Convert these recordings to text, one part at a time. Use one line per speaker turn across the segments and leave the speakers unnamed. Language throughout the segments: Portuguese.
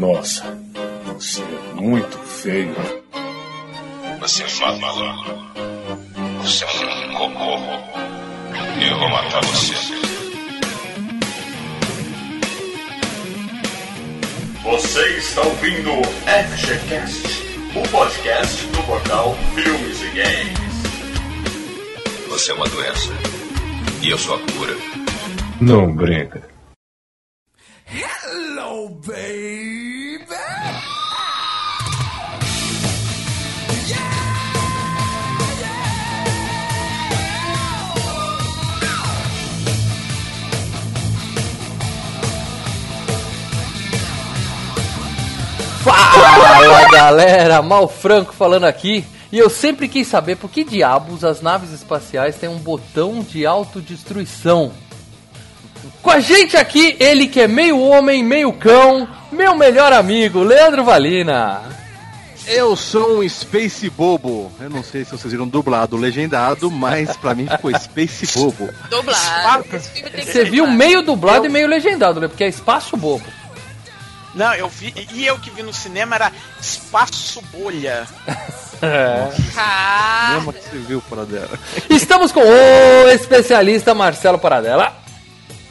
Nossa, você é muito feio.
Você é maluco. Você é um cocô. Eu vou matar você.
Você está ouvindo FGCast, o podcast do portal Filmes e Games.
Você é uma doença. E eu sou a cura.
Não brinca.
Galera, Mal Franco falando aqui. E eu sempre quis saber por que diabos as naves espaciais têm um botão de autodestruição. Com a gente aqui, ele que é meio homem, meio cão, meu melhor amigo, Leandro Valina.
Eu sou um Space Bobo. Eu não sei se vocês viram dublado ou legendado, mas pra mim ficou Space Bobo.
Dublado.
Você viu meio dublado e meio legendado, né? Porque é espaço bobo.
Não, eu vi. E eu que vi no cinema era Espaço Bolha.
Ah,
Lembra que você viu fora dela?
Estamos com o especialista Marcelo Paradela.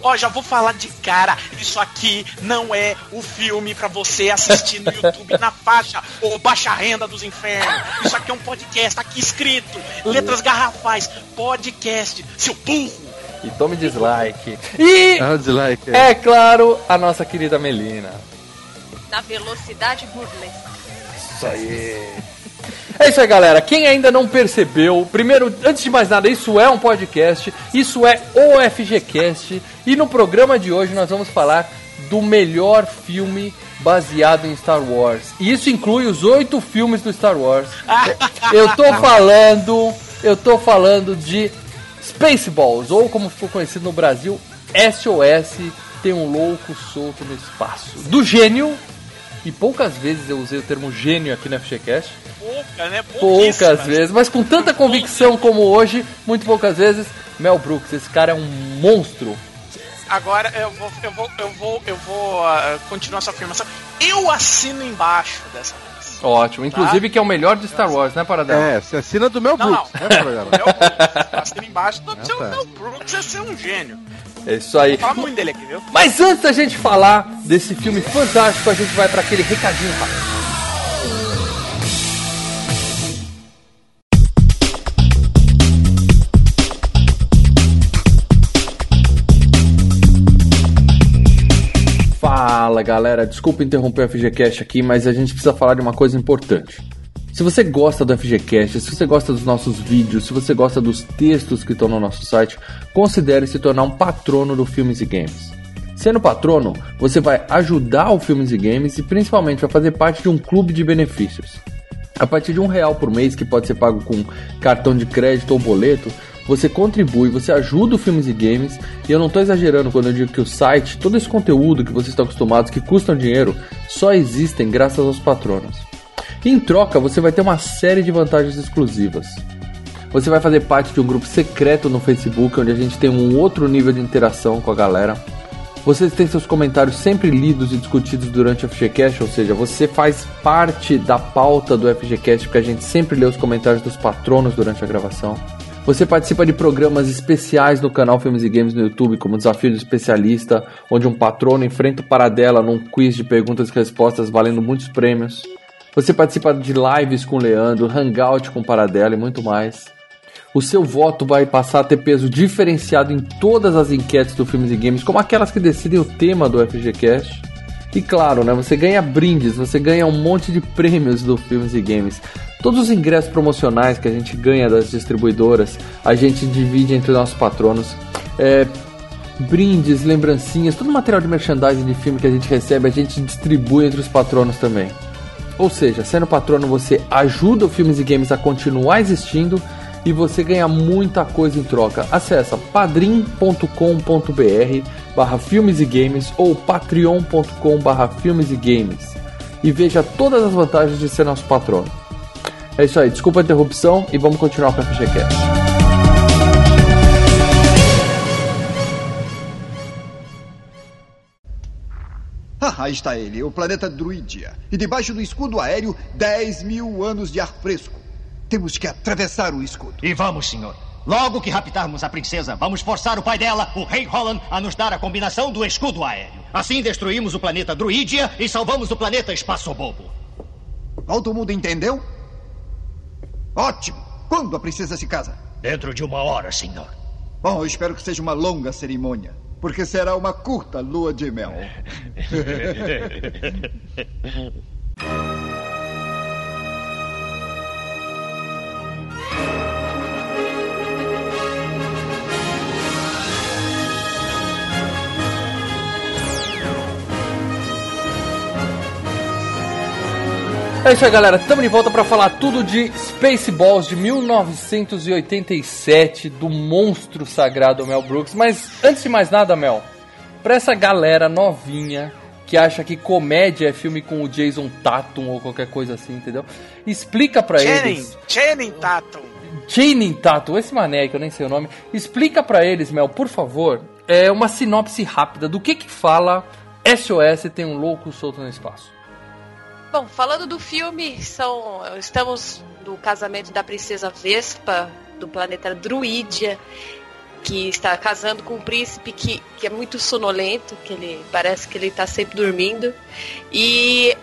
Ó, já vou falar de cara. Isso aqui não é o filme pra você assistir no YouTube na faixa ou baixa renda dos infernos. Isso aqui é um podcast, tá aqui escrito. Letras garrafais. Podcast. Seu burro.
E tome dislike. E,
Ah, dislike.
é claro, a nossa querida Melina.
Na velocidade burlesca.
Isso aí. É isso aí, galera. Quem ainda não percebeu, primeiro, antes de mais nada, isso é um podcast, isso é o FGCast, e no programa de hoje nós vamos falar do melhor filme baseado em Star Wars. E isso inclui os oito filmes do Star Wars. Eu tô falando, eu tô falando de Spaceballs, ou como ficou conhecido no Brasil, SOS, tem um louco solto no espaço. Do gênio, e poucas vezes eu usei o termo gênio aqui no FGCast.
Pouca, né?
Poucas vezes, mas com tanta convicção como hoje, muito poucas vezes. Mel Brooks, esse cara é um monstro.
Agora eu vou, eu vou, eu vou, eu vou ah, continuar essa afirmação. Eu assino embaixo dessa vez.
Ótimo. Inclusive que é o melhor de Star Wars, né, Paradela?
É, você assina do meu
Não,
Brooks, né, programa?
Mel Brooks. Assina embaixo. Não,
tá.
o Mel Brooks é ser um gênio.
É isso aí.
Fala muito dele aqui, viu?
Mas antes da gente falar desse filme fantástico, a gente vai para aquele recadinho rápido. Fala galera, desculpa interromper o FGCast aqui, mas a gente precisa falar de uma coisa importante. Se você gosta do FGCast, se você gosta dos nossos vídeos, se você gosta dos textos que estão no nosso site, considere se tornar um patrono do Filmes e Games. Sendo patrono, você vai ajudar o Filmes e Games e principalmente vai fazer parte de um clube de benefícios. A partir de um real por mês, que pode ser pago com cartão de crédito ou boleto, você contribui, você ajuda o Filmes e Games, e eu não estou exagerando quando eu digo que o site, todo esse conteúdo que vocês estão acostumados, que custam dinheiro, só existem graças aos patronos. Em troca, você vai ter uma série de vantagens exclusivas. Você vai fazer parte de um grupo secreto no Facebook, onde a gente tem um outro nível de interação com a galera. Vocês têm seus comentários sempre lidos e discutidos durante o FGCast, ou seja, você faz parte da pauta do FGCast, porque a gente sempre lê os comentários dos patronos durante a gravação. Você participa de programas especiais no canal Filmes e Games no YouTube, como Desafio do Especialista, onde um patrono enfrenta o Paradela num quiz de perguntas e respostas valendo muitos prêmios. Você participa de lives com o Leandro, hangout com o Paradela e muito mais. O seu voto vai passar a ter peso diferenciado em todas as enquetes do Filmes e Games, como aquelas que decidem o tema do FGCast. E claro, né, você ganha brindes, você ganha um monte de prêmios do Filmes e Games. Todos os ingressos promocionais que a gente ganha das distribuidoras, a gente divide entre nossos patronos. É, brindes, lembrancinhas, todo material de merchandising de filme que a gente recebe, a gente distribui entre os patronos também. Ou seja, sendo patrono você ajuda o Filmes e Games a continuar existindo e você ganha muita coisa em troca. Acesse padrim.com.br barra filmes e games ou patreon.com barra filmes e games e veja todas as vantagens de ser nosso patrono. É isso aí, desculpa a interrupção e vamos continuar com a FGCast.
Aí está ele, o planeta Druidia. E debaixo do escudo aéreo, 10 mil anos de ar fresco. Temos que atravessar o escudo.
E vamos, senhor. Logo que raptarmos a princesa, vamos forçar o pai dela, o Rei Holland, a nos dar a combinação do escudo aéreo. Assim destruímos o planeta Druidia e salvamos o planeta Espaço Bobo.
Todo mundo entendeu? Ótimo! Quando a princesa se casa?
Dentro de uma hora, senhor.
Bom, eu espero que seja uma longa cerimônia, porque será uma curta lua de mel.
É isso aí, galera. Estamos de volta para falar tudo de Spaceballs de 1987, do monstro sagrado Mel Brooks. Mas antes de mais nada, Mel, para essa galera novinha que acha que comédia é filme com o Jason Tatum ou qualquer coisa assim, entendeu? Explica para eles.
Channing Tatum.
Channing Tatum, esse mané que eu nem sei o nome. Explica para eles, Mel, por favor, é uma sinopse rápida do que que fala SOS tem um louco solto no espaço.
Bom, falando do filme, são, estamos no casamento da princesa Vespa, do planeta Druídia, que está casando com um príncipe que, que é muito sonolento, que ele parece que ele está sempre dormindo. E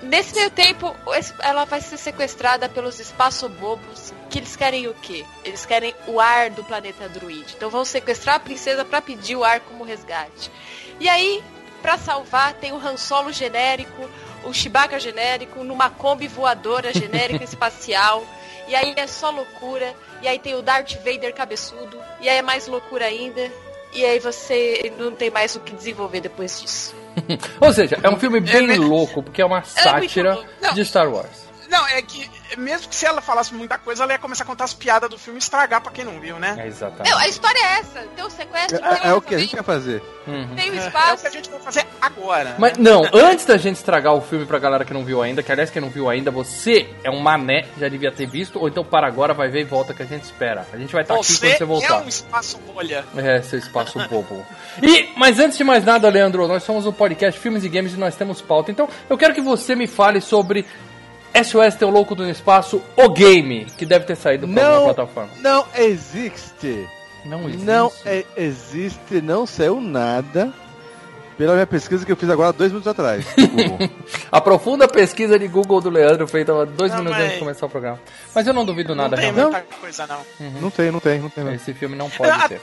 nesse meio tempo, ela vai ser sequestrada pelos espaço-bobos, que eles querem o quê? Eles querem o ar do planeta Druid. Então vão sequestrar a princesa para pedir o ar como resgate. E aí, para salvar, tem o Han Solo genérico, o Chewbacca genérico, numa Kombi voadora genérica espacial. E aí é só loucura. E aí tem o Darth Vader cabeçudo. E aí é mais loucura ainda. E aí você não tem mais o que desenvolver depois disso.
Ou seja, é um filme bem louco, porque é uma sátira
É
de Star Wars.
Não, é que mesmo que se ela falasse muita coisa, ela ia começar a contar as piadas do filme e estragar pra quem não viu, né?
É exatamente.
Não, a história é essa. Tem o sequestro, tem
É, é o que a gente vai fazer.
tem o
É, é o
espaço.
que a gente vai fazer agora.
Mas não, antes da gente estragar o filme pra galera que não viu ainda, que aliás quem não viu ainda, você é um mané, já devia ter visto, ou então para agora, vai ver e volta que a gente espera. A gente vai estar aqui
Você
quando você voltar.
é um espaço bolha.
É, seu espaço bobo. E, mas antes de mais nada, Leandro, nós somos o podcast Filmes e Games e nós temos pauta. Então, eu quero que você me fale sobre SOS Teu Louco do Espaço, o game, que deve ter saído
Não.
alguma plataforma.
Não existe.
Não existe.
Não é- existe, não saiu nada. Pela minha pesquisa que eu fiz agora dois minutos atrás.
Aprofunda a pesquisa de Google do Leandro, feita há dois
Não,
minutos
mas-
antes de começar o programa. Mas eu não duvido nada,
não tem
realmente.
muita coisa, não.
não tem, não tem, não tem. não.
Esse filme não pode ter.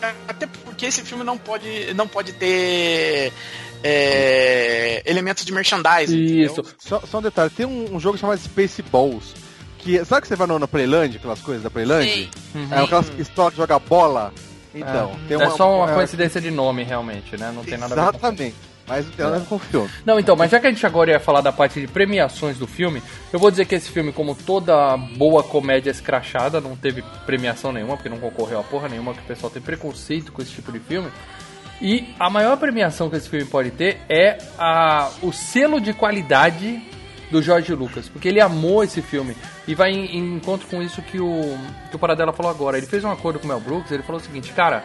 Até, até porque esse filme não pode, não pode ter é, elementos de merchandising.
Isso.
Só, só um detalhe, tem um, um jogo chamado Space Balls. Que, sabe que você vai no, na Playland, aquelas coisas da Playland?
Sei.
É aquelas pistolas que joga bola. Então, tem
é só uma
é,
coincidência de nome, realmente, né? Não tem nada a ver com
Exatamente. Mas nada a ver com o filme.
Não, então, mas já que a gente agora ia falar da parte de premiações do filme, eu vou dizer que esse filme, como toda boa comédia escrachada, não teve premiação nenhuma, porque não concorreu a porra nenhuma, que o pessoal tem preconceito com esse tipo de filme. E a maior premiação que esse filme pode ter é a, o selo de qualidade do George Lucas, porque ele amou esse filme e vai em, em encontro com isso que o, que o Paradela falou agora. Ele fez um acordo com o Mel Brooks, ele falou o seguinte, cara,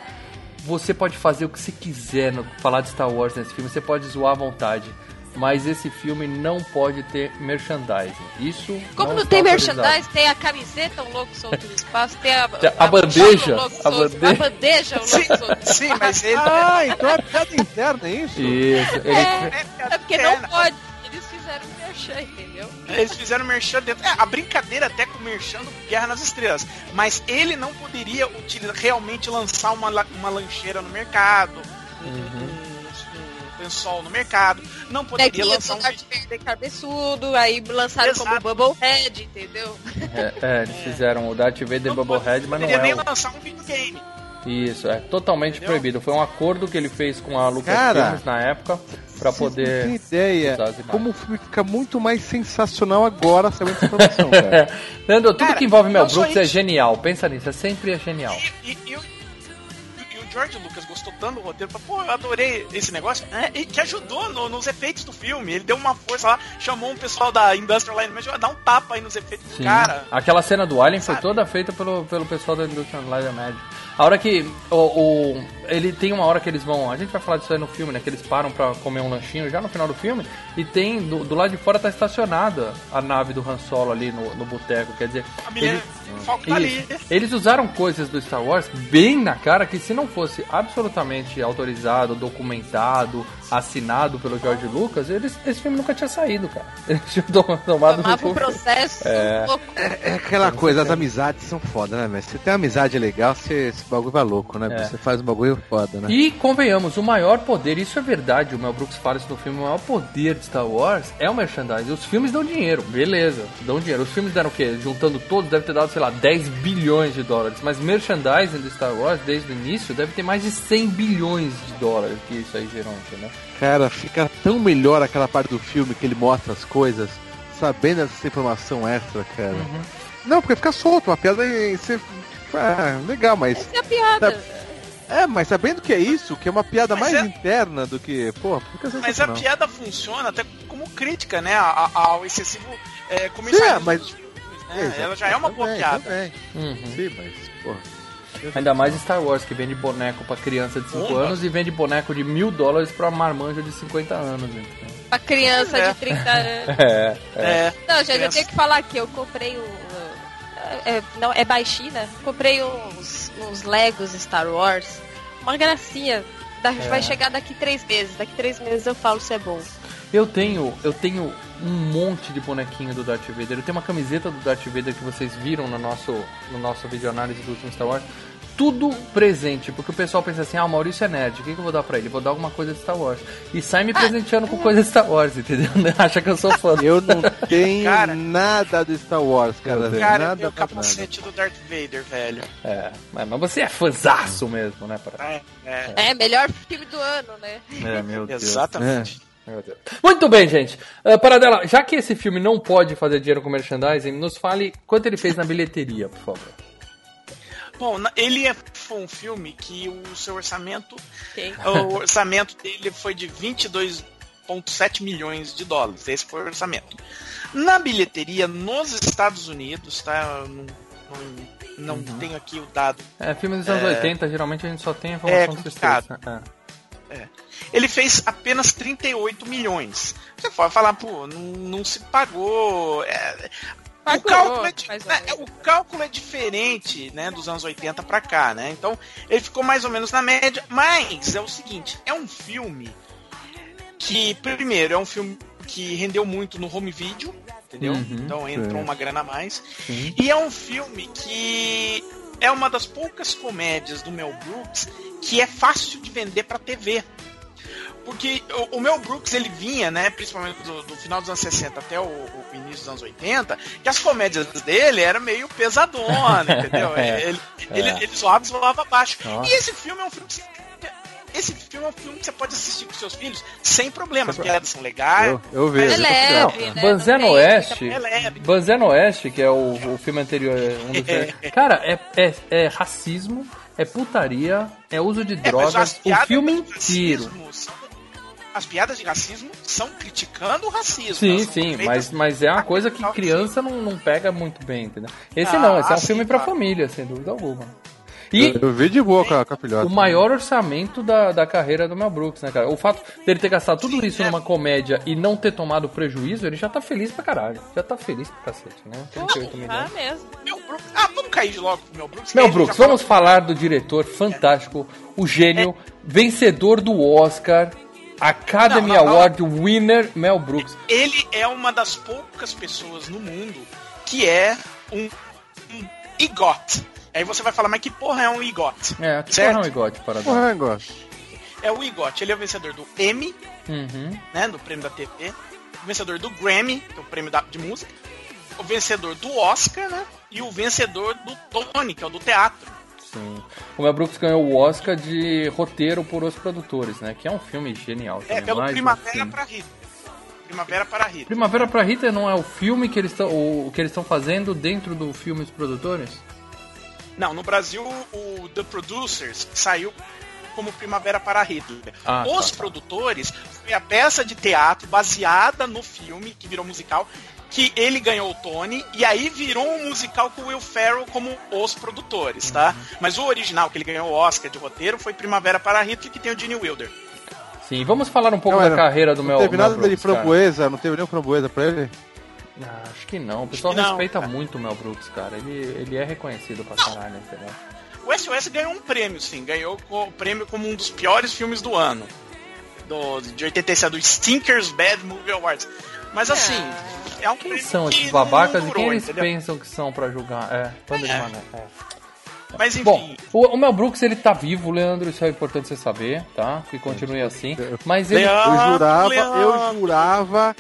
você pode fazer o que você quiser no falar de Star Wars nesse filme, você pode zoar à vontade. Mas esse filme não pode ter merchandising. Isso.
Como não,
está
tem merchandising, tem a camiseta, um louco solto no espaço, tem a,
Tem a bandeja, a
solto,
bandeja.
a bandeja, um louco solto.
Sim, mas ele.
Ah, então é piada interna, é isso?
Isso. Ele,
É, é porque não pode. Eles fizeram um merchan, entendeu?
Eles fizeram merchan dentro. É, a brincadeira até com o merchan do Guerra nas Estrelas. Mas ele não poderia utilizar, realmente lançar uma, uma lancheira no mercado, um, um, um lençol no mercado. Não
É
poderia
que
lançar um.
lançou Darth Vader cabeçudo, aí lançaram como
Exato.
Bubblehead, entendeu?
é, é, eles fizeram o Darth Vader
Não
Bubblehead, mas não
poderia nem
é o...
lançar um videogame.
Isso, é totalmente
Entendeu?
proibido. Foi um acordo que ele fez com a Lucasfilmes
Cara,
na época pra
Vocês
poder.
Não tem ideia
usar as imagens.
como o filme fica muito mais sensacional agora sabendo essa informação, cara.
Leandro, tudo
Cara,
que envolve Mel
não
Brooks é genial. Pensa nisso, é sempre é genial.
E, e- e George Lucas gostou tanto do roteiro, falou, pô, eu adorei esse negócio, né? E que ajudou no- nos efeitos do filme. Ele deu uma força lá, chamou um pessoal da Industrial Light Magic, dá um tapa aí nos efeitos do
Sim.
cara.
Aquela cena do Alien foi
Sabe?
toda feita pelo, pelo pessoal da Industrial Light Magic. A hora que o, o- ele tem uma hora que eles vão, a gente vai falar disso aí no filme, né? Que eles param pra comer um lanchinho já no final do filme e tem do, do lado de fora tá estacionada a nave do Han Solo ali no, no boteco, quer dizer,
A mulher,
ele-
o Falco tá ali.
isso. Eles usaram coisas do Star Wars bem na cara que se não fosse absolutamente autorizado, documentado, assinado pelo George Lucas, eles, esse filme nunca tinha saído, cara. Eles tinham tom- tomado
Tomava um processo
É.
louco.
É aquela coisa, as amizades são foda, né, velho? Se tem uma amizade legal, você, bagulho vai louco, né?
É.
Você faz um bagulho foda, né?
E convenhamos, o maior poder, isso é verdade, o Mel Brooks fala isso no filme, o maior poder de Star Wars é o merchandising. Os filmes dão dinheiro, beleza, dão dinheiro. Os filmes deram o quê? Juntando todos, deve ter dado, sei lá, 10 bilhões de dólares. Mas merchandising do Star Wars, desde o início, deve ter mais de 100 bilhões de dólares que isso aí gerou, entendeu?
Cara, fica tão melhor aquela parte do filme que ele mostra as coisas, sabendo essa informação extra, cara. Não, porque fica solto, uma piada e você. Ah, legal, mas.
Essa é a piada.
É, mas sabendo que é isso, que é uma piada
Mas
mais
é-
interna do que. Pô, fica
Mas a piada funciona até como crítica, né? a- a- Ao excessivo é,
Sim,
comercialismo
mas-
dos filmes, né? Ela já é uma boa
Também,
piada.
também.
Uhum.
Sim, mas, porra.
Ainda mais Star Wars, que vende boneco pra criança de 5
Bomba.
anos e vende boneco de mil dólares pra marmanjo de 50 anos, entendeu?
Pra criança
É.
de 30 anos.
É, é.
É.
Não, gente, eu
Criança.
tenho que falar que eu comprei o. É, não, é baixinha. Comprei uns, uns Legos Star Wars. Uma gracinha. Da-
É.
Vai chegar daqui três meses. Daqui três meses eu falo se é bom.
Eu tenho, eu tenho um monte de bonequinho do Darth Vader. Eu tenho uma camiseta do Darth Vader que vocês viram no nosso, no nosso vídeo análise do último Star Wars. Tudo presente, porque o pessoal pensa assim, ah, o Maurício é nerd, o que, que eu vou dar pra ele? Vou dar alguma coisa de Star Wars. E sai me presenteando com coisa de Star Wars, entendeu? Acha que eu sou fã.
Eu não tenho
Cara.
nada do Star Wars, cara.
Cara, eu
nada,
tenho o
nada,
capacete do Darth Vader, velho.
É, mas você é fãzaço mesmo, né? Pra...
É, é,
É, melhor filme do ano, né?
É, meu
exatamente.
Meu Deus. Muito bem, gente. Uh, Paradela, já que esse filme não pode fazer dinheiro com merchandising, nos fale quanto ele fez na bilheteria, por favor.
Bom, ele é, foi um filme que o seu orçamento,
Ok.
o orçamento dele foi de 22,7 milhões de dólares. Esse foi o orçamento. Na bilheteria nos Estados Unidos, tá? Eu Não, não, não tenho aqui o dado.
É, filme dos anos
É.
80, geralmente a gente só tem a
É
informação dos
complicado.
textos, né?
Ele fez apenas 38 milhões. Você pode falar, pô, não, não se pagou. é, o, cálculo é, né, o cálculo é diferente, né, dos anos 80 pra cá, né? Então, ele ficou mais ou menos na média, mas é o seguinte, é um filme que primeiro é um filme que rendeu muito no home video, entendeu?
Uhum,
então entrou
sim.
uma grana a mais.
Sim.
E é um filme que é uma das poucas comédias do Mel Brooks que é fácil de vender pra TV. Porque o, o Mel Brooks ele vinha, né, principalmente do, do final dos anos 60 até o, o início dos anos 80, que as comédias dele eram meio pesadona, entendeu?
É,
ele,
é.
ele, ele zoava, zoava baixo.
Nossa.
E esse filme é um filme que você- esse filme é um filme que você pode assistir com seus filhos sem problemas. As piadas são legais.
Eu, eu vejo.
É leve,
ligado.
né?
Banzé
Não
no Oeste,
É.
Banzé no Oeste, que é o, o filme anterior, um dos Cara, é, é, é racismo, é putaria, é uso de
É,
drogas, o
piadas
filme inteiro.
racismo são- As piadas de racismo são criticando o racismo.
Sim, sim, mas, mas é uma coisa que criança não, não pega muito bem, entendeu? Esse
Ah,
não, esse é um
sim,
filme pra
claro.
família, sem dúvida alguma. E
Eu, eu vi de boa com a, filhota.
o maior orçamento da, da carreira do Mel Brooks, né, cara? O fato dele ter gastado tudo
Sim,
isso
é.
numa comédia e não ter tomado prejuízo, ele já tá feliz pra caralho. Já tá feliz pra cacete, né? 38 milhões.
Ah, mesmo.
Mel Brooks. Ah, vamos cair de logo pro Mel Brooks.
Mel Brooks, vamos falar do diretor fantástico, o gênio, vencedor do Oscar, Academy
Não, não, não.
Award winner, Mel Brooks.
Ele é uma das poucas pessoas no mundo que é um, um EGOT. Aí você vai falar, mas que porra é um EGOT?
É, que
Certo.
porra é um igote para.
Porra, eu gosto.
É o EGOT. Ele é o vencedor do Emmy,
Uhum.
né, do prêmio da TV, o vencedor do Grammy, que é o prêmio da- de música, o vencedor do Oscar, né, e o vencedor do Tony, que é o do teatro.
Sim. O Mel Brooks ganhou o Oscar de roteiro por Os Produtores, né? Que é um filme genial.
É,
também,
pelo
mais
Primavera para Rita. Primavera para Rita.
Primavera pra Rita não é o filme que eles estão o que eles estão fazendo dentro do filme Os Produtores?
Não, no Brasil, o The Producers saiu como Primavera para Hitler.
Ah,
Os
tá, tá.
produtores foi a peça de teatro baseada no filme que virou musical que ele ganhou o Tony e aí virou um musical com o Will Ferrell como os produtores, tá? Mas o original que ele ganhou o Oscar de roteiro foi Primavera para Hitler, que tem o Gene Wilder.
Sim, vamos falar um pouco
Não,
da
era-
carreira do
Não
Mel
teve nada
Mel
dele
Brooks, cara.
framboesa, não teve nenhum framboesa pra ele?
Ah, acho que não. O pessoal
não,
respeita
cara.
muito o Mel Brooks, cara. Ele, ele é reconhecido pra caralho, entendeu?
O SOS ganhou um prêmio, sim. Ganhou o prêmio como um dos piores filmes do ano. Do, de 87, do Stinkers Bad Movie Awards. Mas assim, é um
Quem são
que
esses babacas
não
e quem
durou,
eles
entendeu?
pensam que são pra julgar? É, banda de
É.
mané. É.
Mas enfim,
Bom, o, o Mel Brooks ele tá vivo, Leandro, isso é importante você saber, tá? Que continue assim. Mas ele.
Leandro,
Eu jurava,
Leandro.
eu jurava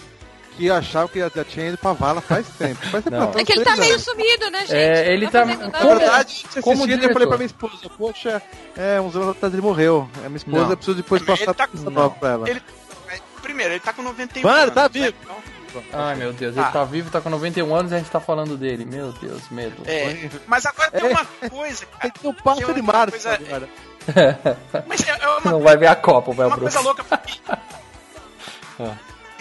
que achava que já tinha ido pra vala faz tempo. Faz tempo,
Não.
É que ele tá meio sumido, né, gente?
É, ele tá-
Na
nada.
Como-
verdade, esse
como
dia eu falei pra minha esposa, poxa, é, uns anos atrás ele morreu. A minha esposa
Não.
precisa depois
Ele
passar
tá-
essa nova pra ela.
ele, primeiro, ele tá com 91
Mano,
anos.
tá
né?
vivo.
Então,
Ai meu Deus,
Ah.
ele tá vivo, tá com 91 anos e a gente tá falando dele. Meu Deus, medo.
é, mas agora tem uma coisa, cara.
tem um
Tem
de março
coisa-
agora.
Mas é, é uma,
Não vai ver a Copa, o Mel
uma
Brooks.
coisa louca. porque
Ah.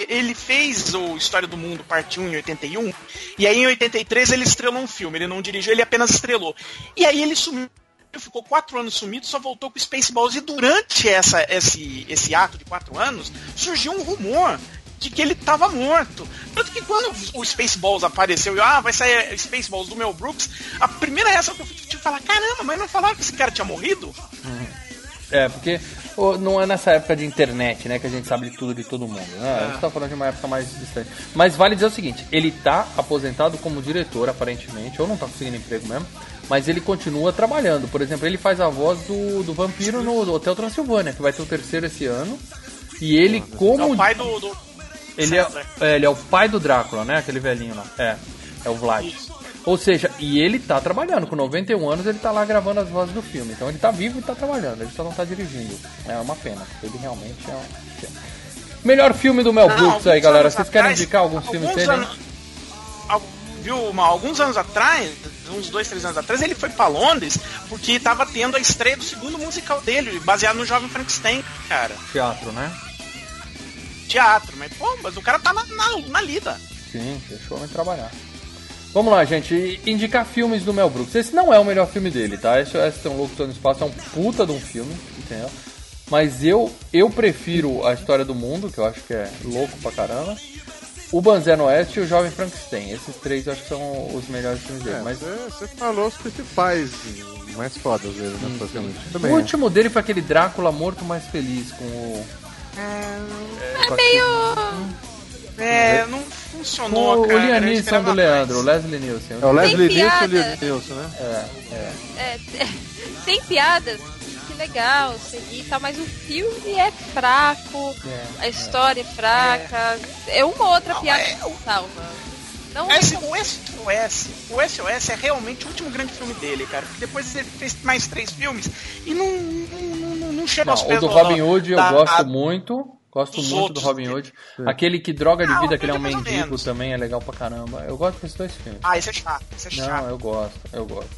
Ele fez o História do Mundo, parte 1 em 81, e aí em 83 ele estrelou um filme. Ele não dirigiu, ele apenas estrelou. E aí ele sumiu, ficou quatro anos sumido, só voltou com Spaceballs. E durante essa, esse, esse ato de quatro anos, surgiu um rumor de que ele estava morto. Tanto que quando o Spaceballs apareceu e ah, vai sair Spaceballs do Mel Brooks, a primeira reação que eu tive de falar, caramba, mas não falaram que esse cara tinha morrido?
É, porque não é nessa época de internet, né, que a gente sabe de tudo de todo mundo. Né? A gente tá falando de uma época mais distante. Mas vale dizer o seguinte, ele tá aposentado como diretor, aparentemente, ou não tá conseguindo emprego mesmo, mas ele continua trabalhando. Por exemplo, ele faz a voz do, do vampiro no Hotel Transilvânia, que vai ter o terceiro esse ano. E ele,
É
como.
o pai do. do
Ele é,
César.
é, ele é o pai do Drácula, né? Aquele velhinho lá. É, é o Vlad.
Isso.
Ou seja, e ele tá trabalhando, com 91 anos ele tá lá gravando as vozes do filme. Então ele tá vivo e tá trabalhando, ele só não tá dirigindo. É uma pena, ele realmente é um. Melhor filme do Mel
Não,
Brooks aí, galera. Vocês querem indicar alguns filmes dele?
anos- Viu, Mal, alguns anos atrás, uns dois, três anos atrás, ele foi pra Londres porque tava tendo a estreia do segundo musical dele, baseado no Jovem Frankenstein, cara.
Teatro, né?
Teatro, mas pô, mas o cara tá na, na, na lida.
Sim, deixou eu trabalhar. Vamos lá, gente. Indicar filmes do Mel Brooks. Esse não é o melhor filme dele, tá? Esse, esse Tem um Louco Todo no Espaço é um puta de um filme, entendeu? Mas eu, eu prefiro A História do Mundo, que eu acho que é louco pra caramba. O Banzé no Oeste e o Jovem Frankenstein. Esses três eu acho que são os melhores filmes dele.
É,
mas
você, falou os principais, mais fodas dele, né? Praticamente.
o
Também.
último dele foi aquele Drácula Morto Mais Feliz, com o... É, com aquele-
É, não
com
funcionou,
o
cara.
Liam
eu
Neeson do Leandro, o. Leslie Nielsen.
É o Leslie Nielsen e o. Liam Neeson, né?
É, é.
É, tem piadas, que legal, seguir e tal, mas o filme é fraco,
É,
a história é fraca, é, uma outra
Não,
piada
é-
que salva. Não
Esse, o SOS, o SOS é realmente o último grande filme dele, cara. Porque depois ele fez mais três filmes e não, não, não, não chega
Não,
aos
o
pés
do Robin Hood eu gosto muito. Gosto muito do
outros
Robin
dele.
Hood. Aquele que droga de
Não,
vida, que ele é um mendigo também, é legal pra caramba. Eu gosto desses dois filmes.
Ah, esse é chato, esse é chato.
Não, eu gosto, eu gosto.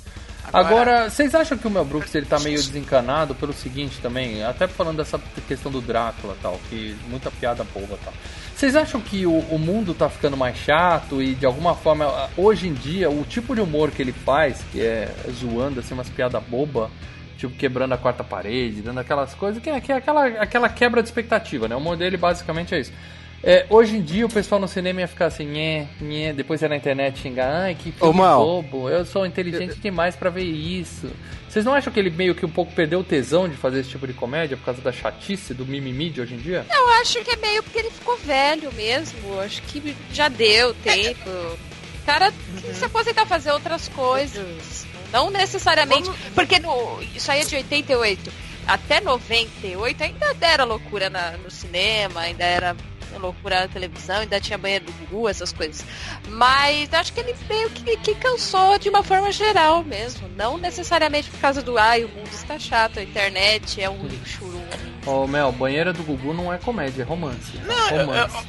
Agora-
vocês acham que o Mel Brooks ele tá meio desencanado pelo seguinte também, até falando dessa questão do Drácula tal, que muita piada boba tal. Vocês acham que o, o mundo tá ficando mais chato e de alguma forma, hoje em dia, o tipo de humor que ele faz, que é zoando assim umas piadas boba, tipo quebrando a quarta parede, dando aquelas coisas, é, que é aquela, aquela quebra de expectativa, né? O humor dele basicamente é isso. É, hoje em dia o pessoal no cinema ia ficar assim, nhé, nhé, depois ia na internet xingar, ai que filme
Mal.
bobo, eu sou inteligente demais pra ver isso. Vocês não acham que ele meio que um pouco perdeu o tesão de fazer esse tipo de comédia por causa da chatice do mimimi de hoje em dia?
Eu acho que é meio porque ele ficou velho mesmo. Acho que já deu tempo. O cara tem que se aposentar fazer outras coisas. Não necessariamente. Porque no, isso aí é de 88. Até 98 ainda era loucura na- no cinema, ainda era loucura na televisão, ainda tinha banheiro do Gugu, essas coisas. Mas acho que ele meio que, que cansou de uma forma geral mesmo. Não necessariamente por causa do ai, o mundo está chato, a internet é um churum.
Ô Mel, banheira do Gugu não é comédia, é romance.
Não,
é
eu-
romance.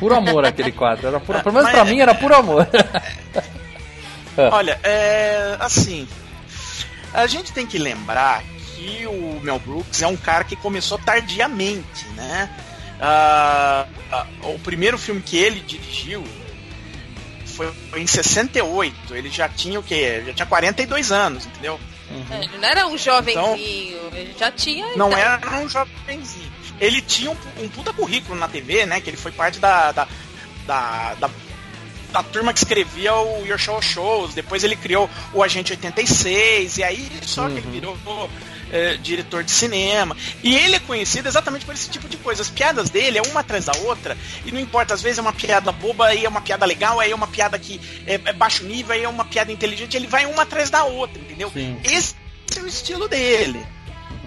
Puro amor aquele quadro. Era puro, pelo menos
Mas-
pra mim era puro amor.
Olha, é. Assim. A gente tem que lembrar que o Mel Brooks é um cara que começou tardiamente, né? Ah, ah, o primeiro filme que ele dirigiu foi, foi em 68. Ele já tinha o quê? Já tinha 42 anos, entendeu?
É, Ele não era um jovenzinho, ele já tinha.
Não
idade.
era um jovenzinho. Ele tinha um, um puta currículo na TV, né? Que ele foi parte da. da, da, da da turma que escrevia o Your Show Shows, depois ele criou o Agente 86, e aí só que ele virou é, diretor de cinema. E ele é conhecido exatamente por esse tipo de coisa. As piadas dele é uma atrás da outra, e não importa, às vezes é uma piada boba, aí é uma piada legal, aí é uma piada que é, é baixo nível, aí é uma piada inteligente, ele vai uma atrás da outra, entendeu?
Sim.
Esse é o estilo dele.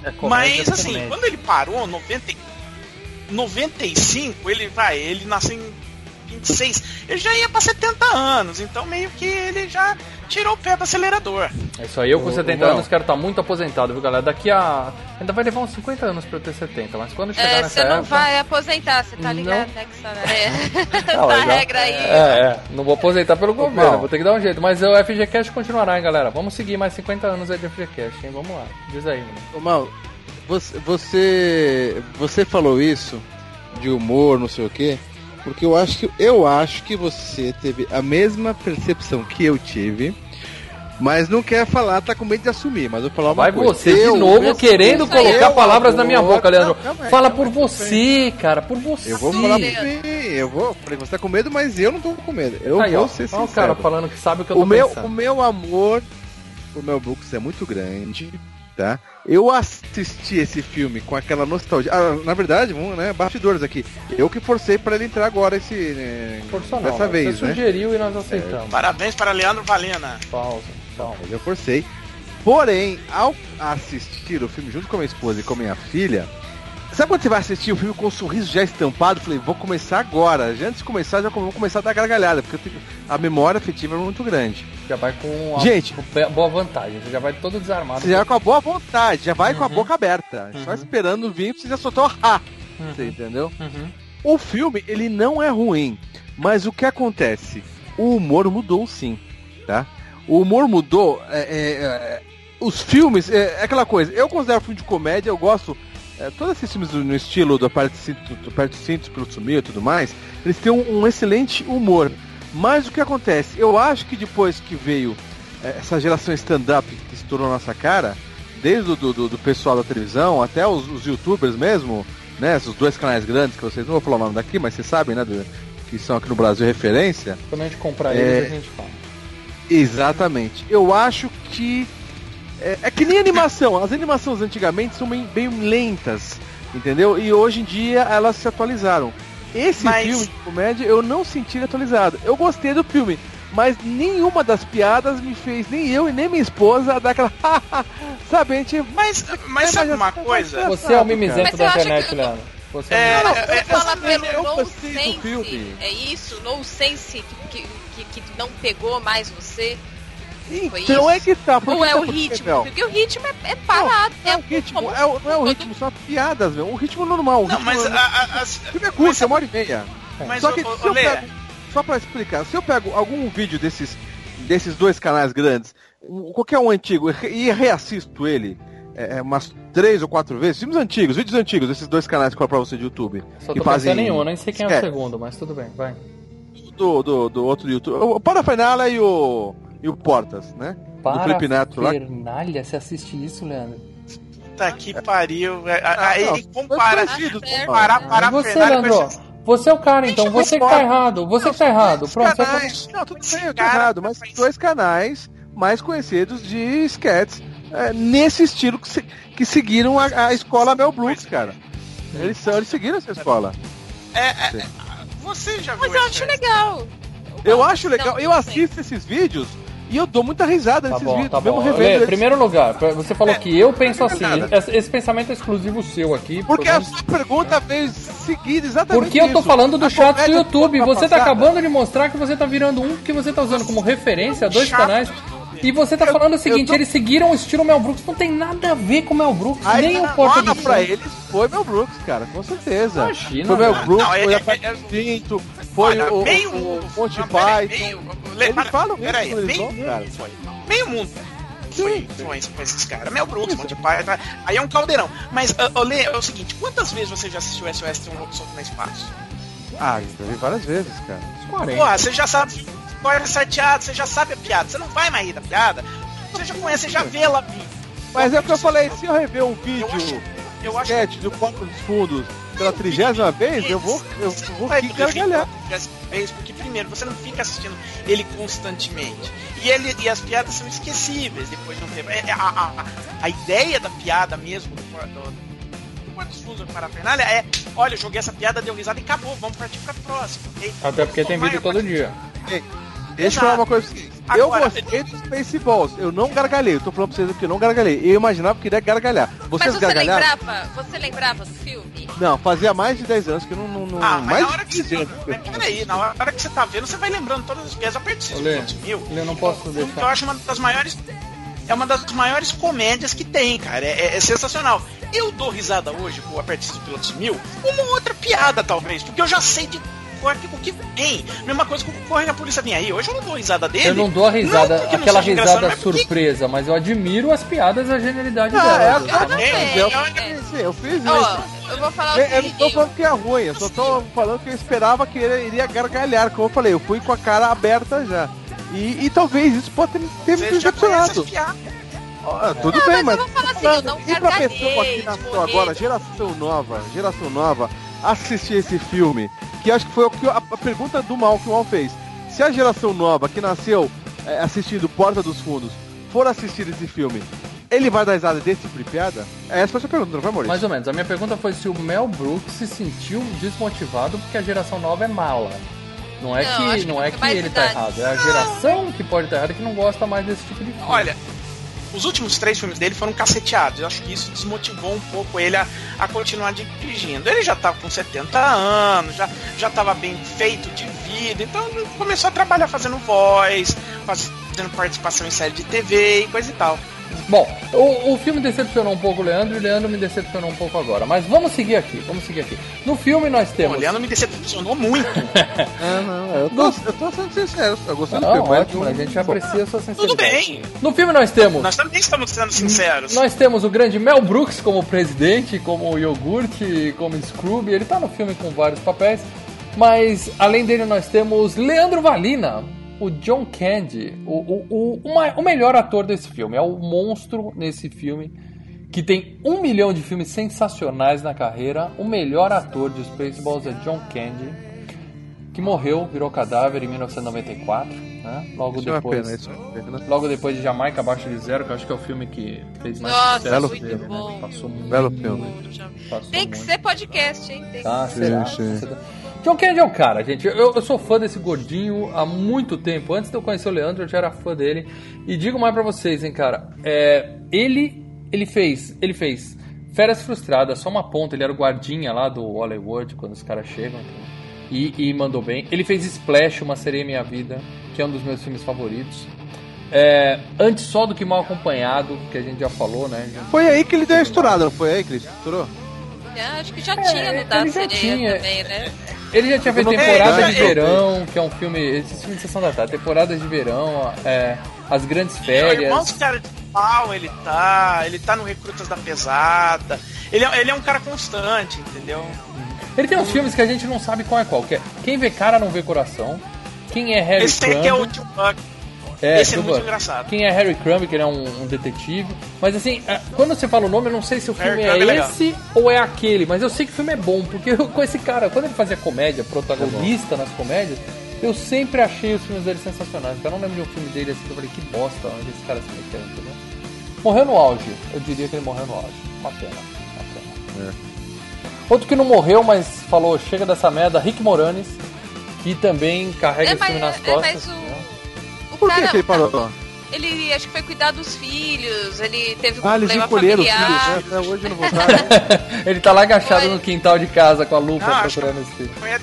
É comédia,
Mas
é
assim,
comédia.
quando ele parou, 90, e- 95, ele vai, ele nasceu em 26, ele já ia pra 70 anos, então meio que ele já tirou o pé do acelerador.
É isso aí, eu com
Ô,
70
ô,
anos quero estar muito aposentado, viu, galera? Daqui a. Ainda vai levar uns 50 anos pra eu ter 70, mas quando chegar
É,
nessa
você não
época.
vai aposentar, você tá ligado,
Não.
né? Que essa... é.
Não,
a
mas já-
regra aí.
É, é. Não vou aposentar pelo governo,
Mal.
vou ter que dar um jeito. Mas o FGCast continuará, hein, galera? Vamos seguir mais 50 anos aí de FGCast, hein? Vamos lá. Diz aí, menino.
Ô, Mal, você, você, você falou isso de humor, não sei o quê, porque eu acho que eu acho que você teve a mesma percepção que eu tive, mas não quer falar, tá com medo de assumir, mas eu vou falar uma
Vai
coisa.
você de
Eu-
novo querendo colocar
eu
palavras na minha boca, Leandro.
Não, calma
Fala
calma
por
aí.
você, cara, por você.
Eu vou falar por mim, eu vou, falei, você tá com medo, mas eu não tô com medo. Eu
Aí,
vou
ó,
ser sincero.
o cara falando que sabe o que eu tô
o meu,
pensando.
o meu amor por Mel Brooks é muito grande, tá? Eu assisti esse filme com aquela nostalgia. Ah, na verdade, vamos, né, bastidores aqui. Eu que forcei pra ele entrar agora esse né,
Forçou não,
dessa vez,
você
né?
sugeriu e nós aceitamos.
Parabéns para Leandro Valena.
Pausa, pausa.
Eu forcei. Porém, ao assistir o filme junto com a minha esposa e com a minha filha, sabe quando você vai assistir o filme com um sorriso já estampado? Falei, vou começar agora. Já antes de começar, já vou começar a dar gargalhada, porque tenho- a memória afetiva é muito grande.
Já vai com a
Gente.
com boa vantagem, você já vai todo desarmado.
Você já vai com a boa vontade, já vai com a
Uhum.
boca aberta. Só
Uhum.
esperando vir você já soltar o ha.
Uhum.
Você entendeu?
Uhum.
O filme, ele não é ruim, mas o que acontece? O humor mudou sim, tá? O humor mudou. é, é, é, os filmes, é, é aquela coisa. Eu considero filme de comédia, eu gosto. É, todos esses filmes do- no estilo do Aperte Cintos pelo Sumir e tudo mais, eles têm um, um excelente humor. Mas o que acontece? Eu acho que depois que veio é, essa geração stand-up que estourou na nossa cara, desde o do, do, do pessoal da televisão até os, os youtubers mesmo, né? Esses dois canais grandes que vocês não vou falar o nome daqui, mas vocês sabem, né? do- que são aqui no Brasil referência.
Quando a gente comprar
É.
eles, a gente fala.
Exatamente. Eu acho que. É, é que nem animação. As animações antigamente são bem, bem lentas, entendeu? E hoje em dia elas se atualizaram. Esse
Mas-
filme de comédia eu não senti ele atualizado. Eu gostei do filme, mas nenhuma das piadas me fez, nem eu e nem minha esposa, dar aquela. sabe, a gente.
Mas, mas sabe uma coisa?
Você é o mimizento da internet,
que-
Leandro. Você é,
É,
o mimizento.
é, é,
Fala pelo
eu
no
gostei do
sense.
filme.
É isso? No sense que, que, que não pegou mais você?
Então
isso?
é que tá. por
Ou
que
é
tá
o
por
ritmo? Porque o ritmo é, é parado.
Não, é
é
o ritmo,
como-
é o- não é o ritmo, são as piadas, meu. O ritmo normal. O
Não, mas a,
normal.
a,
O filme é curto, é uma hora e meia.
mas
Só que
ô,
se eu pego, só pra explicar, se eu pego algum vídeo desses, desses dois canais grandes, qualquer um antigo, e reassisto ele é, é, umas três ou quatro vezes, filmes antigos, vídeos antigos, desses dois canais que eu pra você de YouTube,
Só
que
tô
fazem
um, eu nem sei quem é o
É.
segundo, mas tudo bem, vai.
do, do, do outro YouTube, o Parafernália e o, e o Portas, né? do Felipe Neto lá.
Parafernália, você assiste isso, Leandro?
Puta que pariu. é, a-
Ah,
Aí
não,
compara. Comparar para
você, Leandro? Você é o cara, então. Você que tá errado. Você que tá errado. Pronto, você
canais, não, tudo bem, eu tô errado, mas dois canais mais conhecidos de sketches é, nesse estilo que, se- que seguiram a, a escola Mel Brooks, cara. Eles, são, eles seguiram essa escola.
É, é, você já viu
Mas eu acho legal.
Eu acho legal, eu assisto esses vídeos e eu dou muita risada
Tá
nesses
bom,
vídeos,
tá
mesmo
bom.
revendo
Lê, primeiro lugar, você falou que eu penso assim. Esse, esse pensamento é exclusivo seu aqui.
Porque a sua pergunta veio seguida exatamente
Porque eu tô
isso.
falando do
A
chat do YouTube. Você tá
passada-
acabando de mostrar que você tá virando um que você tá usando como referência dois
Chato.
canais. E você tá
Eu-
falando o
eu
seguinte,
tô-
eles seguiram o estilo Mel Brooks, não tem nada a ver com Mel Brooks,
Aí,
nem o Porta de
pra eles foi Mel Brooks, cara, com certeza.
Imagina,
foi Mel
velho.
Brooks,
Não, é-
foi
é-
a Pat
é-
Pinto, foi
Olha,
o,
meio
o, o Monty
Não, peraí,
Python. Eles
para-
falam isso
peraí,
quando eles
meio
vão, cara.
mundo foi. Meio mundo foi influência esses caras. Mel Brooks, Monty Python, aí é um caldeirão. Mas, ô, Lê, é o seguinte, quantas vezes você já assistiu SOS Tem um Louco Solto no Espaço?
Ah, já vi várias vezes, cara.
Uns 40.
Porra, você já sabe acorda chateado, você já sabe a piada, você não vai mais rir da piada, você já conhece, você já vê ela vir.
Mas é o que eu falei, se eu rever um vídeo,
Eu acho- eu acho
do Porta dos Fundos pela trigésima vez, eu vou, eu vou gargalhar.
vez, porque primeiro, você não fica assistindo ele constantemente. E, ele, e as piadas são esquecíveis depois de um tempo. A, a, a ideia da piada mesmo do, do, dos Fundos para a é: olha, eu joguei essa piada, deu risada e acabou, vamos partir pra próxima. ok?
Até porque tem vídeo todo dia.
Deixa eu falar uma coisa pra vocês. Eu
Agora-
gostei dos Spaceballs, eu não gargalhei, eu tô falando pra vocês aqui, eu não gargalhei. Eu imaginava que iria gargalhar.
Mas
Vocês
você
gargalharam?
lembrava, você lembrava do filme?
Não, fazia mais de 10 anos que eu não. não, não
Ah, mas
mais
na
de
hora que você
15 anos.
Mas Peraí, na hora que você tá vendo, você vai lembrando todas as piadas. Aperto
Ô, Lê,
esses mil.
Eu não posso
Que eu
deixar.
acho uma das maiores. É uma das maiores comédias que tem, cara. É, é- é sensacional. Eu dou risada hoje com o Aperte dos Pilotos Mil, uma outra piada, talvez, porque eu já sei de o que vem. Mesma coisa o Corre a Polícia Vem Aí. Hoje eu não dou risada dele.
Eu não dou a risada,
Não porque
aquela risada
mas porque-
surpresa, mas eu admiro as piadas e a genialidade
Ah,
dela.
é,
Dudu.
eu,
também,
eu,
eu-
fiz isso.
Eu vou falar o
Eu, eu não tô falando que é ruim, eu só tô falando que eu esperava que ele iria gargalhar. Como eu falei, eu fui com a cara aberta já. E, e talvez isso pode ter, ter me decepcionado. Ah, tudo
Não,
bem,
mas
mas.
eu vou falar assim, eu não
e pra pessoa que
de
nasceu
morrer.
agora, geração nova, geração nova, assistir esse filme, que acho que foi a, a pergunta do mal que o mal fez. Se a geração nova que nasceu é, assistindo Porta dos Fundos for assistir esse filme, ele vai dar risada desse tipo de piada? Essa foi a sua pergunta, não foi, Maurício?
Mais ou menos. A minha pergunta foi se o Mel Brooks se sentiu desmotivado porque a geração nova é mala. Não é
Não,
que, não é que ele tá errado, é a geração que pode estar errada que não gosta mais desse tipo de filme.
Olha, os últimos três filmes dele foram caceteados. Eu acho que isso desmotivou um pouco ele a, a continuar dirigindo. Ele já tava com 70 anos, já, já tava bem feito de vida, então começou a trabalhar fazendo voz, fazendo participação em série de TV e coisa e tal.
Bom, o, o filme decepcionou um pouco o Leandro e o Leandro me decepcionou um pouco agora. Mas vamos seguir aqui, vamos seguir aqui. No filme nós temos.
o Leandro me decepcionou muito.
Não, eu tô, eu tô sendo sincero, eu gostei do
Não,
filme. mas
ótimo,
não-
a gente aprecia a sua sinceridade.
Tudo bem.
No filme nós temos.
Nós também estamos sendo sinceros.
Nós temos o grande Mel Brooks como presidente, como iogurte, como Scrooge. Ele tá no filme com vários papéis. Mas além dele nós temos Leandro Valina, o John Candy, o, o, o, o melhor ator desse filme. É o monstro nesse filme que tem um milhão de filmes sensacionais na carreira. O melhor ator de Spaceballs é John Candy, que morreu, virou cadáver em 1994. Né? Logo
Isso é
depois.
pena, isso é pena.
Logo depois de Jamaica Abaixo de Zero, que eu acho que é o filme que fez mais
Nossa,
sucesso.
Belo
dele,
filme.
né? Passou muito.
Belo filme.
Passou
Tem que
muito.
ser podcast, hein? Tem que
Ah,
ser.
será?
sim.
John Candy é o cara, gente. Eu, eu sou fã desse gordinho há muito tempo. Antes de eu conhecer o Leandro, eu já era fã dele. E digo mais pra vocês, hein, cara. É, ele, ele fez, ele fez Férias Frustradas, só uma ponta. Ele era o guardinha lá do Hollywood quando os caras chegam. E, e mandou bem. Ele fez Splash, Uma Sereia Minha Vida, que é um dos meus filmes favoritos. É, Antes Só do que Mal Acompanhado, que a gente já falou, né?
Foi aí que ele deu a estourada, não foi aí que ele estourou?
É, acho que já tinha no da
ele já
sereia
tinha.
também, né?
Ele já tinha feito temporada
É,
de verão, que é um filme. Esse filme de sessão da tarde, temporadas de verão, é, as grandes férias.
Irmãos cara de pau, ele tá. Ele tá no Recrutas da Pesada. Ele é, ele é um cara constante, entendeu?
Ele tem uns filmes que a gente não sabe qual é qual. que é Quem vê cara não vê coração. Quem é Harry
Esse aqui é o
Crumb?
Tio Buck.
É,
Esse é muito engraçado.
Quem é Harry Crumb, que ele é um, um detetive. Mas assim, é, quando você fala o nome, eu não sei se o
Harry
filme
Crumb é
é esse ou é aquele. Mas eu sei que o filme é bom, porque eu- com esse cara, quando ele fazia comédia, protagonista nas comédias, eu sempre achei os filmes dele sensacionais. Porque eu não lembro de um filme dele assim que eu falei, que bosta, onde esse cara se meteu, entendeu? Morreu no auge. Eu diria que ele morreu no auge. Uma pena. Uma pena. Outro que não morreu, mas falou, chega dessa merda, Rick Moranis, que também carrega
É,
esse
mas,
filme nas
é,
costas.
mas o,
né?
o
Por que, que ele parou?
ele acho que foi cuidar dos filhos, ele teve um
Ah, eles
problema
encolheram os
familiar.
filhos, né? Até hoje não voltaram.
Ele tá lá agachado
Foi.
no quintal de casa com a lupa
Não, acho
procurando esse filho.
A mulher,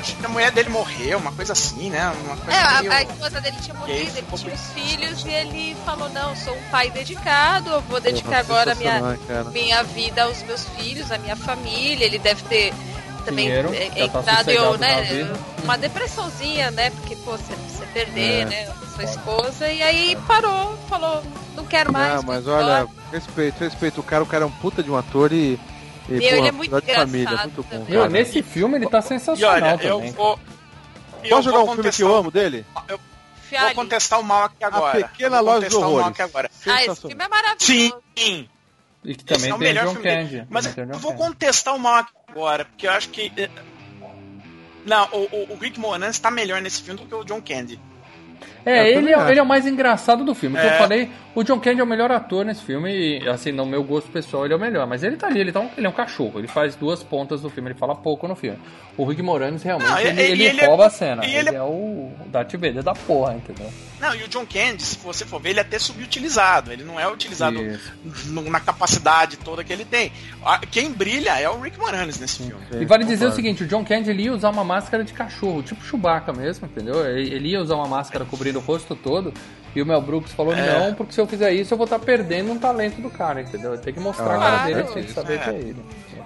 acho que a mulher dele morreu, uma coisa assim, né? Uma coisa
É, a,
meio-
a esposa dele tinha morrido, ele tinha os filhos e ele falou, não, sou um pai dedicado, eu vou dedicar agora a minha,
cara.
minha vida aos meus filhos, à minha família. Ele deve ter também
Dinheiro,
é,
tá sossegado
né, uma depressãozinha, né? Porque, pô, você, você perder,
É.
né? Sua esposa, e aí parou, falou, não quero mais.
Não, mas olha,
embora.
respeito, respeito. O cara, o cara é um puta de um ator e. e
Meu, ele
porra,
é muito
de família,
engraçado
muito bom.
Meu, nesse filme ele tá
E
sensacional
olha,
também.
eu vou. E
Posso
eu
jogar um filme que eu amo dele?
Eu vou contestar o mal aqui agora.
A Pequena
Eu vou
Loja dos
contestar o mal
Horrores.
aqui agora.
Ah, esse filme é maravilhoso.
Sim,
E que
esse
também
é o melhor
John
filme. Mas eu vou contestar o mal aqui agora, porque eu acho que. eh, Não, o, o, o Rick Moranis tá melhor nesse filme do que o John Candy.
É,
Eu
ele
também
é, ele é o mais engraçado do filme. Que eu
É.
falei, o John Candy é o melhor ator nesse filme e, assim, no meu gosto pessoal, ele é o melhor. Mas ele tá ali, ele, tá um, ele é um cachorro. Ele faz duas pontas do filme, ele fala pouco no filme. O Rick Moranis, realmente,
Não, e-
ele, ele
ele é-
rouba a cena.
e
Ele,
ele-
é o Darth Vader da porra, entendeu?
Não, e o John Candy, se você for ver, ele é até subutilizado. Ele não é utilizado no- na capacidade toda que ele tem. Quem brilha é o Rick Moranis nesse filme.
E vale dizer o seguinte, o John Candy ele ia usar uma máscara de cachorro, tipo Chewbacca mesmo, entendeu? Ele ele ia usar uma máscara cobrindo o rosto todo, e o Mel Brooks falou,
É.
não, porque se eu fizer isso eu vou estar perdendo um talento do cara, entendeu? Tem que mostrar a
Ah,
cara dele,
é
tem que saber
é.
que é ele.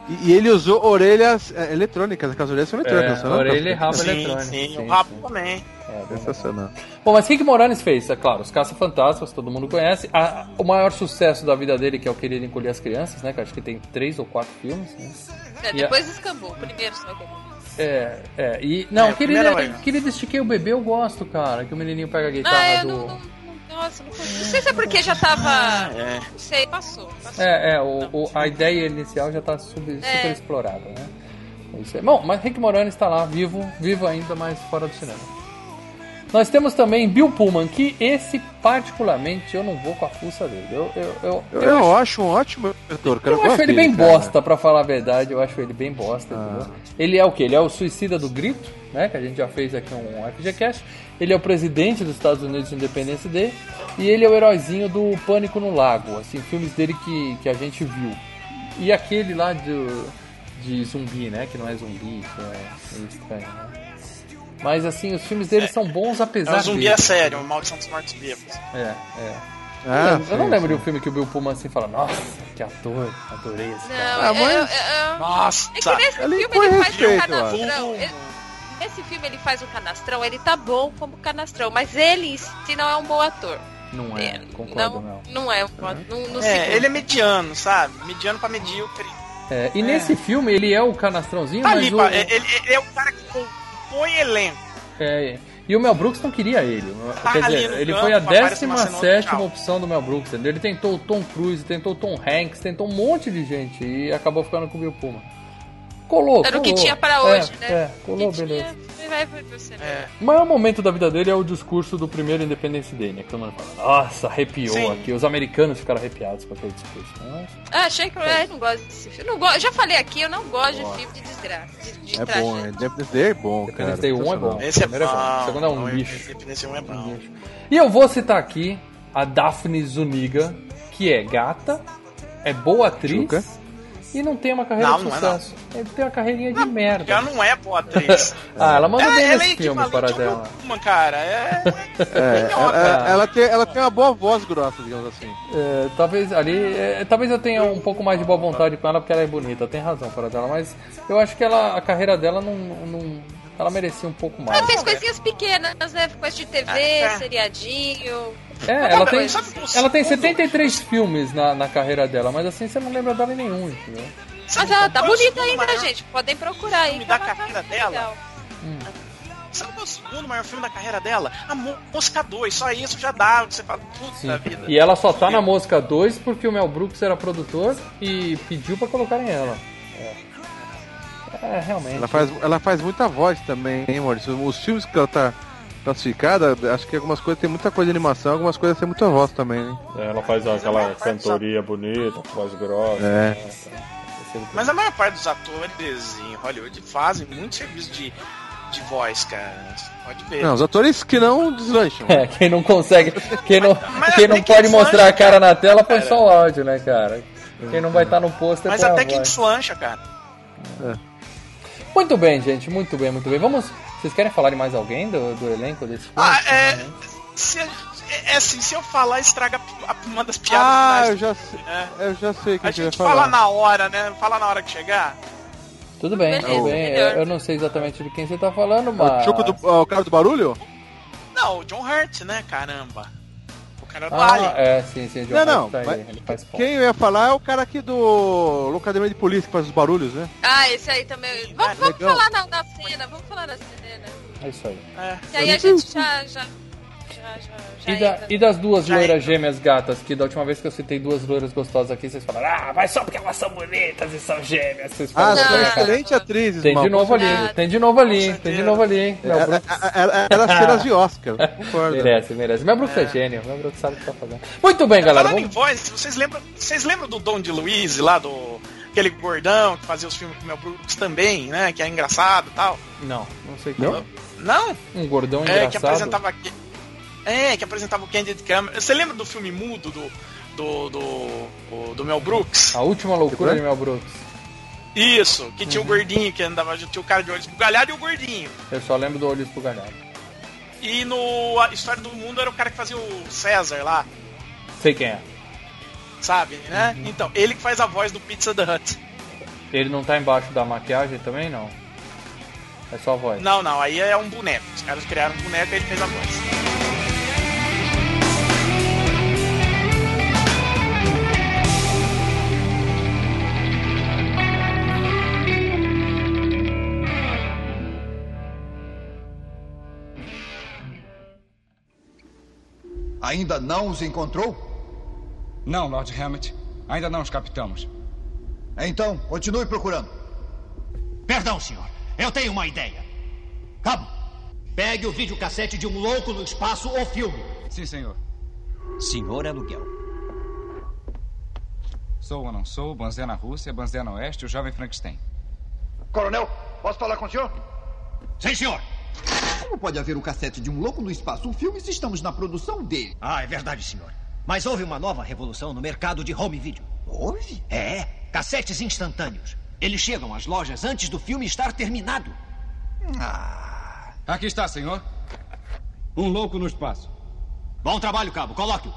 E, e ele usou orelhas é, eletrônicas, aquelas orelhas são eletrônicas.
É,
não?
orelha e rabo
Sim,
eletrônico.
sim, o rabo também.
É,
Sensacional.
Bom, mas o que que Moranis fez? É claro, os Caça-Fantasmas, todo mundo conhece. A- o maior sucesso da vida dele, que é o Querer Encolher as Crianças, né? Que acho que tem três ou quatro filmes, né?
É,
a-
depois descambou. O primeiro só que.
É, é. E, não,
É,
querido,
é-
Estiquei o Bebê eu gosto, cara. Que o menininho pega a guitarra
Ah, eu
do...
não, não, não, nossa, não, sei se é porque já tava.
É.
Não sei, passou. passou.
É, é, o, o- a ideia inicial já tá sub- super
É.
explorada, né? É isso aí. Bom, mas Rick Moranis está lá, vivo, vivo ainda, mas fora do cinema. Nós temos também Bill Pullman, que esse particularmente eu não vou com a fuça dele. Eu, eu, eu,
Eu,
eu
eu acho um ótimo ator, cara.
Eu
gosto
acho ele bem
cara.
bosta, pra falar a verdade. Eu acho ele bem bosta,
Ah.
Ele é o que? Ele é o suicida do grito, né? Que a gente já fez aqui um FGCast. Ele é o presidente dos Estados Unidos de Independência Day. E ele é o heróizinho do Pânico no Lago, assim, filmes dele que, que a gente viu. E aquele lá de, de zumbi, né? Que não é zumbi, que é meio estranho, né? Mas assim, os filmes dele são bons
É
apesar
um zumbi
de.
é sério, uma maldição dos mortos vivos.
É, é.
Ah,
eu, eu não
sim,
lembro de
sim.
um filme que o Bill Pullman assim fala, nossa, que ator, adorei esse cara.
Não,
Ah, mas-
eu- eu- eu-
Nossa!
É que nesse
Ele
filme ele faz um canastrão. Ele- Nesse filme ele faz um canastrão, ele tá bom como canastrão, mas ele si não é um bom ator.
Não é,
É,
concordo,
não,
não.
não é um bom ator. Não, não
É,
se-
ele é mediano, sabe? Mediano pra medíocre.
É, e nesse filme ele é o canastrãozinho,
Tá
mas
ali,
o,
pa- ele, ele é o cara que compõe elenco.
é, e o Mel Brooks não queria ele.
Tá
Quer dizer, ele
campo,
foi a
aparece uma cena
17
tchau.
opção do Mel Brooks. Entendeu? Ele tentou o Tom Cruise, tentou o Tom Hanks, tentou um monte de gente e acabou ficando com o Bill Pullman. Colou,
Era o que
colou.
tinha pra
É,
hoje, né?
É, colou,
Que tinha-
beleza.
né?
É.
O maior momento da vida dele é o discurso do primeiro Independence Day, né? Que todo mundo fala, nossa, arrepiou
Sim.
aqui. Os americanos ficaram arrepiados com aquele discurso. né?
Ah, achei que eu é, não gosto desse filme. Não gosto, já falei aqui, eu não gosto de filme de desgraça. De, de
É
tragédia.
bom, é, Independence Day é bom, cara.
Independence Day 1 é bom.
Esse é
Primeiro é bom, o segundo é um
Não,
lixo.
Independência 1 é bom.
E eu vou citar aqui a Daphne Zuniga, que é gata, é boa atriz
Tchuca.
E não tem uma carreira
Não,
de
não é
sucesso. Ele tem uma carreirinha de merda.
Ela não é boa atriz.
Ah, ela manda
ela,
bem
ela é
nesse filme,
equivalente
para dela.
Uma cara. É.
É, ela, ela- ela tem, ela tem uma boa voz grossa, digamos assim.
É, talvez ali, é, talvez eu tenha um pouco mais de boa vontade com ela porque ela é bonita, tem razão para dela, mas eu acho que ela, a carreira dela não, não- ela merecia um pouco mais.
Ela fez coisinhas pequenas, né? Coisa de TV,
É.
seriadinho.
É, ela tem,
Sabe o
ela tem
segundo?
73 filmes na, na carreira dela, mas assim você não lembra dela em nenhum, entendeu?
Mas ela tá
é o
bonita ainda,
maior
gente. Podem procurar aí.
filme
que
da
tá
carreira
legal.
dela? Sabe qual é o segundo maior filme da carreira dela? A Mosca 2. Só isso já dá. Você fala, puta
Sim.
vida.
E ela só tá na Mosca 2 porque o Mel Brooks era produtor e pediu pra colocarem ela. É, É, realmente.
Ela faz, ela faz muita voz também, hein, Maurício? Os filmes que ela tá classificada, acho que algumas coisas tem muita coisa de animação, algumas coisas tem muita voz também, né?
Ela faz aquela cantoria bonita, voz grossa.
É.
Mas a maior parte dos atores em Hollywood fazem muito serviço de, de voz, cara. Pode ver.
Não, os atores que não deslancham.
É, quem não consegue, quem não,
Mas
quem não pode mostrar a cara na tela põe só o áudio, né, cara? Quem não vai estar no pôster
Mas até que
voz.
deslancha, cara.
Muito bem, gente, muito bem, muito bem. Vamos. Vocês querem falar de mais alguém do, do elenco desse filme?
Ah, é. Se, é, é assim, se eu falar, estraga a- uma das piadas
Ah,
finais
eu já sei,
né?
eu já sei o que
A
gente vai
gente fala
falar.
na hora, né? Fala na hora que chegar.
Tudo bem,
Beleza,
tudo bem. Eu, eu não sei exatamente de quem você tá falando,
O,
mas.
Chuco do, o cara do barulho?
Não, o John Hurt, né? Caramba. O cara do
Ah,
Alien.
é, sim, sim, John
Não, não,
tá aí.
Quem eu ia falar é o cara aqui do Locademia de Polícia que faz os barulhos, né?
Ah, esse aí também. Vamos, vamos
legal.
falar na, na cena, vamos falar na cena.
É isso aí.
É.
E aí a gente já. já, já, já, já
E, da- e das duas
Já
loiras
entra.
gêmeas gatas, que da última vez que eu citei duas loiras gostosas aqui, vocês falaram, ah, mas só porque elas são bonitas e são gêmeas. Vocês
Ah, são
isso, cara?
excelentes atrizes,
Tem de novo ali, tem de novo ali, tem de novo ali, Brooks.
Era, era cenas de Oscar, concordo.
Merece, merece. Mel Brooks é, gênio, Mel Brooks sabe o que tá fazendo. Muito bem, galera.
Falando em
Vamos...
voz, vocês lembram, vocês lembram do Dom de Luiz lá, do aquele gordão que fazia os filmes com o Mel Brooks também, né? Que é engraçado e tal.
Não, não sei
Não?
quem.
Não?
Um gordão
É, que
engraçado.
apresentava aqui. É, que apresentava o Candid Camera. Você lembra do filme mudo do, do, do, do Mel Brooks?
A última loucura de Mel Brooks.
Isso, que tinha
Uhum.
o gordinho que andava, tinha o cara de olhos bugalhado e o gordinho.
Eu só lembro do olho esbugalhado.
E no a História do Mundo era o cara que fazia o César lá,
Sei quem é.
sabe, né?
Uhum.
Então, ele que faz a voz do Pizza the Hut.
Ele não tá embaixo da maquiagem também, não? É só a voz.
Não, não, aí é um boneco. Os caras criaram um boneco e ele fez a voz.
Ainda não os encontrou?
Não, Lord Hammett. Ainda não os captamos.
Então, continue procurando.
Perdão, senhor. Eu tenho uma ideia. Cabo, pegue o videocassete de um louco no espaço ou filme.
Sim, senhor.
Senhor aluguel.
Sou ou não sou, Banzé na Rússia, Banzé na Oeste, o jovem Frankenstein.
Coronel, posso falar com o senhor?
Sim, senhor.
Como pode haver o cassete de um louco no espaço? Um filme se estamos na produção dele.
Ah, é verdade, senhor. Mas houve uma nova revolução no mercado de home video.
Houve?
É, cassetes instantâneos. Eles chegam às lojas antes do filme estar terminado.
Aqui está, senhor. Um louco no espaço.
Bom trabalho, Cabo. Coloque-o.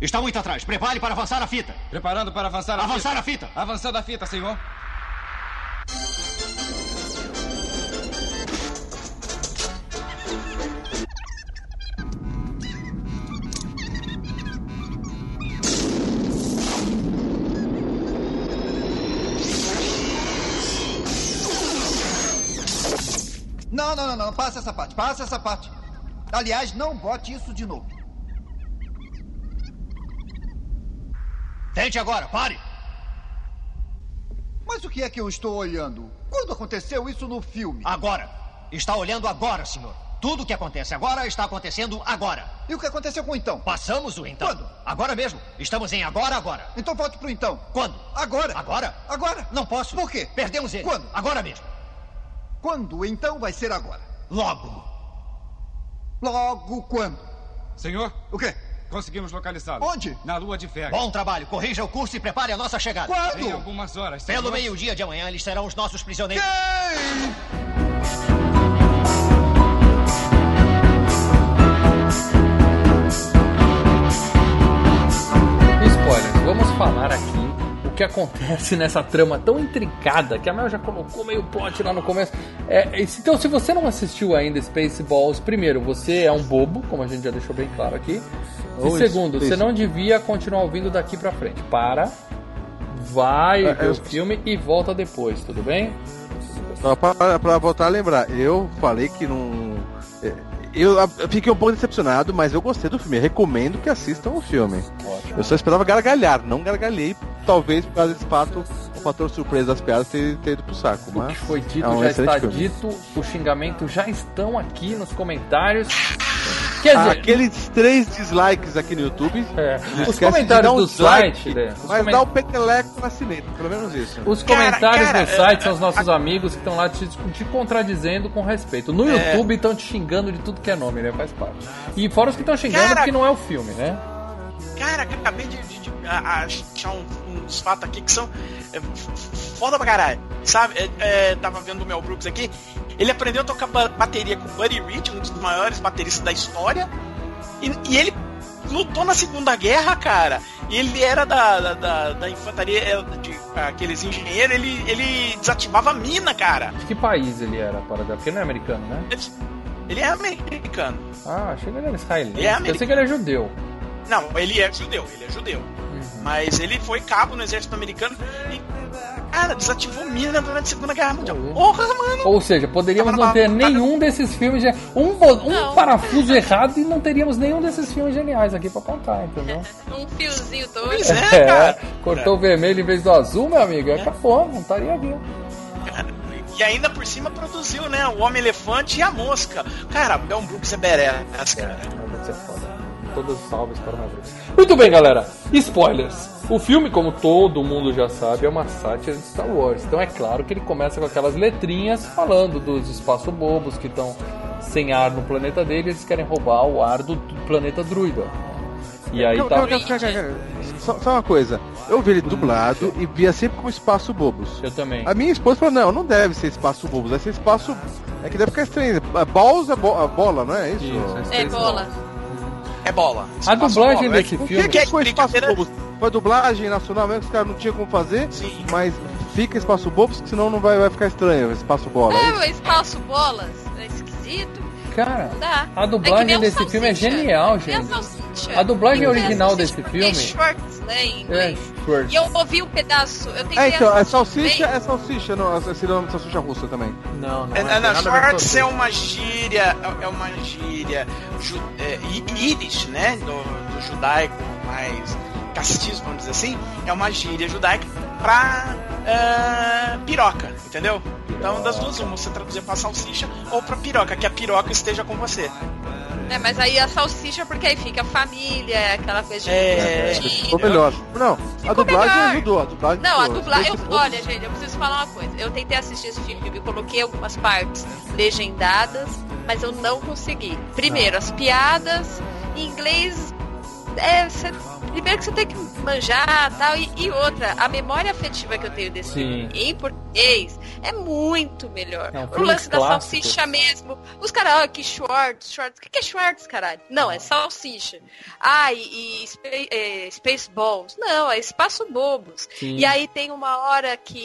Está muito atrás. Prepare para avançar a fita.
Preparando para avançar a
Avançar
fita.
a fita.
Avançando a fita, senhor.
Não, não, não, não. Passa essa parte. Passa essa parte. Aliás, não bote isso de novo.
Tente agora. Pare.
Mas o que é que eu estou olhando? Quando aconteceu isso no filme?
Agora. Está olhando agora, senhor. Tudo o que acontece agora está acontecendo agora.
E o que aconteceu com o então?
Passamos o então.
Quando?
Agora mesmo. Estamos em agora, agora.
Então volte pro então.
Quando?
Agora.
Agora?
Agora.
Não posso.
Por quê?
Perdemos ele.
Quando?
Agora mesmo.
Quando então vai ser agora?
Logo.
Logo quando?
Senhor,
O quê?
Conseguimos localizá-lo.
Onde?
Na lua de Vega.
Bom trabalho. Corrija o curso e prepare a nossa chegada.
Quando?
Em algumas horas,
Pelo meio-dia de amanhã, eles serão os nossos prisioneiros.
Quem?
Spoilers, vamos falar aqui que acontece nessa trama tão intrincada que a Mel já colocou meio plot lá no começo. É, então, se você não assistiu ainda Spaceballs, primeiro, você é um bobo, como a gente já deixou bem claro aqui. E segundo, você não devia continuar ouvindo daqui pra frente. Para, vai
É,
ver
é-
o filme e volta depois, tudo bem?
Só pra, pra voltar a lembrar, eu falei que não. é, Eu, eu fiquei um pouco decepcionado, mas eu gostei do filme. Recomendo que assistam o filme. Eu só esperava gargalhar, não gargalhei, talvez por causa desse fato, o fator surpresa das piadas ter, ter ido pro saco.
O
Mas
que foi dito
é um
já está
filme.
dito, os xingamentos já estão aqui nos comentários. Quer dizer,
Aqueles três dislikes aqui no YouTube.
É. Os comentários
um
do
dislike,
site, né?
Mas
comen-
dá o peteleco na cineta, pelo menos isso.
Os
Cara,
comentários
cara,
no site são os nossos amigos que estão lá te, te contradizendo com respeito. No
É.
YouTube estão te xingando de tudo que é nome, né? Faz parte. E fora os que estão xingando
Cara-
porque não é o filme, né?
Cara, acabei de, a- a- achar um- uns fatos aqui que são é, foda pra caralho. Sabe? É, é, tava vendo o Mel Brooks aqui. Ele aprendeu a tocar ba- bateria com o Buddy Rich, um dos maiores bateristas da história. E, e ele lutou na Segunda Guerra, cara. E ele era da, da, da- da infantaria, é, de aqueles engenheiros. Ele, ele desativava a mina, cara.
De que país ele era, para Porque não é americano, né?
Ele, ele é americano.
Ah, achei que ele era israelense.
Ele é
Eu sei que ele é judeu.
Não, ele é judeu, ele é judeu. Mas ele foi cabo no exército americano e, Cara, desativou mina durante a Segunda Guerra Mundial. Porra, mano!
Ou seja, poderíamos não ter nenhum desses filmes. Um, bo- um parafuso errado e não teríamos nenhum desses filmes geniais aqui pra contar, entendeu?
Um fiozinho doido.
Pois é, cara.
cortou o vermelho em vez do azul, meu amigo. Acabou, não estaria aqui.
E ainda por cima produziu, né? O Homem-Elefante e a Mosca. Cara, Bel Brooks é badass, cara.
Vai ser foda. Todos salves para o Mavericks. Muito bem, galera. Spoilers. O filme, como todo mundo já sabe, é uma sátira de Star Wars. Então é claro que ele começa com aquelas letrinhas falando dos espaço bobos que estão sem ar no planeta dele. Eles querem roubar o ar do, planeta druida. E aí tá.
Só, só uma coisa. Eu vi ele dublado e via sempre como espaço bobos.
Eu também.
A minha esposa falou, não, não deve ser espaço bobos, deve ser espaço. É que deve ficar estranho. Balls é bo- a bola, não é isso?
Isso,
É bola.
É bola.
A dublagem
bola, é
desse
que-
filme-
O que, que foi espaço bobos? Foi dublagem nacional mesmo, que os caras não tinham como fazer,
Sim.
mas fica espaço bobos, que senão não vai, vai ficar estranho, espaço bola.
É, o espaço bolas. É esquisito.
Cara,
Não dá.
a
É
dublagem
um
desse filme é
salsicha.
genial,
a
gente.
salsicha.
A dublagem
a
original
salsicha,
desse
é
filme-
Schwartz, né, em
É,
inglês.
Schwartz.
E eu ouvi um pedaço. Eu tentei
É, então, é salsicha, é salsicha, não, esse é nome de salsicha russa também.
Não, não.
É,
é,
não, é uma gíria, é- é uma gíria ju, é, né? Do, do judaico mais castiço, vamos dizer assim. É uma gíria judaica pra é, piroca, entendeu? Então, das duas, uma, você traduzir pra salsicha ou pra piroca, que a piroca esteja com você.
É, mas aí a salsicha, porque aí fica a família, aquela coisa de.
É,
Ficou melhor. Não, a
Ficou
dublagem
melhor.
ajudou, a dublagem
Não, a
ajudou.
dublagem.
Esse-
Olha, gente, eu preciso falar uma coisa. Eu tentei assistir esse filme, eu coloquei algumas partes legendadas, mas eu não consegui. Primeiro, as piadas em inglês. É, cê- primeiro que você tem que manjar tal, e, e outra, a memória afetiva que eu tenho desse
Sim.
em português é muito melhor.
É um
o lance da
clássico.
salsicha mesmo. Os caras, ah, que Schwartz, Schwartz. O que, que é Schwartz, caralho? Não, é salsicha. Ah, e, e Spa- é, Spaceballs. Não, é espaço bobos.
Sim.
E aí tem uma hora que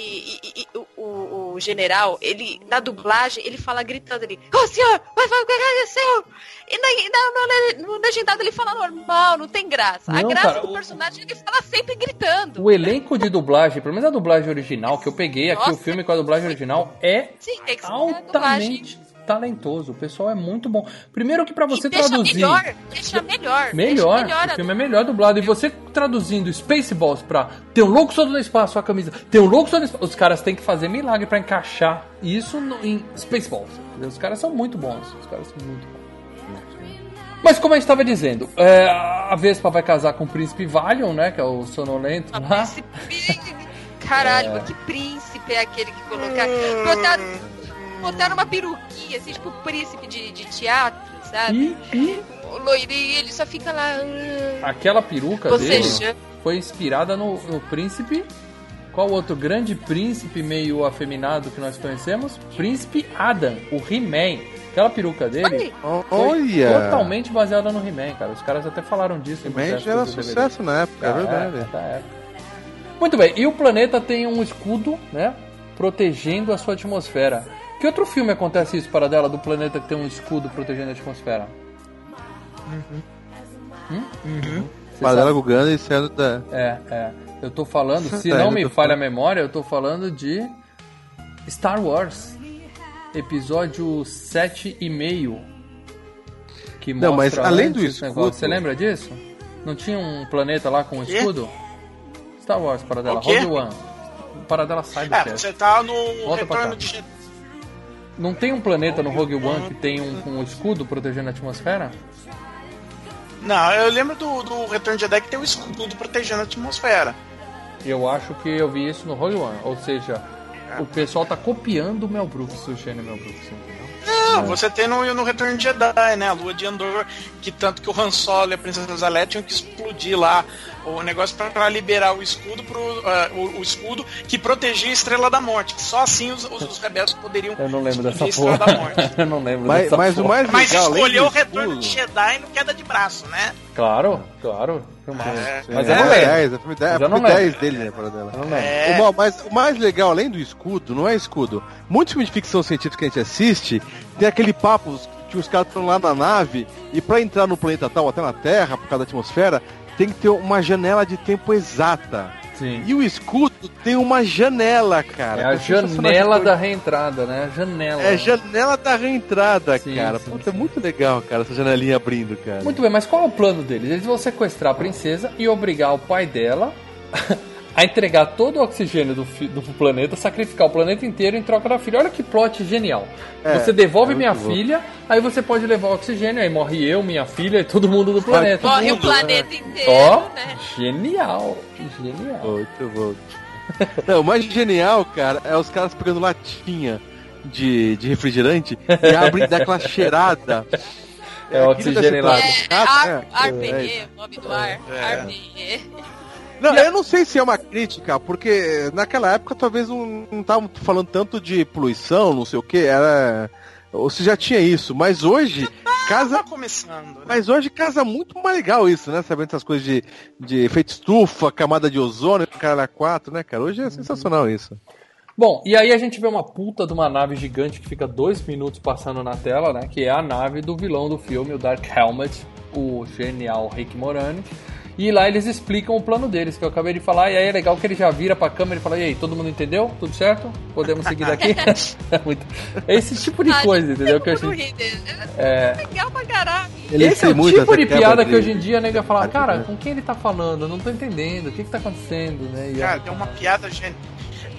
e- e- o, o- general, ele, na dublagem, ele fala gritando ali, ô senhor, vai, vai, o que aconteceu? E na, na- no, legendado ele fala normal, não tem graça. a
Não,
graça
cara,
do personagem é ele fala sempre gritando.
O elenco de dublagem, pelo menos a dublagem original, que eu peguei aqui
Nossa.
o filme com a dublagem original, é
Sim, tem que ser a dublagem.
altamente talentoso. O pessoal é muito bom. Primeiro que pra você
deixa
traduzir.
melhor, deixa melhor.
Melhor,
deixa melhor
o filme é melhor dublado. E você traduzindo Spaceballs pra tem um louco solto no espaço, a camisa, tem um louco solto no espaço. Os caras têm que fazer milagre pra encaixar isso no- em Spaceballs. Os caras são muito bons. Os caras são muito bons. Mas como a gente estava dizendo, é, a Vespa vai casar com o príncipe Valion, né? Que é o sonolento lá.
Príncipe- Caralho, mas que príncipe é aquele que colocaram? Botaram, botaram uma peruquinha, assim, tipo príncipe de, de teatro, sabe?
E, e
O loirinho, ele só fica lá. ah,
aquela peruca
Você
dele
já-
foi inspirada no, no príncipe. Qual outro grande príncipe meio afeminado que nós conhecemos? Príncipe Adam, o He-Man. Aquela peruca dele
Olha,
foi
Olha!
totalmente baseada no He-Man, cara. Os caras até falaram disso. em
He-Man já era sucesso na época, é
Da
verdade.
época, da época. Muito bem, e o planeta tem um escudo, né? Protegendo a sua atmosfera. Que outro filme acontece isso, para dela, do planeta que tem um escudo protegendo a atmosfera? Hum? Você
Paradela
sabe?
Guganda e saindo da.
É, é. Eu tô falando, se
É,
não
eu
me falha a
falando.
memória, eu tô falando de Star Wars. Episódio 7 e meio. Que
Não, mas
mostra
além
antes
do
esse negócio.
escudo-
Você lembra disso? Não tinha um planeta lá com um escudo? Star Wars, para dela. Rogue One. Para dela
É,
Cybercast.
você tá no
Volta
retorno de Jedi.
Não tem um planeta no Rogue One que tem um, um escudo protegendo a atmosfera?
Não, eu lembro do, do Retorno de Jedi que tem o escudo protegendo a atmosfera.
Eu acho que eu vi isso no Rogue One. Ou seja, o pessoal tá copiando o Mel Brooks, o Shane Mel Brooks, entendeu?
Não, você tem no, no Retorno de Jedi, né? A lua de Andor, que tanto que o Han Solo e a Princesa Leia tinham que explodir lá o negócio pra, pra liberar o escudo pro, ah, o, o escudo que protegia a Estrela da Morte. Que só assim os, os, os rebeldes poderiam
Eu não lembro dessa
a
porra.
Estrela da Morte.
eu não lembro
Mas,
dessa
mas o
porra.
mais
Mas
legal, além
escolheu
do
o Retorno de Jedi no queda de braço, né?
Claro, claro.
É.
Mas
é,
eu não lembro.
10, é filme 10,
Mas
é filme. 10 dele, né,
não lembro.
É.
O mas o mais legal, além do escudo, não é escudo. Muitos filmes de ficção científica que a gente assiste, tem aquele papo que os caras estão lá na nave e pra entrar no planeta tal, até na Terra, por causa da atmosfera, tem que ter uma janela de tempo exata.
Sim.
E o escudo tem uma janela, cara.
É a janela da reentrada, né? A janela.
É a janela da reentrada,
Sim,
cara.
sim,
Puta, é muito legal, cara, essa janelinha abrindo, cara.
Muito bem, mas qual é o plano deles? Eles vão sequestrar a princesa e obrigar o pai dela a entregar todo o oxigênio do, do planeta, sacrificar o planeta inteiro em troca da filha. Olha que plot genial.
É,
você devolve
é
minha
bom.
filha, aí você pode levar o oxigênio, aí morre eu, minha filha e todo mundo do planeta.
Morre o
mundo,
planeta inteiro,
Ó,
né?
genial, genial.
Muito bom. Não, o mais genial, cara, é os caras pegando latinha de, de refrigerante e abrem daquela cheirada.
É o
Aquilo
oxigênio lá.
deve ser
É,
tão chato,
Ar,
né?
Arpenê, o nome do ar.
Não, eu não sei se é uma crítica, porque naquela época talvez não estavam falando tanto de poluição, não sei o que, era. Ou se já tinha isso, mas hoje casa.
Tá começando. né?
Mas hoje casa muito mais legal isso, né? Sabendo essas coisas de, de efeito estufa, camada de ozônio, cara 4, né, cara? Hoje é sensacional isso.
Bom, e aí a gente vê uma puta de uma nave gigante que fica dois minutos passando na tela, né? Que é a nave do vilão do filme, o Dark Helmet, o genial Rick Moranis. E lá eles explicam o plano deles, que eu acabei de falar, e aí é legal que ele já vira pra câmera e fala, e aí, todo mundo entendeu? Tudo certo? Podemos seguir daqui? é, muito... é esse tipo de
Ai,
coisa, entendeu? Que
ri dele.
É...
Legal pra caralho.
Esse é
tem
o
muito
tipo de piada que hoje em dia a nega fala,
Ah,
cara, com quem ele tá falando? Eu não tô entendendo, o que que tá acontecendo, né? E
Cara, tem uma piada.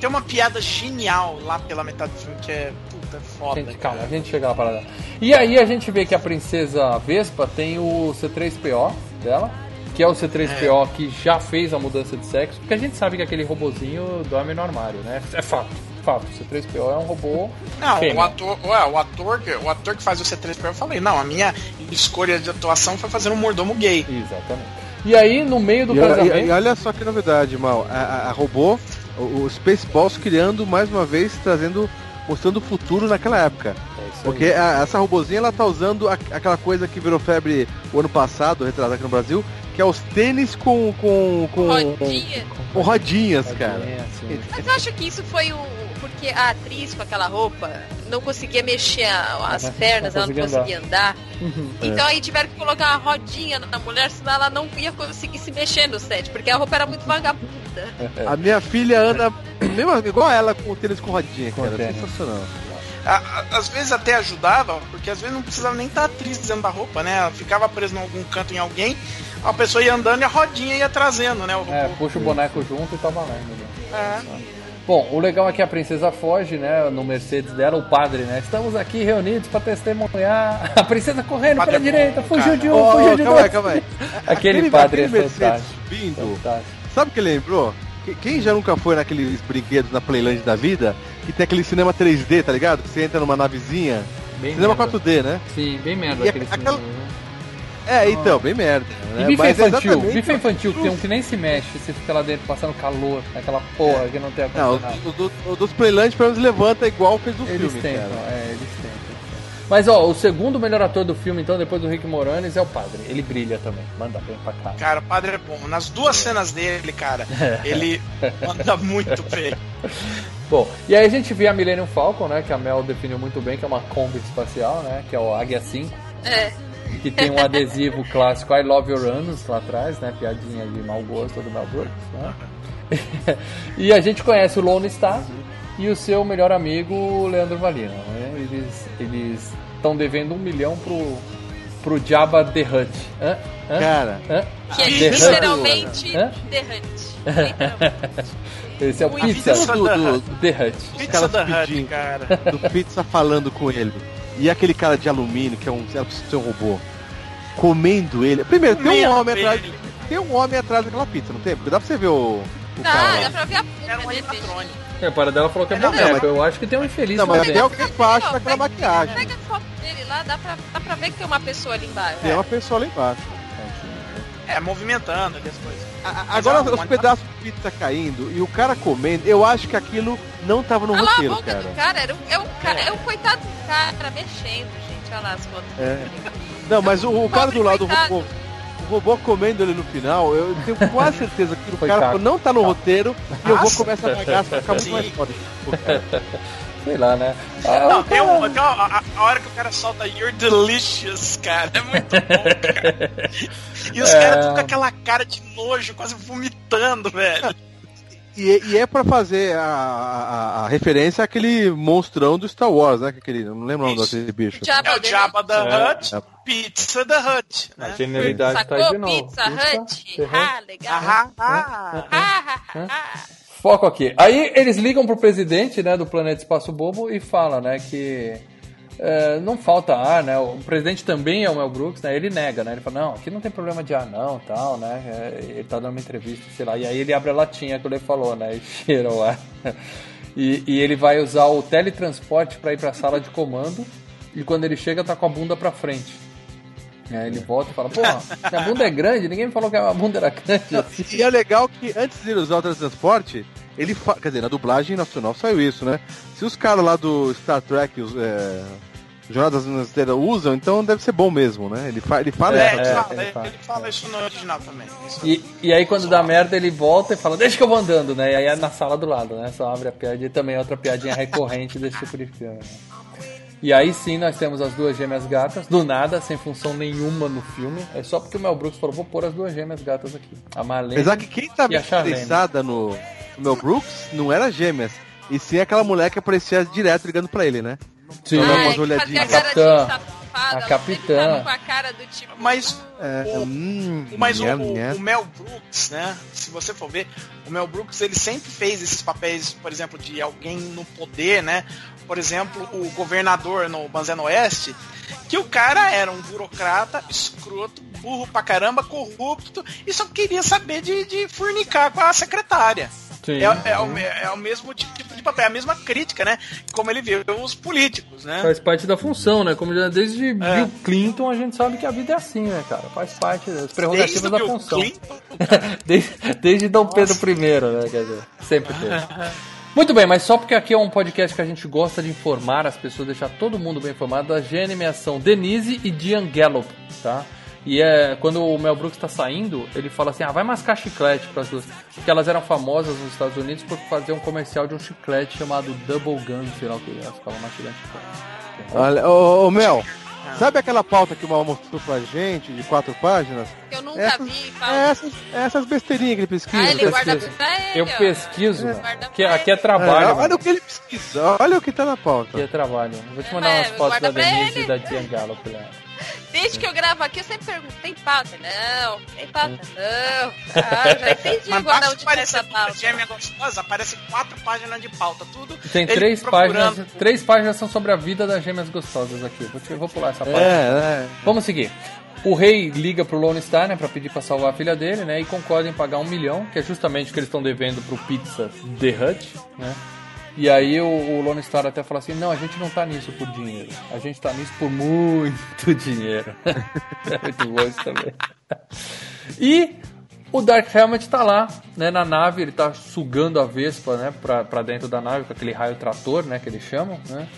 Tem uma piada genial lá pela metade do filme que é puta foda.
Gente, calma, a gente chega lá para lá. E aí a gente vê que a princesa Vespa tem o C3PO dela, que é o C3PO que já fez a mudança de sexo, porque a gente sabe que aquele robozinho dorme no armário, né? É fato, fato. O C3PO é um robô.
Não,
fêmea.
o ator, ué, o ator, que- o ator que faz o C3PO, eu falei, não, a minha escolha de atuação foi fazer um mordomo gay.
Exatamente. E aí, no meio do
E,
casamento.
e- e olha só que novidade, Mal. A, a- a robô, o, o Spaceballs criando mais uma vez, trazendo, mostrando o futuro naquela época.
É isso aí.
Porque a- essa robozinha ela tá usando a- aquela coisa que virou febre o ano passado, retrasado aqui no Brasil, que é os tênis com com com,
Rodinha.
com rodinhas, cara.
É, assim.
Mas eu acho que isso foi o. Porque a atriz com aquela roupa não conseguia mexer as
Não
pernas, ela não
conseguia
conseguia andar.
Uhum.
Então aí tiveram que colocar uma rodinha na mulher, senão ela não ia conseguir se mexer no set, porque a roupa era muito vagabunda.
A minha filha anda mesmo, igual ela com o tênis com rodinha,
Com
cara.
tênis.
Sensacional.
Às vezes até ajudava, porque às vezes não precisava nem estar atriz dentro da roupa, né? Ela ficava presa em algum canto em alguém, a pessoa ia andando e a rodinha ia trazendo, né? O.
É, puxa o boneco junto e tá valendo. né?
É.
Bom, o legal é que a princesa foge, né? No Mercedes dela, o padre, né? Estamos aqui reunidos para testemunhar. A princesa correndo
Padre
pela
é bom,
direita, fugiu
cara.
de um,
ô,
fugiu de
calma aí,
dois.
calma aí.
Aquele padre é
Mercedes
fantástico.
vindo,
Fantástico.
Sabe o que lembrou? Que- Quem já nunca foi naqueles brinquedos na Playland da vida, que tem aquele cinema 3D, tá ligado? Que você entra numa navezinha.
Bem
cinema
merda.
4D, né?
Sim, bem merda
E
aquele
aquela-
cinema?
É, então, bem merda.
E
Né?
bife
Mas
infantil,
exatamente-
bife infantil, que tem um que nem se mexe, você fica lá dentro passando calor, aquela porra que não tem
Não, o, do- o dos Playland pelo menos levanta igual fez o
Eles
filme,
tentam,
cara.
é, eles tentam. Mas ó, o segundo melhor ator do filme, então, depois do Rick Moranis, é o padre. Ele brilha também, manda bem pra cá.
Cara, o padre é bom. Nas duas cenas dele, cara, ele manda muito bem.
Bom, e aí a gente vê a Millennium Falcon, né? Que a Mel definiu muito bem, que é uma Kombi espacial, né? Que é o Águia 5.
É.
Que tem um adesivo clássico I Love Your Anos lá atrás, né? Piadinha de mau gosto do Mel Brooks, né? e a gente conhece o Lone Star e o seu melhor amigo, o Leandro Valina. Né? Eles eles estão devendo um milhão pro, pro Jabba The Hutt. Hã? Hã?
Cara,
Hã?
Que é literalmente
Hã?
The Hunt.
Esse é o Pizza
Pizza
do- do-
Hut.
The Hutt.
os
Pizza
caras
da Hut, cara.
do pizza falando com ele. E aquele cara de alumínio, que é um, é um seu robô, comendo ele. Primeiro, tem um homem atrás. Tem um homem atrás daquela pizza, não tem? Porque dá pra você ver o. o
Não,
cara
dá pra ver a
Era um animatrônico.
É, para dela falou que é boneco.
mas-
Eu acho que tem um infeliz
Não, mas até alguém embaixo daquela maquiagem.
Pega a foto dele lá, dá pra, dá pra ver que tem uma pessoa ali embaixo.
Tem uma pessoa lá embaixo.
É, movimentando ali as coisas.
A- Agora,
é um
os pedaços de pizza caindo e o cara comendo, eu acho que aquilo não tava no
Olha lá a
roteiro,
boca
cara.
do cara, era um, é um cara, é um coitado do cara mexendo, gente. Olha lá as fotos.
É. Não, mas o, o cara do lado, o
coitado.
robô, o robô comendo ele no final, eu tenho quase certeza que o cara não tá no roteiro e eu vou começar a pagar pra ficar muito mais foda.
Sei lá, né? Ah,
Não,
cara-
um, tem uma, a, a hora que o cara solta You're delicious, cara. É muito bom, cara. E os
É.
caras ficam com aquela cara de nojo, quase vomitando, velho.
E, e é pra fazer a, a, a referência àquele monstrão do Star Wars, né? que Aquele, não lembro o nome daquele bicho.
Jabba
É o
the
Jabba da
É.
Hutt, Pizza da Hut.
A
Né?
genialidade
Sacou?
tá aí de novo.
Pizza Hut?
Uhum.
Ah, legal.
Ah, ah,
Ah, ah, ah.
Foco aqui. Aí eles ligam pro presidente, né, do Planeta Espaço Bobo e fala, né, que é, não falta ar, né? O presidente também é o Mel Brooks, né? Ele nega, né? Ele fala, não, aqui não tem problema de ar não, tal, né? É, ele tá dando uma entrevista, sei lá. E aí ele abre a latinha que ele falou, né? E cheira o ar. E, e ele vai usar o teletransporte para ir pra sala de comando. E quando ele chega, tá com a bunda pra frente. Aí ele volta e fala, pô, minha bunda é grande, ninguém me falou que a bunda era grande assim.
E é legal que antes de ele usar o teletransporte, ele fa... Quer dizer, na dublagem nacional saiu isso, né? Se os caras lá do Star Trek, os, é... Jornadas nas Estrelas usam, então deve ser bom mesmo, né? Ele, fa... ele fala
É, ele,
é,
fala,
ele
ele,
fala.
fala isso no original também. Isso.
E, e aí quando dá merda ele volta e fala, deixa que eu vou andando, né? E aí é na sala do lado, né? Só abre a piada e também é outra piadinha recorrente desse tipo de filme. né? E aí sim nós temos as duas gêmeas gatas, do nada, sem função nenhuma no filme. É só porque o Mel Brooks falou, vou pôr as duas gêmeas gatas aqui. A Marlene
Apesar que quem tá interessada no, Mel Brooks não era gêmeas, e sim aquela mulher que aparecia direto ligando pra ele, né?
Sim.
Ai,
umas
que
olhadinhas.
Capitã.
Safada,
A
ela
capitã.
tava com a cara do tipo...
Mas
É,
O-
hum,
Mas o,
nham,
o-
nham.
o Mel Brooks, né? Se você for ver, o Mel Brooks ele sempre fez esses papéis, por exemplo, de alguém no poder, né? Por exemplo, o governador no Banzeno Oeste, que o cara era um burocrata, escroto, burro pra caramba, corrupto, e só queria saber de, de furnicar com a secretária. É, é o, é o mesmo tipo de papel, é a mesma crítica, né? Como ele vê os políticos, né?
Faz parte da função, né? Como já desde
É.
Bill Clinton a gente sabe que a vida é assim, né, cara? Faz parte das prerrogativas da
Bill
função.
Clinton,
desde, desde Dom Pedro I, né? Quer dizer, sempre teve. Muito bem, mas só porque aqui é um podcast que a gente gosta de informar as pessoas, deixar todo mundo bem informado, a GNM são Denise e Diane Gallup, tá? E é quando o Mel Brooks tá saindo, ele fala assim: ah, vai mascar chiclete pras duas. Porque elas eram famosas nos Estados Unidos por fazer um comercial de um chiclete chamado Double Gun, sei lá o que, elas ficavam mastigando chiclete.
Olha, ô, ô, Mel, sabe aquela pauta que o Mal mostrou pra gente, de quatro páginas?
Eu nunca
Essas-
vi,
É
fala.
essas, é essas besteirinhas que ele pesquisa.
Ah, ele guarda pra ele,
Eu pesquiso, que
pra
aqui é trabalho.
É, olha o que ele pesquisa, olha o que tá na pauta.
Aqui é trabalho. Vou te mandar
É,
umas fotos da
pra
Denise e da Diane Gallup lá.
Desde que eu gravo aqui, eu sempre pergunto, tem pauta? Não, tem pauta não. Ah, já entendi
Mas
agora onde tá essa pauta.
gêmea gostosa, aparece quatro páginas de pauta, tudo.
Tem três
procurando.
páginas. Três páginas são sobre a vida das gêmeas gostosas aqui. Vou, te- vou pular essa parte.
É, é.
Vamos seguir. O rei liga pro Lone Star, né, pra pedir pra salvar a filha dele, né, e concorda em pagar um milhão, que é justamente o que eles estão devendo pro Pizza The Hut, né. E aí o, o Lone Star até fala assim, não, a gente não tá nisso por dinheiro, a gente tá nisso por muito dinheiro. é muito bom isso também. E o Dark Helmet tá lá, né, na nave, ele tá sugando a Vespa, né, pra, pra dentro da nave com aquele raio trator, né, que eles chamam, né.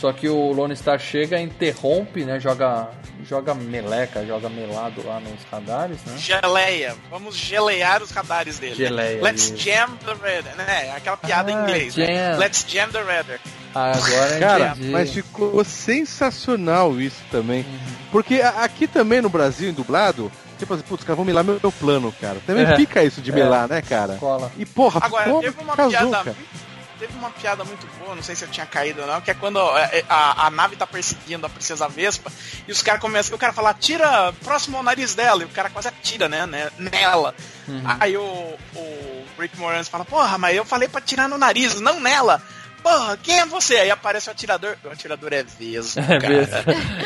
Só que o Lone Star chega, interrompe, né, joga, joga meleca, joga melado lá nos radares, né.
Geleia. Vamos gelear os radares dele.
Geleia,
Let's
isso.
jam the radar, né? Aquela piada
Ah,
em inglês. né?
jam.
Let's jam the radar.
Agora
Cara,
entendi.
mas ficou sensacional isso também.
Uhum.
Porque aqui também no Brasil, em dublado, tipo assim, putz, cara, vão melar meu, meu plano, cara. Também
É.
fica isso de
É.
melar, né, cara?
Cola.
E porra,
Agora,
ficou
teve uma
casou,
piada.
cara.
Teve uma piada muito boa, não sei se eu tinha caído ou não, que é quando é, é, a, a nave tá perseguindo a princesa Vespa e os caras começam. O cara fala, atira próximo ao nariz dela, e o cara quase atira, né, né nela.
Uhum.
Aí o, o Rick Moranis fala, porra, mas eu falei pra atirar no nariz, não nela. Porra, quem é você? Aí aparece o atirador. O atirador é Vespa,
É
cara.
mesmo.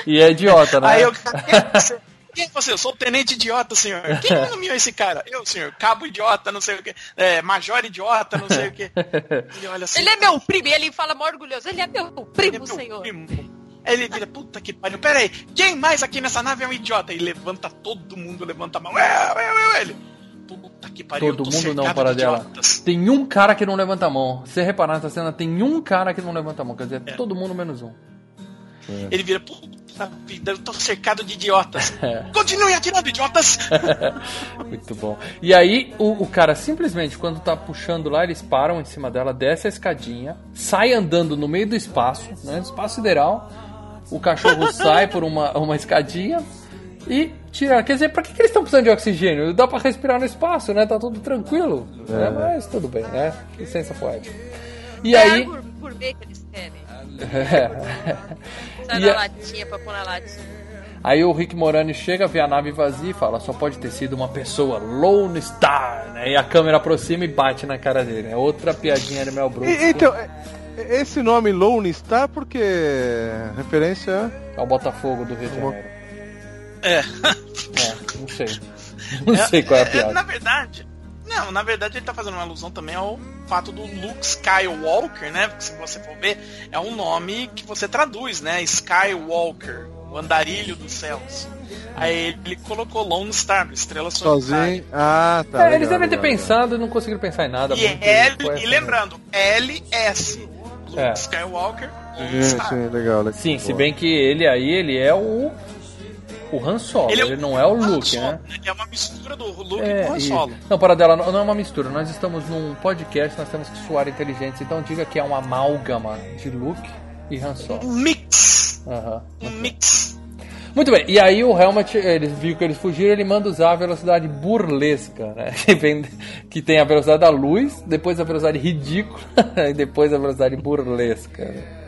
E é idiota, né?
Aí eu, quem é você? Quem é você? Eu sou o tenente idiota, senhor. Quem nomeou esse cara? Eu, senhor. Cabo idiota, não sei o que. É, major idiota, não sei o que. Ele olha assim.
Ele é meu primo, e ele fala mó orgulhoso. Ele é meu primo,
ele é meu
senhor.
primo. Aí ele vira, puta que pariu. Pera aí, quem mais aqui nessa nave é um idiota? E levanta, todo mundo levanta a mão. É, é, é, ele. Puta que pariu. eu
Todo mundo não para
de
dela.
idiotas.
Tem um cara que não levanta a mão. Se você reparar nessa cena, tem um cara que não levanta a mão. Quer dizer,
É.
todo mundo menos um.
Ele vira, puta vida, eu tô cercado de idiotas.
É.
Continue atirando, idiotas!
Muito bom. E aí, o, o cara simplesmente, quando tá puxando lá, eles param em cima dela, desce a escadinha, sai andando no meio do espaço, né? Espaço sideral. O cachorro sai por uma, uma escadinha e Tira, quer dizer, pra que, que eles estão precisando de oxigênio? Dá pra respirar no espaço, né? Tá tudo tranquilo. né? Mas tudo bem, né? Licença poética. E
é
aí.
por, por meio que eles querem.
É.
Sai na
a-
latinha pra pôr na latinha.
Aí o Rick Moranis chega, vê a nave vazia e fala: só pode ter sido uma pessoa, Lone Star, né? E a câmera aproxima e bate na cara dele. É outra piadinha do Mel Brooks.
E- então, é- é- esse nome Lone Star porque referência
ao Botafogo do Rio de Janeiro.
É.
É, não sei. Não sei qual é a piada.
Na verdade, não, na verdade ele tá fazendo uma alusão também ao fato do Luke Skywalker, né? Porque se você for ver, é um nome que você traduz, né? Skywalker, o andarilho dos céus. Aí ele colocou Lone Star, estrela solitária.
sozinho. Ah, tá.
É,
legal,
eles devem ter
legal, legal.
pensado e não conseguiram pensar em nada.
E, L, e lembrando, LS. Luke
É.
Skywalker, Lone
Sim,
Star.
sim, legal, legal.
Sim, se bem que ele aí, ele é o. O Han Solo, ele,
Ele é o
não é o Luke,
Solo,
né?
Ele é uma mistura do Luke
É,
com o Han
e-
Solo.
Não, para dela, não é uma mistura. Nós estamos num podcast, nós temos que soar inteligentes. Então diga que é uma amálgama de Luke e Han Solo.
Um mix.
Aham.
Um mix.
Muito bem, e aí o Helmut, ele viu que eles fugiram, ele manda usar a velocidade burlesca, né? Que, vem- que tem a velocidade da luz, depois a velocidade ridícula e depois a velocidade burlesca.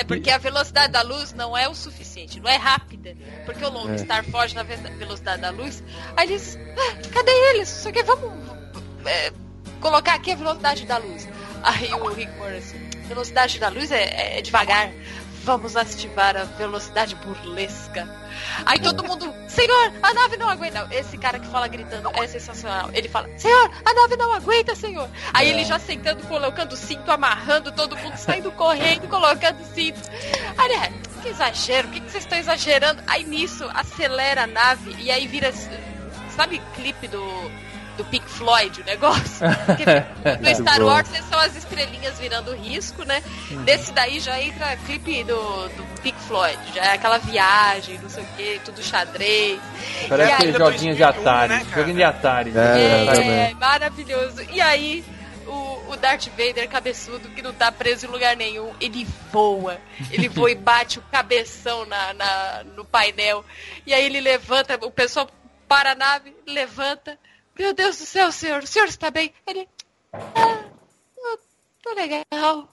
É porque a velocidade da luz não é o suficiente, não é rápida. Porque o Lone
É.
Star foge na ve- velocidade da luz. Aí eles. "Ah, cadê eles? Só que vamos é, colocar aqui a velocidade da luz. Aí o Rick Morris, velocidade da luz é- é devagar. Vamos ativar a velocidade burlesca. Aí todo mundo, senhor, a nave não aguenta. Esse cara que fala gritando é sensacional. Ele fala, senhor, a nave não aguenta, senhor. Aí
É.
ele já sentando, colocando o cinto, amarrando, todo mundo saindo correndo, colocando o cinto. Aí, é, que exagero, o que, que vocês estão exagerando? Aí nisso, acelera a nave e aí vira. Sabe clipe do, do Pink Floyd, o negócio? Porque no Star Wars são as estrelinhas virando risco, né?
Uhum.
Desse daí já entra clipe do, do Pink Floyd, já é aquela viagem, não sei o que, tudo xadrez.
Parece
E aí-
aqueles joguinhos de Atari.
né,
joguinho de Atari.
É,
né?
é,
também.
maravilhoso. E aí, o, o Darth Vader, cabeçudo, que não tá preso em lugar nenhum, ele voa. Ele voa e bate o cabeção na, na- no painel. E aí ele levanta, o pessoal para a nave, levanta. Meu Deus do céu, senhor, o senhor está bem? Ele. Ah, eu tô legal.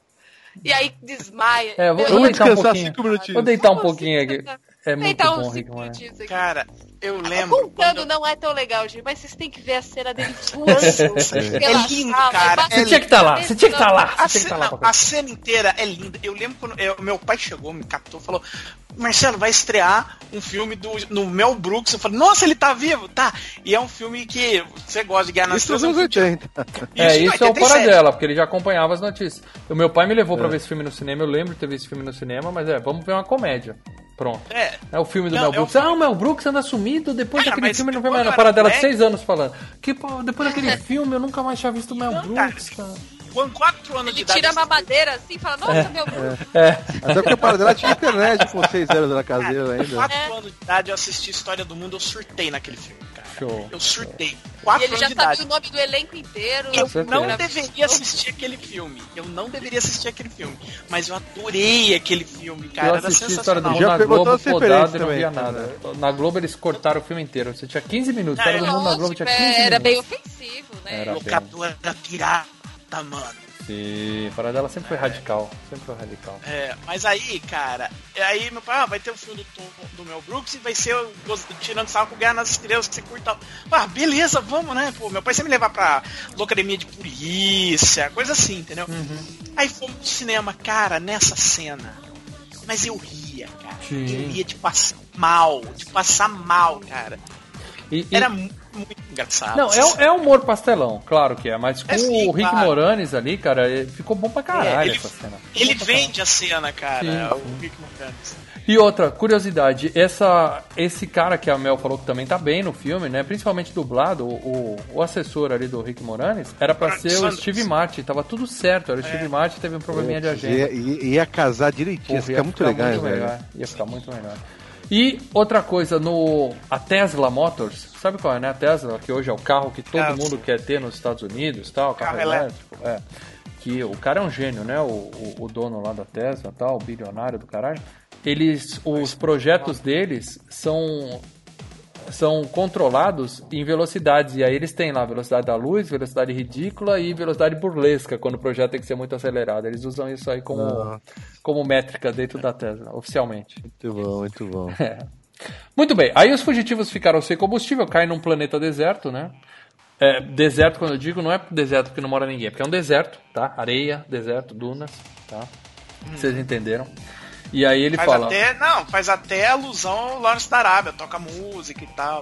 E aí desmaia.
É, vou, vou
Vamos
deitar um
descansar
pouquinho.
cinco minutinhos.
Vou deitar um pouquinho aqui. É muito
Deitar
bom, Rick Moranis.
Cara, eu lembro.
Contando
eu-
não é tão legal, gente, mas vocês têm que ver a cena dele voando.
É lindo,
sala,
cara.
batendo
Você tinha que estar lá, você tinha que estar lá.
A,
que estar lá
cena, a cena inteira é linda. Eu lembro quando eu- meu pai chegou, me captou, falou: Marcelo, vai estrear um filme do no Mel Brooks. Eu falei: Nossa, ele tá vivo, tá? E é um filme que você gosta de Guerra nas
Isso nos anos
é um filme
80.
É,
em
isso é o
87.
fora dela, porque ele já acompanhava as notícias. O meu pai me levou pra ver esse filme no cinema, eu lembro de ter visto esse filme no cinema, mas é, vamos ver uma comédia. Pronto.
É.
É o filme do
Não,
Mel
é o
Brooks.
filme-
Ah, o Mel Brooks anda sumido depois
Cara,
daquele filme, não
quando
mais na
era
para dela seis anos falando. Que, pô, depois daquele filme eu nunca mais tinha visto o Mel
Não, cara,
Brooks, cara.
Com quatro anos de
Ele
idade.
tira a mamadeira assim e fala, nossa, meu Deus.
É.
Até porque o pai dela tinha internet com 6 anos na caseira
Com
ainda.
quatro
É.
anos de idade eu assisti História do Mundo, eu surtei naquele filme, cara.
Show.
Eu surtei.
E
Quatro
ele
anos
já
de
sabia
idade.
o nome do elenco inteiro.
Eu
certeza.
não deveria assistir aquele filme. Eu não deveria assistir aquele filme. Mas eu adorei aquele filme, cara.
eu
Era
assisti a história do
sensacional.
mundo
Já
na
pegou
Globo
todas as
e não via nada. Na Globo eles cortaram o filme inteiro. Você tinha 15 minutos.
Não,
História do mundo na Globo tinha 15
era
minutos.
bem ofensivo, né?
Era.
Locadora pirata, mano.
Sim, a parada dela sempre foi radical. Sempre foi radical.
É, mas aí, cara, aí meu pai, ah, vai ter o filme do, Tom- do Mel Brooks e vai ser o tirando sarro com Guerra nas Estrelas, que você curta. Ah, beleza, vamos, né? Pô, meu pai sempre me levar pra locademia de polícia, coisa assim, entendeu?
Uhum.
Aí fomos pro cinema, cara, nessa cena. Mas eu ria, cara.
Sim.
Eu ria de passar mal, de passar mal, cara.
E-
Era mu- muito engraçado.
Não, é, é humor pastelão, claro que é, mas com
É sim,
o Rick
claro.
Moranis ali, cara, é- ficou bom pra caralho
É, ele-
essa cena. Ficou
Ele vende a cena, cara,
Sim,
o
sim.
Rick Moranis.
E outra, curiosidade, essa, esse cara que a Mel falou que também tá bem no filme, né? Principalmente dublado, o, o assessor ali do Rick Moranis, era pra
Ronald
ser o
Sanders.
Steve Martin, tava tudo certo, era o Steve Martin, teve um probleminha de agenda.
Ia, ia- ia casar direitinho, ia
Porra,
ficar muito legal,
muito
velho.
melhor, Ia ficar muito melhor. E outra coisa, no a Tesla Motors, sabe qual é, né? A Tesla, que hoje é o carro que todo
Carro.
mundo quer ter nos Estados Unidos, tal, carro,
Carro
elétrico, é. Que o cara é um gênio, né? O, o, o dono lá da Tesla, tal, o bilionário do caralho. Eles, os projetos deles são são controlados em velocidades. E aí eles têm lá velocidade da luz, velocidade ridícula e velocidade burlesca, quando o projeto tem que ser muito acelerado. Eles usam isso aí como,
Ah.
como métrica dentro da Tesla, oficialmente.
Muito bom, muito bom.
É. Muito bem, aí os fugitivos ficaram sem combustível, caem num planeta deserto, né? É, deserto, quando eu digo, não é deserto porque não mora ninguém, é porque é um deserto, tá? Areia, deserto, dunas, tá? Vocês entenderam? E aí ele
Faz
fala.
até, não, faz até alusão ao Lawrence da Arábia, toca música e tal.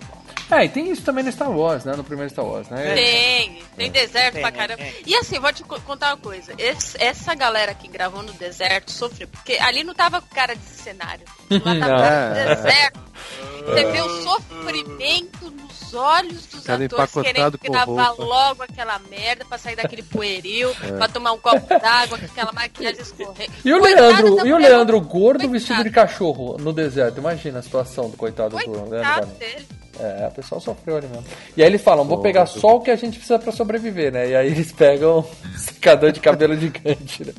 É, e tem isso também no Star Wars, né? No primeiro Star Wars, né?
Tem, tem deserto
Tem,
pra caramba.
tem.
E assim, vou te co- contar uma coisa. Esse- essa galera que gravou no deserto sofreu, porque ali não tava com cara de cenário. Lá tava
É.
no deserto. Você vê o sofrimento nos olhos dos
Cara
atores querendo gravar
roupa.
logo aquela merda pra sair daquele pueril,
É.
pra tomar um copo d'água, com aquela maquiagem escorrendo.
E o Leandro, e o Leandro gordo
Coitado.
vestido de cachorro no deserto. Imagina a situação do coitado do Leandro.
Coitado dele.
É, o pessoal sofreu ali mesmo. E aí eles falam, vou pegar só o que a gente precisa pra sobreviver, né? E aí eles pegam um secador de cabelo gigante, né?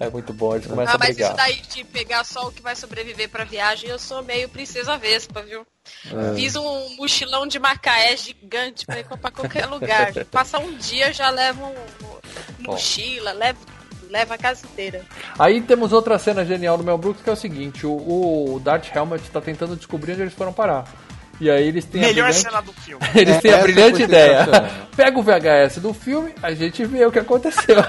É muito bom, eles começam
Ah,
a
mas
brigar.
isso daí de pegar só o que vai sobreviver pra viagem, eu sou meio princesa Vespa, viu?
É.
Fiz um mochilão de Macaé gigante pra ir pra qualquer lugar. Passa um dia, já levo um, mochila, levo, leva a casa inteira.
Aí temos outra cena genial do Mel Brooks que é o seguinte: o, o Darth Helmet tá tentando descobrir onde eles foram parar. E aí eles têm a
Melhor
brilhante-
cena do filme.
Eles têm a
Essa
brilhante ideia. Pega o VHS do filme, a gente vê o que aconteceu.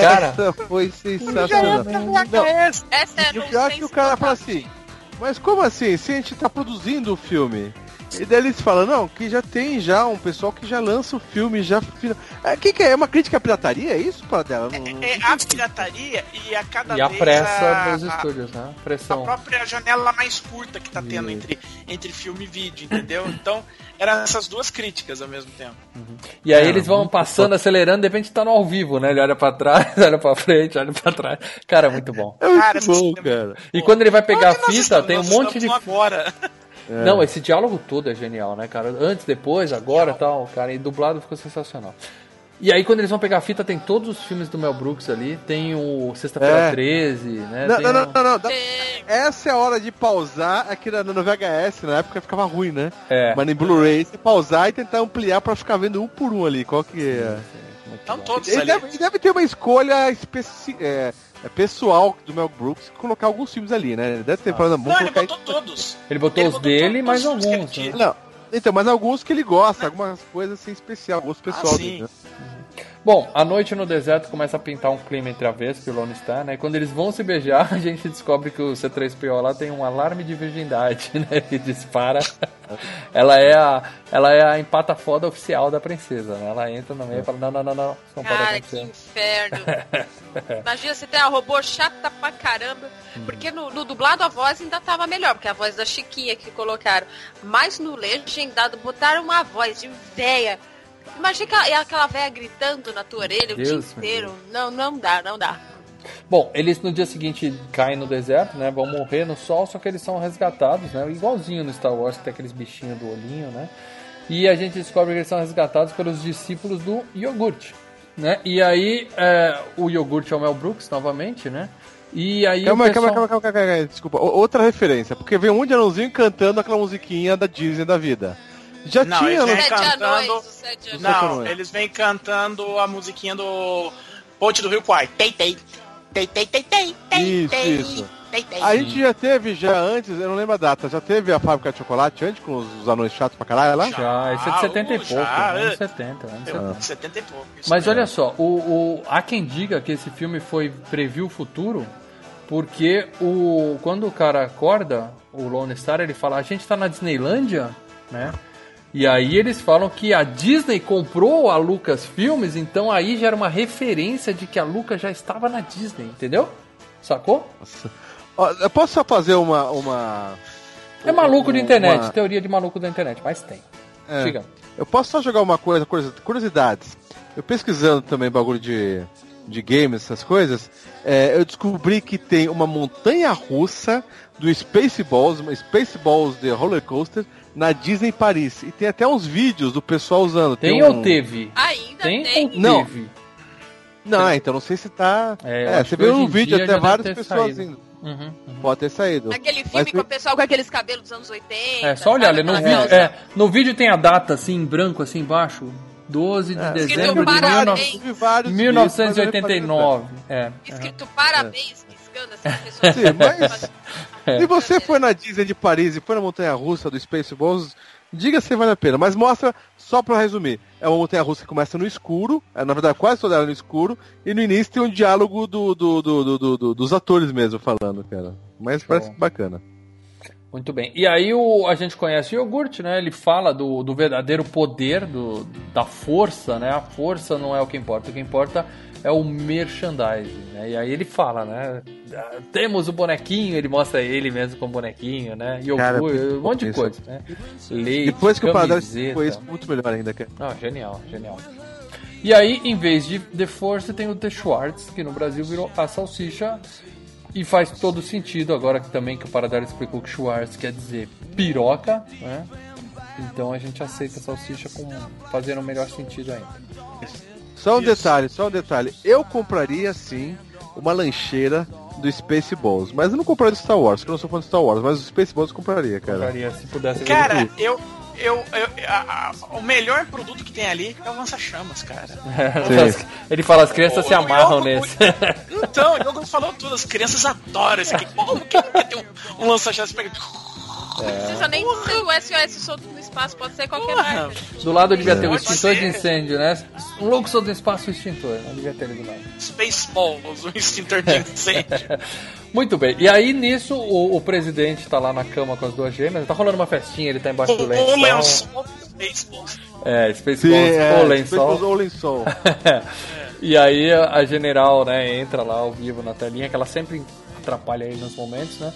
Cara.
Essa foi sensacional. Não,
Essa é
e o pior é que o cara fala assim, mas como assim? Se a gente tá produzindo o filme. E daí eles falam, não, que já tem já um pessoal que já lança o filme, já. fina- É, que, que é? É uma crítica à pirataria? É isso, para dela? Não- não-
É a pirataria e a cada
E a
vez
pressa
a,
dos
a-
estúdios, né?
a
Pressão.
própria janela mais curta que tá tendo entre, entre filme e vídeo, entendeu? Então, eram essas duas críticas ao mesmo tempo.
E aí
É,
eles vão passando, acelerando, de repente tá no ao vivo, né? Ele olha pra trás, olha pra frente, olha pra trás. Cara, é muito bom.
É muito
Cara,
bom,
é
cara.
E quando ele vai pegar a fita,
estamos?
tem um monte de.
agora.
É.
Não, esse diálogo todo é genial, né, cara? Antes, depois, agora tal, cara. E dublado ficou sensacional. E aí, quando eles vão pegar a fita, tem todos os filmes do Mel Brooks ali. Tem o Sexta-feira
É.
13, né?
Não,
Tem
não, não, não, não. Essa é a hora de pausar aqui na- no VHS, na época ficava ruim, né?
É.
Mas em Blu-ray, você pausar e tentar ampliar pra ficar vendo um por um ali. Qual que é?
Estão todos
Ele
ali.
deve, ele deve ter uma escolha especi é, é, pessoal do Mel Brooks colocar alguns filmes ali, né? Ele deve ter falado, vamos
Não, ele botou todos.
Ele botou
Ele
os
botou
dele e
todos ele
alguns. né?
Não, então, mas alguns que ele gosta, algumas coisas assim especial, gosto pessoal
Ah,
dele. né?
Bom, a noite no deserto começa a pintar um clima entre a Vespa e o Lone Star, né? E quando eles vão se beijar, a gente descobre que o C3PO lá tem um alarme de virgindade, né? Que dispara. ela é a, ela é a empata foda oficial da princesa, né? Ela entra no meio e fala: não, não, não, não, isso não pode
Cara, que
acontecer.
inferno. Imagina você ter uma robô chata pra caramba. Porque no, no dublado a voz ainda tava melhor, porque é a voz da Chiquinha que colocaram. Mas no legendado botaram uma voz de véia. Imagina aquela, aquela véia gritando na tua orelha o dia
Deus me
inteiro. Não, não dá, não dá.
Bom, eles no dia seguinte caem no deserto, né? Vão morrer no sol, só que eles são resgatados, né? Igualzinho no Star Wars, que tem aqueles bichinhos do olhinho, né? E a gente descobre que eles são resgatados pelos discípulos do iogurte, né? E aí é, o iogurte é o Mel Brooks, novamente, né? E aí
Calma,
o
aí, calma,
pessoal...
calma, calma, calma, calma, desculpa. Outra referência, porque vem um monte de anãozinho cantando aquela musiquinha da Disney da vida. Já
Não,
tinha,
eles
né?
vêm cantando.
anões.
Não,
Não, eles vêm cantando a musiquinha do Ponte do Rio Kwai. Tei, tei. Tei, tei, tei, tei, tei,
Isso,
tei.
isso.
Tei, tei.
A gente já teve, já antes, eu não lembro a data, já teve a fábrica de chocolate antes, com os, os anões chatos pra caralho lá?
Já, esse é de
Ah,
70 e
uh,
pouco,
já,
anos
é.
70, anos
Eu,
70.
70 e pouco. isso
Mas
mesmo.
olha só, o, o, há quem diga que esse filme foi previu o futuro, porque o, quando o cara acorda, o Lone Star, ele fala, a gente tá na Disneylândia, né? E aí eles falam que a Disney comprou a Lucas Filmes, então aí já era uma referência de que a Lucas já estava na Disney, entendeu? Sacou?
Ó, eu posso só fazer uma. uma
É maluco de internet,
uma-
teoria de maluco da internet, mas tem.
É.
Diga.
Eu posso só jogar uma coisa, curiosidades. Eu pesquisando também bagulho de, de games, essas coisas, é, eu descobri que tem uma montanha russa do Spaceballs, uma Spaceballs de Roller Coaster, na Disney Paris. E tem até uns vídeos do pessoal usando.
Tem,
um-
ou teve?
Ainda
Tem,
tem.
ou
Não.
teve?
Não, então não sei se tá.
É,
É, você vê
hoje
um vídeo até várias pessoas
saído.
indo.
Uhum,
Pode ter saído.
Aquele filme
Mas-
com o pessoal com aqueles cabelos dos anos 80.
É, só olhar, no
Aquela
vídeo, é, no vídeo tem a data assim, em branco, assim embaixo. 12 de
É.
dezembro de
Escrito
19...
parabéns.
Vi vários
1989. É.
Escrito parabéns, piscando assim, as pessoas.
Sim, mas se você foi na Disney de Paris e foi na montanha russa do Spaceballs, diga se vale a pena. Mas mostra, só pra resumir, é uma montanha russa que começa no escuro, é, na verdade quase toda ela no escuro, e no início tem um diálogo do, do, do, do- do- do- dos atores mesmo falando, cara. Mas parece bacana.
Muito bem. E aí o, a gente conhece o iogurte, né? Ele fala do, do verdadeiro poder, do, da força, né? A força não é o que importa. O que importa é o merchandising, né? E aí ele fala, né? "Ah, Temos o bonequinho, ele mostra ele mesmo com o bonequinho, né?
Cara,
Iogurte, um monte de coisa, né? Leite,
Depois que o Paradise
camiseta.
foi isso, muito melhor ainda, cara.
Ah, genial, genial. E aí, em vez de The Force, tem o The Schwartz, que no Brasil virou a salsicha. E faz todo sentido agora que também que o Paradise explicou que Schwartz quer dizer piroca, né? Então a gente aceita a salsicha com fazendo o melhor sentido ainda.
Só um detalhe, só um detalhe. Eu compraria sim uma lancheira do Spaceballs, mas eu não compraria do Star Wars, porque eu não sou fã de Star Wars, mas o Spaceballs eu compraria, cara.
Compraria se pudesse.
Cara, eu. Eu, eu, a- a- o melhor produto que tem ali é o lança-chamas, cara.
Ele fala, as crianças se
O- o
amarram
Yogo-
nesse.
Então, o Diogo falou tudo, as crianças adoram isso aqui. Como quer ter um, um lança-chamas? Pega-
Não precisa nem ser o SOS solto no espaço, pode ser qualquer marca.
Do lado devia ter um
Pode
extintor
ser.
de incêndio, né? Um louco solto no espaço, o extintor. Não devia ter ali do lado.
Spaceballs, um extintor de incêndio.
Muito bem. E aí, nisso, o, o presidente tá lá na cama com as duas gêmeas. Tá rolando uma festinha, ele tá embaixo do
O
lençol.
lençol Spaceballs.
É, Space
Sim,
Balls,
é,
o lençol.
Spaceballs ou lençol.
e aí a, a general, né, entra lá ao vivo na telinha, que ela sempre atrapalha aí nos momentos, né?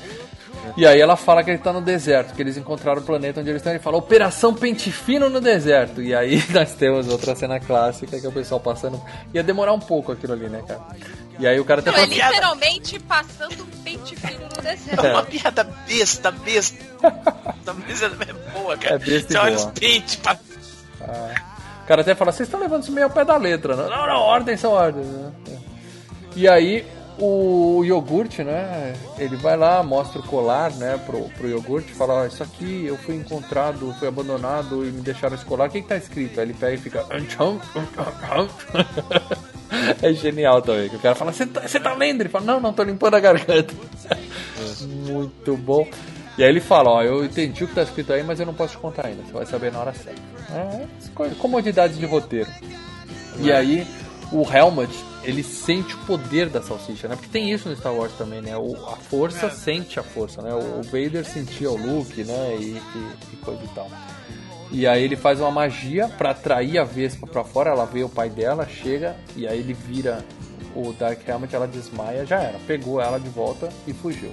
E aí ela fala que ele tá no deserto, que eles encontraram o planeta onde eles estão. Ele fala, Operação Pente Fino no deserto. E aí nós temos outra cena clássica, que é o pessoal passando. Ia demorar um pouco aquilo ali, né, cara? E aí o cara até
Não, é literalmente passando um pente fino no deserto.
É uma piada besta, besta. Essa besta é boa, cara.
É besta e
Você olha os pentes pra...
O cara até fala, vocês estão levando isso meio ao pé da letra, né? Não, não, ordens são ordens, né? E aí o iogurte, né? Ele vai lá, mostra o colar, né, pro, pro iogurte, fala, ó, isso aqui eu fui encontrado, fui abandonado e me deixaram esse colar. O que, que tá escrito? Aí ele pega e fica. "Ancham, ancham, ancham." É genial também. Que o cara fala, você tá, tá lendo? Ele fala, não, não, tô limpando a garganta. Muito bom. E aí ele fala, ó, eu entendi o que tá escrito aí, mas eu não posso te contar ainda. Você vai saber na hora certa. É, comodidades de roteiro. E aí o Helmut, ele sente o poder da salsicha, né? Porque tem isso no Star Wars também, né? O, a força sente a força, né? O, o Vader sentia o Luke, né? E, e- e coisa e tal. E aí ele faz uma magia pra atrair a Vespa pra fora, ela vê o pai dela, chega, e aí ele vira o Dark Helmet, ela desmaia, já era. Pegou ela de volta e fugiu.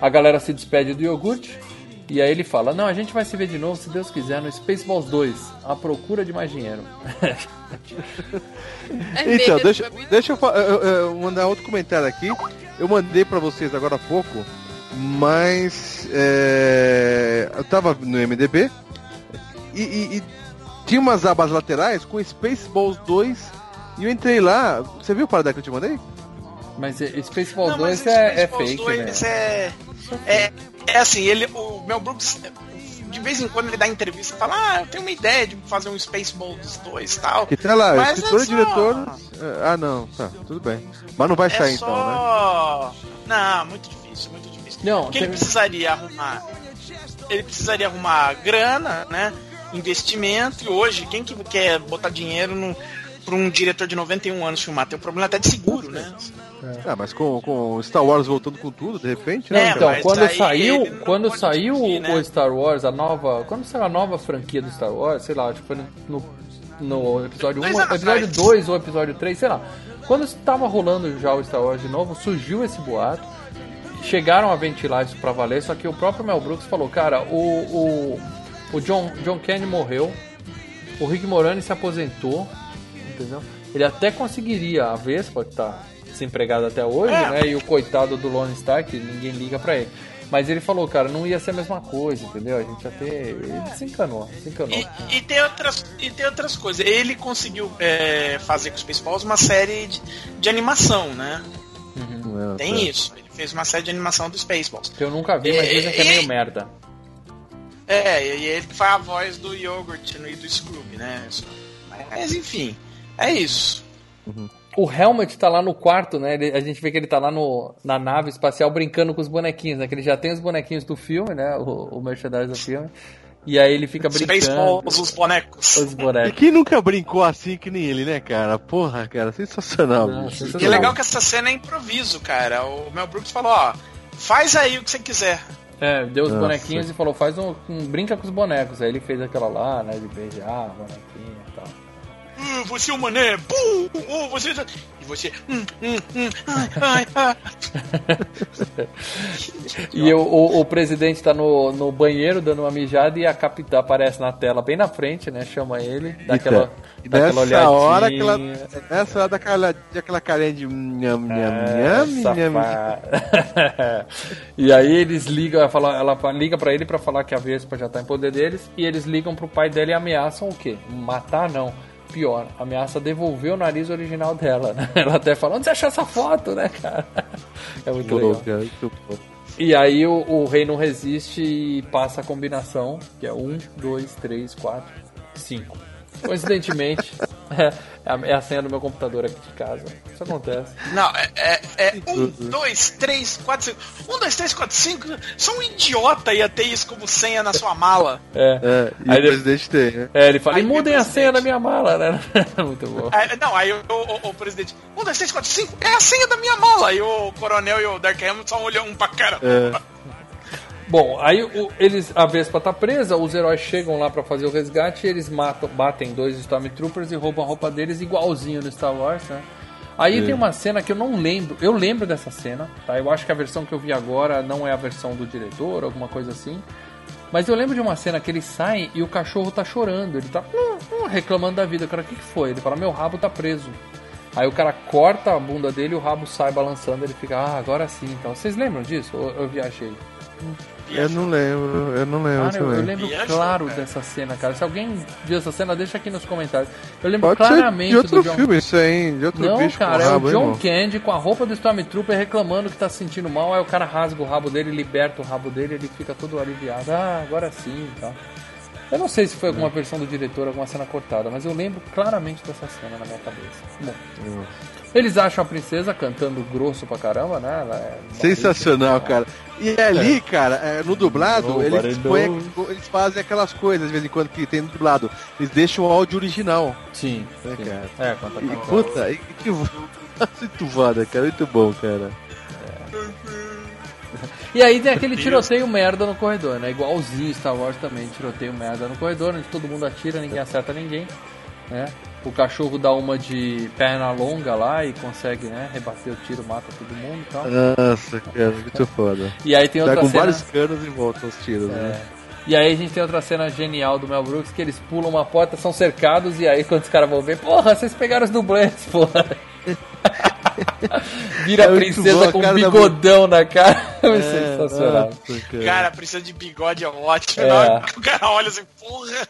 A galera se despede do iogurte. E aí ele fala, não, a gente vai se ver de novo, se Deus quiser, no Spaceballs 2, a procura de mais dinheiro.
É
Então, deixa, deixa eu, eu- eu mandar outro comentário aqui. Eu mandei pra vocês agora há pouco, mas é, eu tava no MDB e, e- e tinha umas abas laterais com Spaceballs 2 e eu entrei lá. Você viu o paradar que eu te mandei?
Mas é- Spaceballs
Não, mas
2 é, é
Spaceballs
fake,
2
né?
é, é, é assim, ele, o Mel Brooks, de vez em quando ele dá entrevista e fala, ah, eu tenei uma ideia de fazer um Spaceballs 2 e tal.
Que tá lá,
Mas
escritor
é
e
só-
diretor. Ah, não, tá, tudo bem. Mas não vai sair
é
então, né?
só... Não, muito difícil, muito difícil.
Não,
Porque ele
tem-
precisaria arrumar. Ele precisaria arrumar grana, né? Investimento, e hoje, quem que quer botar dinheiro no, pra um diretor de 91 anos filmar? Tem um problema até de seguro, né?
Ah, mas com, com Star Wars voltando com tudo, de repente,
É,
né?
Então,
mas
quando saiu, quando saiu
né?
o Star Wars, a nova, quando saiu a nova franquia do Star Wars, sei lá, acho que foi no, no, episódio 1,
Dois anos
episódio
atrás.
2 ou episódio 3, sei lá. Quando estava rolando já o Star Wars de novo, surgiu esse boato. Chegaram a ventilar isso pra valer, só que o próprio Mel Brooks falou, cara, o, o, o John, John Kennedy morreu, o Rick Moranis se aposentou, entendeu? Ele até conseguiria a Vespa, que tá desempregado até hoje,
É.
né? E o coitado do Lone Star, que ninguém liga pra ele. Mas ele falou, cara, não ia ser a mesma coisa, entendeu? A gente ter. Ele se encanou, se encanou.
E, e tem outras, e tem outras coisas. Ele conseguiu é, fazer com o Spaceballs uma série de, de animação, né?
Não,
Tem
tá.
isso. Ele fez uma série de animação do Spaceballs.
Que eu nunca vi, mas
É,
dizem que é
é,
meio
é.
merda.
É, e ele faz a voz do Yogurt e do Scooby, né? Mas enfim, é isso.
O Helmet tá lá no quarto, né? Ele- a gente vê que ele tá lá no, na nave espacial brincando com os bonequinhos, né? Que ele já tem os bonequinhos do filme, né? O, o merchandise do filme. E aí ele fica brincando.
Spaceballs, os bonecos.
Os
E
bonecos.
quem nunca brincou assim que nem ele, né, cara? Porra, cara, sensacional.
Não, sensacional.
E é legal que essa cena é improviso, cara. O Mel Brooks falou, ó, faz aí o que você quiser.
É, deu os
Nossa.
bonequinhos e falou, faz um, um- brinca com os bonecos. Aí ele fez aquela lá, né? De beijar, bonequinho e.
Uh, você é o mané, bum, uh, você... E você... Hum, hum, hum, ai, ai, ai.
E o, o, o presidente tá no, no banheiro dando uma mijada e a capitã aparece na tela bem na frente, né? Chama ele, dá aquela,
E
dá aquela
nessa hora, aquela,
olhadinha.
nessa hora daquela, daquela carinha de nham, nham,
É,
nham, nham.
e aí eles ligam, ela, fala, ela liga pra ele pra falar que a Vespa já tá em poder deles e eles ligam pro pai dela e ameaçam o quê? Matar não. Pior, ameaça devolver o nariz original dela, né? Ela até fala, onde você achou essa foto, né, cara? É muito
Pô,
legal.
cara.
E aí o, o rei não resiste e passa a combinação, que é um, dois, três, quatro, cinco. Coincidentemente, é, a, é a senha do meu computador aqui de casa. Isso acontece.
Não, é, é, é um, dois, três, quatro, cinco. Um, dois, três, quatro, cinco. Só um idiota ia ter isso como senha na sua mala.
É.
É, e
Aí
o
ele-
presidente tem, né?
É, ele fala, e
Aí
mudem
vem o
a senha da minha mala, né? Muito bom.
Aí, não, aí o, o- o presidente, um, dois, três, quatro, cinco, é a senha da minha mala. Aí o coronel e o Dark Hamilton só olham um pra cara.
É.
Bom, aí o- eles, a Vespa tá presa, os heróis chegam lá pra fazer o resgate e eles matam, batem dois Stormtroopers e roubam a roupa deles igualzinho no Star Wars, né? Aí
Sim.
tem uma cena que eu não lembro, eu lembro dessa cena, tá? Eu acho que a versão que eu vi agora não é a versão do diretor, alguma coisa assim. Mas eu lembro de uma cena que eles saem e o cachorro tá chorando, ele tá hum, hum, reclamando da vida. O cara, o que, que foi? Ele fala, meu rabo tá preso. Aí o cara corta a bunda dele e o rabo sai balançando, ele fica, ah, agora sim, então. Vocês lembram disso? Ou eu viajei?
Eu não lembro, eu não lembro
Cara, eu, eu lembro
Viajou,
claro
cara.
dessa cena, cara. Se alguém viu essa cena, deixa aqui nos comentários. Eu lembro
Pode ser
claramente
de outro
do John.
filme isso aí? De outro
Não,
bicho com
cara, é o John
irmão?
Candy com a roupa do Stormtrooper reclamando que tá se sentindo mal. Aí o cara rasga o rabo dele, liberta o rabo dele, ele fica todo aliviado. Ah, agora sim e tal. Eu não sei se foi alguma versão do diretor, alguma cena cortada, mas eu lembro claramente dessa cena na minha cabeça. Bom, eles acham a princesa cantando grosso pra caramba, né? Ela é
Sensacional, cara. E ali, cara, é, no dublado,
Oh,
eles, põem- eles fazem aquelas coisas de vez em quando que tem no dublado. Eles deixam o áudio original.
Sim,
né,
sim.
cara?
É, tá
E, puta, e que muito foda, cara. Muito bom, cara.
E aí tem aquele tiroteio merda no corredor, né? Igualzinho Star Wars também, tiroteio merda no corredor, onde todo mundo atira, ninguém acerta ninguém, né? O cachorro dá uma de perna longa lá e consegue, né, rebater o tiro, mata todo mundo e tal.
Nossa, cara, muito foda.
E aí tem
Tá
outra
com
cena...
vários canos em volta os tiros, né?
E aí a gente tem outra cena genial do Mel Brooks, que eles pulam uma porta, são cercados, e aí quando os caras vão ver, porra, vocês pegaram os dublês, porra. Vira
É
princesa
bom,
com um
cara da-
bigodão na cara. É,
É,
sensacional.
nossa, cara.
Cara, precisa de bigode é ótimo.
É.
O cara olha assim, porra.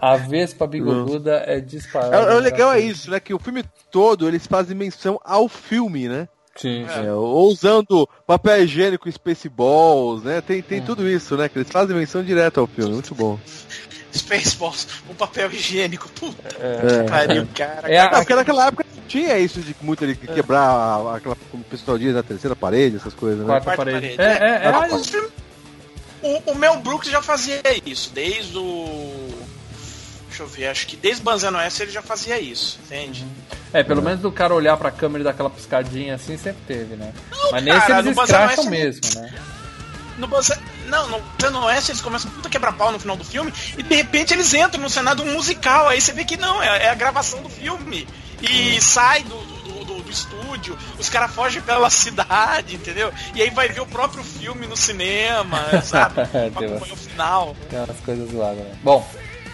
A Vespa bigoduda é disparada.
É, é, o legal é isso, né? Que o filme todo eles fazem menção ao filme, né?
Sim,
É, ou usando papel higiênico Spaceballs, né? Tem, tem tudo isso, né? Que eles fazem menção direto ao filme, muito bom.
Spaceballs, o papel higiênico. Puta
É.
que pariu, cara.
É a-
Não, porque naquela época não tinha isso de muito ele quebrar aquela, como o pessoal diz, na terceira parede, essas coisas, né?
Quarta
Quarta
parede.
parede.
É, é, é.
O, o Mel Brooks já fazia isso, desde o. Deixa eu ver, acho que desde Banzano S ele já fazia isso, entende?
É, pelo menos do cara olhar pra câmera e dar aquela piscadinha assim, sempre teve, né?
Não,
Mas nesse
cara,
eles escracham mesmo, né?
No Banzano. Não, no Banzano S eles começam puta quebra-pau no final do filme e de repente eles entram no cenário musical. Aí você vê que não, é, é a gravação do filme. E sai do, do, do- do estúdio, os caras fogem pela cidade, entendeu? E aí vai ver o próprio filme no cinema, sabe? Pra
Tem
acompanhar o final.
Tem umas coisas zoadas, né? Bom,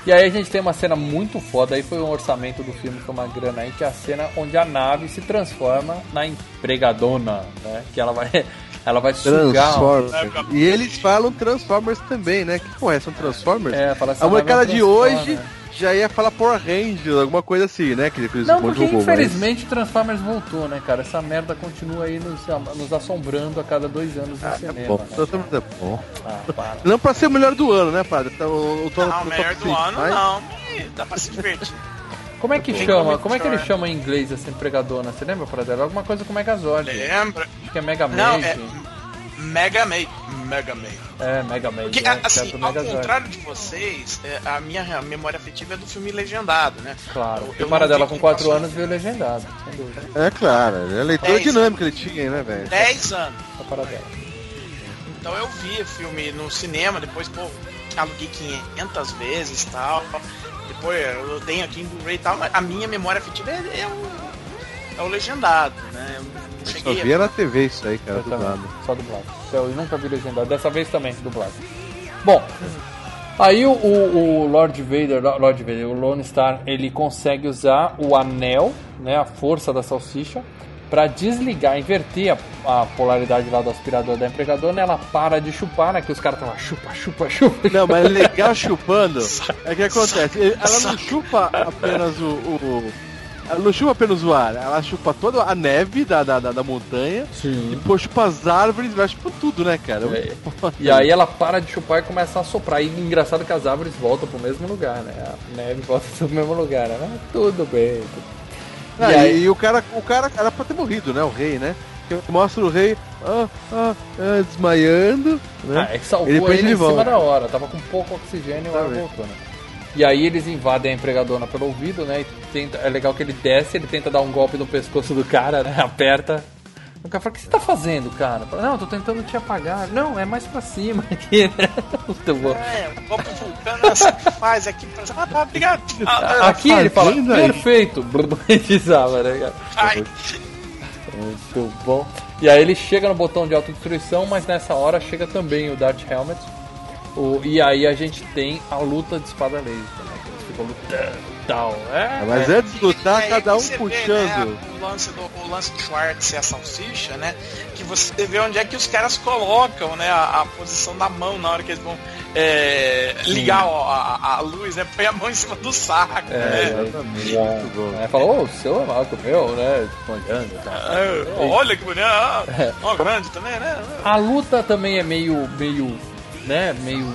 e aí a gente tem uma cena muito foda, aí foi um orçamento do filme, foi uma grana aí, que é a cena onde a nave se transforma na empregadona, né? Que ela vai, ela vai sugar...
Transformers. E eles falam Transformers também, né? Que porra? São Transformers?
É, fala assim,
a molecada de hoje. Já ia falar Power Rangers, alguma coisa assim, né? Que depois
Não, porque
roubou,
infelizmente Transformers voltou, né, cara? Essa merda continua aí nos, nos assombrando a cada dois anos no
mas-
cinema.
É bom,
né?
Transformers é bom.
Ah, para.
Não pra ser o melhor do ano, né, padre? Tá, o, o,
Não,
o
melhor do
cinco,
ano
mas-
não. Ih, Dá pra se divertir.
Como é que
Tem
chama?
como
é que ele chama em inglês essa empregadona? Você lembra, Pradela? Alguma coisa com Megazord.
Lembra?
Acho que é Mega
Não,
Maid.
é Mega Maid. Mega Maid.
É, Mega Maid.
Porque,
é,
a- assim, ao contrário de vocês, é, a minha memória afetiva é do filme legendado, né?
Claro.
Eu-
o Paradela
não
com
vi
4
passou
anos veio legendado, sem dúvida.
É claro, é a leitura
Dez.
dinâmica ele tinha, né, velho?
10 anos.
A Paradela.
Então eu vi o filme no cinema, depois, pô, aluguei 500 vezes e tal. Depois eu tenho aqui em Blu-ray e tal, mas a minha memória afetiva é, é o, é o legendado, né? Eu
Só via na TV isso aí, cara,
Eu também,
dublado.
Só dublado. Eu nunca vi legendado. Dessa vez também, dublado. Bom, aí o, o, o Lord Vader, Lord Vader, o Lone Star, ele consegue usar o anel, né, a força da salsicha, pra desligar, inverter a, a polaridade lá do aspirador da empregadora, ela para de chupar, né, que os caras estão lá, chupa, chupa, chupa.
Não, mas legal chupando é que acontece. Ela não chupa apenas o. o- ela não chupa apenas o ar, ela chupa toda a neve da, da, da, da montanha,
Sim.
depois chupa as árvores, vai chupa tudo, né, cara?
É. E aí ela para de chupar e começa a soprar. E engraçado que as árvores voltam pro mesmo lugar, né? A neve volta pro mesmo lugar, né? Tudo bem.
Ah,
E
e,
aí-
o cara, o cara era pra ter morrido, né? O rei, né? Mostra o rei ah, ah, ah, desmaiando, né?
Ah, é que salvou
E
ele,
ele
em cima
volta.
da hora. Tava com pouco oxigênio e o ar
Tá
voltou, né? E aí eles invadem a empregadona pelo ouvido, né? E tenta, é legal que ele desce, ele tenta dar um golpe no pescoço do cara, né? Aperta. O cara fala, o que você tá fazendo, cara? Fala, Não, eu tô tentando te apagar. Não, é mais pra cima aqui, né? Muito bom.
É, o golpe vulcano é que faz aqui pra. Ah, tá, obrigado. Ah,
Aqui ele fala, perfeito. Precisava, né, cara?
ai,
Muito bom. E aí ele chega no botão de autodestruição, mas nessa hora chega também o Darth Helmet. O, e aí a gente tem a luta de espada laser, né? Que eles ficam lutando tal. É,
Mas
é.
antes de lutar,
É,
cada um
você vê,
puxando.
né, o, lance do, o lance do Schwartz e a salsicha, né? Que você vê onde é que os caras colocam né, a, a posição da mão na hora que eles vão é, ligar ó, a, a luz, né? Põe a mão em cima do saco.
É,
né?
Exatamente,
é,
muito bom.
é, falou, ô, seu Marco meu, né? Olhando e tal.
É, olha que bonito.
É.
ó, grande também, né?
A luta também é meio, meio, né, meio,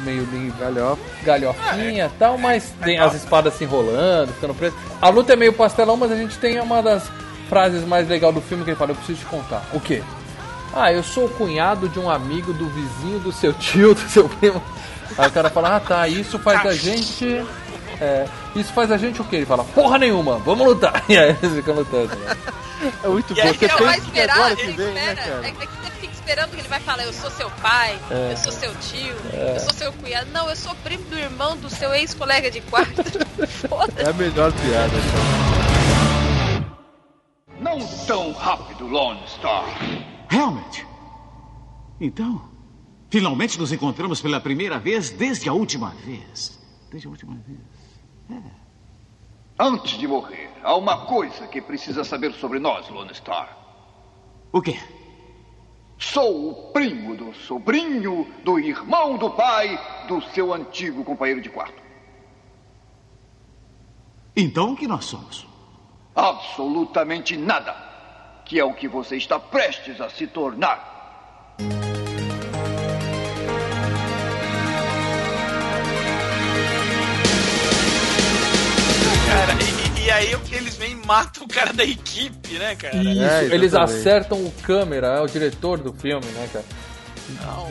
meio,
Galhofa.
galhofinha e tal, mas tem as espadas se enrolando, ficando preso. A luta é meio pastelão, mas a gente tem uma das frases mais legais do filme que ele fala, eu preciso te contar. O quê? Ah, eu sou o cunhado de um amigo do vizinho do seu tio, do seu primo. Aí o cara fala, ah tá, isso faz a gente. É, isso faz a gente o quê? Ele fala, porra nenhuma, vamos lutar. E aí eles ficam lutando. né?
É muito
E
bom.
aí
Você
que
Você vai
pensa que
esperar,
agora que vem, né,
espera.
cara?
É fica esperando que ele vai falar, eu sou seu pai,
É.
eu sou seu tio, eu sou seu cunhado. Não, eu sou primo do irmão do seu ex-colega de quarto. Foda-se.
É a melhor piada.
Não tão rápido, Lone Star.
Helmet! Então, finalmente nos encontramos pela primeira vez desde a última vez. Desde a última vez.
Antes de morrer, há uma coisa que precisa saber sobre nós, Lone Star.
O quê?
Sou o primo do sobrinho do irmão do pai do seu antigo companheiro de quarto.
Então o que nós somos?
Absolutamente nada. Que é o que você está prestes a se tornar.
Cara, aí eles vêm e matam o cara da equipe, né, cara?
Isso,
É,
eles acertam o câmera, é o diretor do filme, né, cara?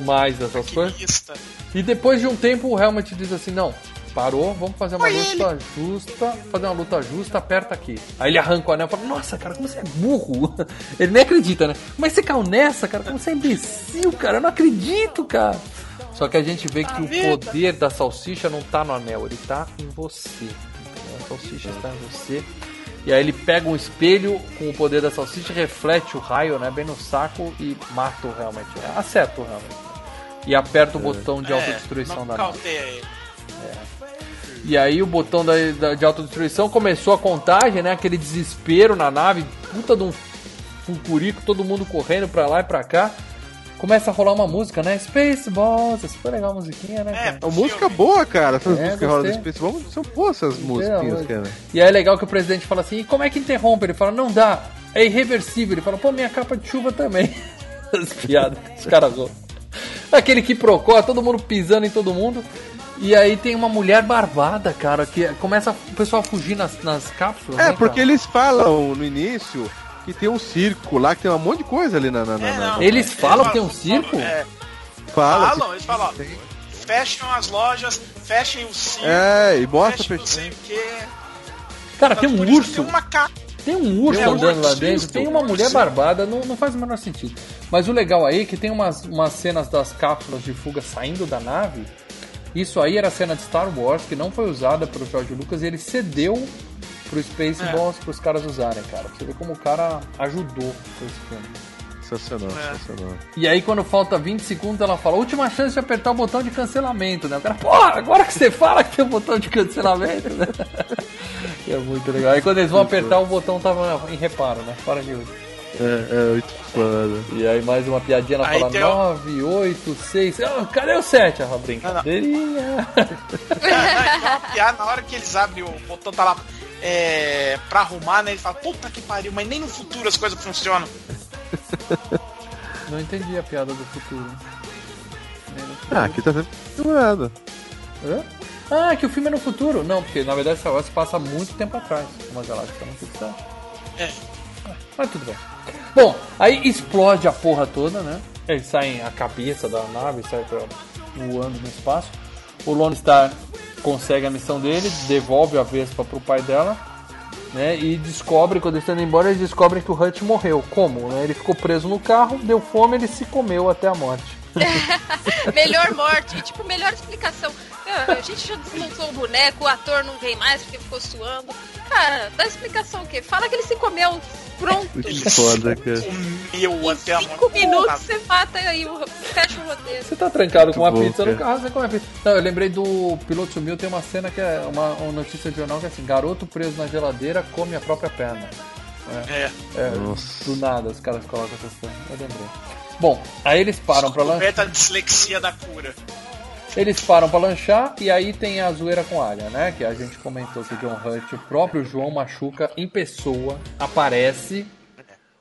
Mais dessas coisas.
Maquinista.
E depois de um tempo o Helmet diz assim, não, parou, vamos fazer uma
Foi
luta justa, fazer uma luta justa, aperta aqui. Aí ele arranca o anel e fala, nossa, cara, como você é burro. Ele nem acredita, né? Mas você caiu nessa, cara, como você é imbecil, cara, eu não acredito, cara. Só que a gente vê que o poder da salsicha não tá no anel, ele tá em você. Salsicha está em você. E aí ele pega um espelho com o poder da salsicha, reflete o raio, né, bem no saco e mata o Helmet. Acerta o Helmet. E aperta o botão de autodestruição da nave.
ele.
E aí o botão da, da- de autodestruição começou a contagem, né? Aquele desespero na nave, puta de um furcurico, todo mundo correndo pra lá e pra cá. Começa a rolar uma música, né? Spaceballs, é super legal a musiquinha, né?
É,
cara?
uma música boa, cara. Essas
É,
músicas que rolam do
gostei.
Space Bomb são boas essas musiquinhas,
música.
cara.
E aí é legal que o presidente fala assim, e como é que interrompe? Ele fala, não dá, é irreversível. Ele fala, pô, minha capa de chuva também. As piadas, os caras zoam. Aquele que procura, todo mundo pisando em todo mundo. E aí tem uma mulher barbada, cara, que começa o pessoal a fugir nas, nas cápsulas.
É,
né,
porque
cara?
eles falam no início que tem um circo lá, que tem um monte de coisa ali na. na, na- na-
Eles falam que tem um circo?
É,
Fala,
falam, eles falam, ó, fecham as lojas, fechem o circo,
É, e mostra
fechem
fech-
não sei o quê.
Cara, tem um urso.
Tem uma capa.
Tem um urso
Tem um
andando lá
urso,
dentro, tem uma
urso.
mulher barbada, não, não faz o menor sentido. Mas o legal aí é que tem umas, umas cenas das cápsulas de fuga saindo da nave. Isso aí era a cena de Star Wars que não foi usada pelo George Lucas e ele cedeu pro Spaceballs pros caras usarem, cara. Pra você ver como o cara ajudou com esse filme.
Sensacional, sensacional.
E aí quando falta 20 segundos ela fala, última chance de apertar o botão de cancelamento, né? O cara, porra, agora que você fala que tem um botão de cancelamento, né? é muito legal. Aí quando eles vão apertar o botão tava em reparo, né? Para de hoje.
É, é muito foda.
E aí mais uma piadinha, ela
Aí
fala
tem o-
9, 8, 6. Ah, cadê o 7? Ah, brincadeirinha.
Não, não, uma piada, na hora que eles abrem o botão, tá lá é, pra arrumar, né? Ele fala, puta que pariu, mas nem no futuro as coisas funcionam.
Não entendi a piada do futuro. Futuro.
Ah, aqui tá sempre filmado.
Hã? Ah, que o filme é no futuro. Não, porque na verdade Star Wars se passa muito tempo atrás. Uma galáxia muito distante.
É.
Mas tudo bem. Bom, aí explode a porra toda, né? Eles saem a cabeça da nave, sai pra, voando no espaço. O Lone Star consegue a missão dele, devolve a Vespa pro pai dela, né? E descobre, quando eles estão indo embora, eles descobrem que o Hutch morreu. Como? Né? Ele ficou preso no carro, deu fome, ele se comeu até a morte.
melhor morte, tipo, melhor explicação. A gente já desmontou o boneco, o ator não vem mais porque ficou suando. Cara, dá explicação o quê? Fala que ele se comeu. Pronto.
Que foda, cara.
Comeu até a
Cinco minutos você mata aí o fecha o roteiro.
Você tá trancado com uma
bom,
pizza no
cara.
carro, você come a pizza. Não, eu lembrei do Piloto Sumiu, tem uma cena que é uma, uma notícia de jornal que é assim, garoto preso na geladeira come a própria perna.
É.
É,
Nossa.
do nada os caras colocam essas coisas. Eu lembrei. Bom, aí eles param pra lanchar.
A dislexia da cura.
Eles param pra lanchar e aí tem a zoeira com a Alien, né? Que a gente comentou que o John Hurt, o próprio João Machuca em pessoa, aparece.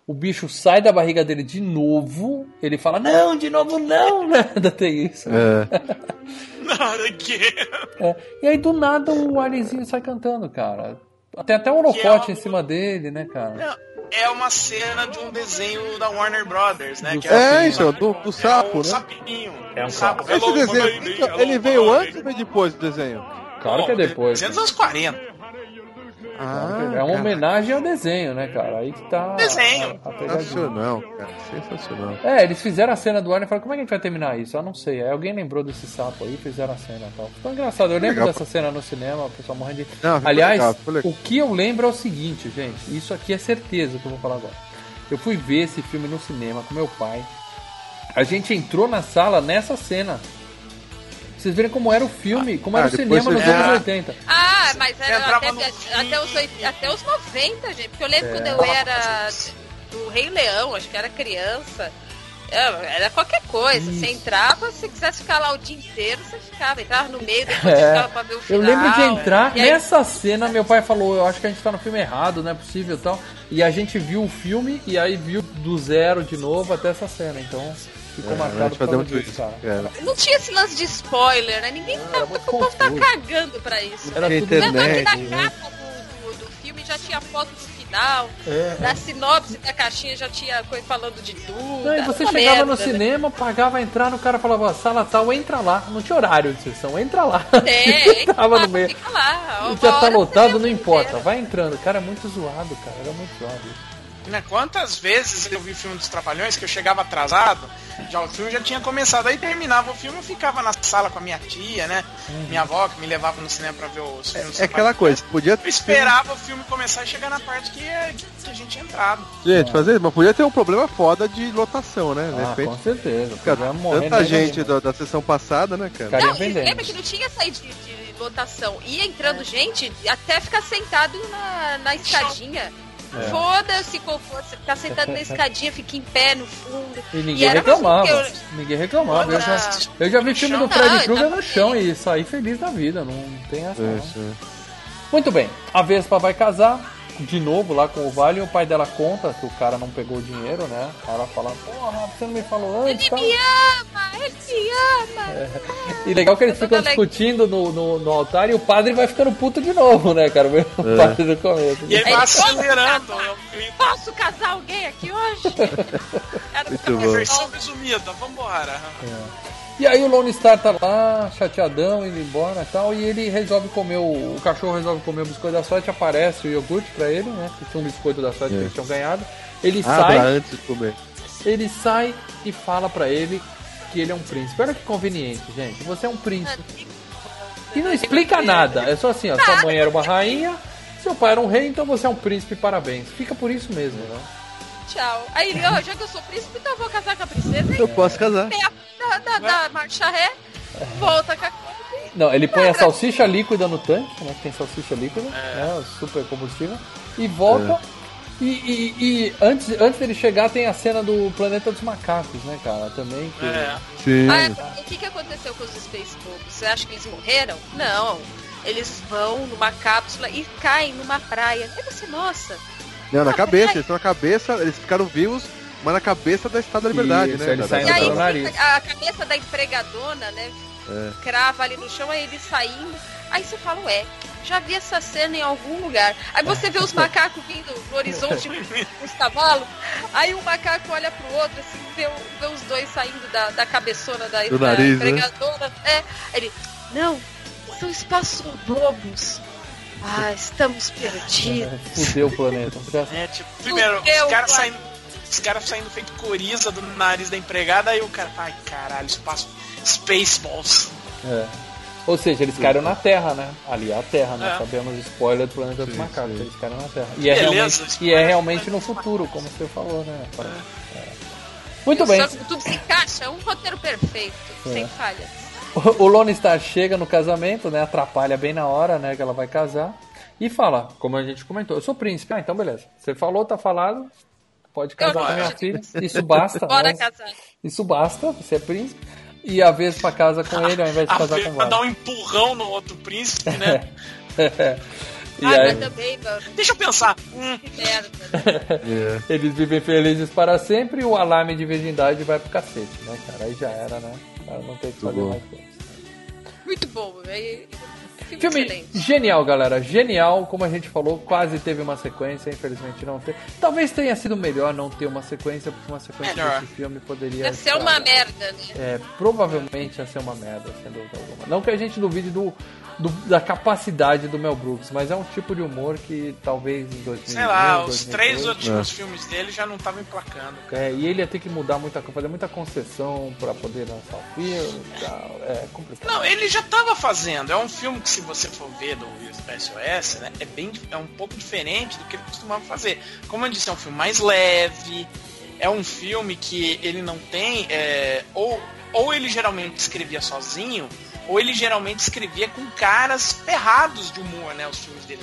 O bicho sai da barriga dele de novo. Ele fala, não, de novo não, né? Ainda tem isso.
É.
Nada que.
É, E aí do nada o alienzinho sai cantando, cara. Tem até um holofote em cima dele, né, cara?
É uma cena de um desenho da Warner Brothers, né?
Do
que
É,
é,
isso, do, do sapo,
um
né?
sapinho.
É um
sapo.
sapo.
Esse
Hello,
desenho,
hello,
ele veio antes ou veio depois do desenho?
Claro que é depois.
Desenho dos anos 40.
Ah,
É uma
cara,
homenagem ao desenho, né, cara? Aí que tá
Desenho.
a, a.
Sensacional, cara. Sensacional.
É, eles fizeram a cena do Arne e falaram, como é que a gente vai terminar isso? Eu não sei. Aí alguém lembrou desse sapo aí e fizeram a cena e tal. Ficou engraçado. Eu lembro
Legal.
dessa cena no cinema, o pessoal morrendo de.
Não,
Aliás,
legal.
o que eu lembro é o seguinte, gente. Isso aqui é certeza que eu vou falar agora. Eu fui ver esse filme no cinema com meu pai. A gente entrou na sala nessa cena. Vocês verem como era o filme, como era
Ah,
o cinema nos anos
É.
80.
Ah, mas era até,
no
até, os, até os 90, gente. Porque eu lembro
É.
quando eu era do Rei Leão, acho que era criança. é, Era qualquer coisa. Você entrava, se quisesse ficar lá o dia inteiro, você ficava. Entrava no meio, depois
É.
ficava pra ver o
Eu
final.
lembro de entrar
E aí-
nessa cena, meu pai falou, eu acho que a gente tá no filme errado, não é possível e tal. E a gente viu o filme e aí viu do zero de novo até essa cena. Então ficou
É, a
marcado
muito
disso,
isso.
Não tinha esse lance de spoiler, né? Ninguém tá, o povo tá cagando pra isso.
Era tudo
internet,
na
né?
capa do, do, do filme já tinha foto do final,
É.
na sinopse da caixinha já tinha coisa falando de tudo.
Não, e você chegava no
merda, né?
cinema, pagava a entrar, o cara falava, sala tal, entra lá. Não tinha horário de sessão, entra lá.
É,
Tava no
fica
meio.
Fica lá.
E
uma
já tá lotado, não importa.
inteiro.
Vai entrando. Cara, é muito zoado, cara. Era muito zoado isso.
Né, Quantas vezes eu vi filme dos Trapalhões que eu chegava atrasado, já o filme já tinha começado, aí terminava o filme, eu ficava na sala com a minha tia, né? Minha avó que me levava no cinema pra ver os filmes. dos
É aquela coisa, podia
Eu esperava o filme começar e chegar na parte que, que a gente tinha entrado.
Gente, fazer, mas podia ter um problema foda de lotação, né? De
Ah,
repente,
com certeza. morrer
tanta gente da, da sessão passada, né, cara?
Não, e lembra que não tinha saída de, de lotação. Ia entrando gente até ficar sentado na, na escadinha.
É.
Foda-se qual for. Você tá sentado na escadinha, fica em pé no fundo.
E ninguém
era mais um
reclamava.
eu-
Ninguém reclamava. Eu já, eu já vi filme do
chão.
Fred
Não,
Krueger no chão e saí feliz da vida. Não tem essa. não.
Isso, é.
Muito bem. A Vespa vai casar. De novo lá com o Vale, e o pai dela conta que o cara não pegou o dinheiro, né? Ela fala, porra, você não me falou antes,
Ele me ama, ele me ama.
E legal que eles ficam discutindo no, no, no altar e o padre vai ficando puto de novo, né, cara? O
É.
padre do começo.
E aí vai
Ele,
acelerando.
"Posso
é
casar?
clipe.
Posso casar alguém aqui hoje? Era
Muito
uma
bom.
Versão resumida, vambora.
E aí o Lone Star tá lá, chateadão, indo embora e tal, e ele resolve comer, o, o cachorro resolve comer o biscoito da sorte, aparece o iogurte pra ele, né? Que tinha um biscoito da sorte que
É.
eles tinham ganhado. Ele
Abra
sai,
antes de comer.
ele sai e fala pra ele que ele é um príncipe. Olha que conveniente, gente. Você é um príncipe. E não explica nada. É só assim, ó. Sua mãe era uma rainha, seu pai era um rei, então você é um príncipe, parabéns. Fica por isso mesmo, né?
Tchau. Aí ele, ó, já que eu sou príncipe, então eu vou casar com a princesa.
Eu posso casar.
Tem a da, da, da marcha ré, volta com a.
Não, ele põe a salsicha líquida no tanque, né? que Tem salsicha líquida, né? o Super combustível. E volta. E, e- e antes, antes dele chegar tem a cena do Planeta dos Macacos, né, cara? Também que.
É.
Sim.
Ah, é, o que, que aconteceu com os Space Bobos? Você acha que eles morreram? Não. Eles vão numa cápsula e caem numa praia. Aí você, nossa,
Não, na cabeça, eles estão na cabeça, eles ficaram vivos, mas na cabeça da Estátua da Liberdade,
Isso,
né?
eles saem
E aí
nariz.
a cabeça da empregadona, né?
É.
Crava ali no chão, aí ele saindo. Aí você fala, ué, já vi essa cena em algum lugar. Aí você vê os macacos vindo no horizonte com os cavalos. Aí um macaco olha pro outro, assim, vê, vê os dois saindo da, da cabeçona da,
Do
da
nariz, né?
É. Aí ele, não, são espaços bobos. Ah, estamos perdidos.
Fudeu o planeta.
É, tipo, primeiro,
Fudeu,
os caras
cara.
saindo. Os caras saindo feito coriza do nariz da empregada, aí o cara, ai caralho, espaço. Spaceballs.
é. Ou seja, eles caíram na Terra, né? Ali é a Terra, né?
É.
Sabemos spoiler do Planeta dos Macacos. Eles caíram na Terra. E é,
Beleza,
realmente, e é realmente no futuro, como você falou, né? É. Muito bem.
Só que tudo se encaixa, é um roteiro perfeito,
É.
sem falhas.
O Lone Star chega no casamento, né? Atrapalha bem na hora, né? Que ela vai casar. E fala, como a gente comentou, eu sou príncipe. Ah, então beleza. Você falou, tá falado. Pode casar com a minha filha. Isso basta.
Bora
né?
casar.
Isso basta, você é príncipe. E a Vespa casa com ele ao invés de
A
casar com o
dá um empurrão no outro príncipe, né?
e
ah,
aí,
mas também, mano,
Deixa eu pensar. Hum,
que merda.
É.
eles vivem felizes para sempre e o alarme de virgindade vai pro cacete, né, cara? Aí já era, né? Cara, não tem que fazer
bom.
mais coisa.
Muito bom. É, filme,
Filme
excelente.
genial, galera. Genial, como a gente falou, quase teve uma sequência, infelizmente não teve. Talvez tenha sido melhor não ter uma sequência, porque uma sequência
Melhor.
desse filme poderia.
Ia ser uma
estragar.
merda, né?
É, provavelmente ia ser uma merda, sem dúvida alguma. Não que a gente duvide do, do- da capacidade do Mel Brooks, mas é um tipo de humor que talvez em 2000
sei lá, os
2002,
três últimos filmes dele já não estavam emplacando.
É, e ele ia ter que mudar muita coisa, fazer muita concessão pra poder lançar o filme e tal. É complicado.
Não, ele já tava fazendo. É um filme que, se você for ver do SOS, né, é bem é um pouco diferente do que ele costumava fazer. Como eu disse, é um filme mais leve. É um filme que ele não tem. é, ou, ou ele geralmente escrevia sozinho, ou ele geralmente escrevia com caras ferrados de humor, né? Os filmes dele.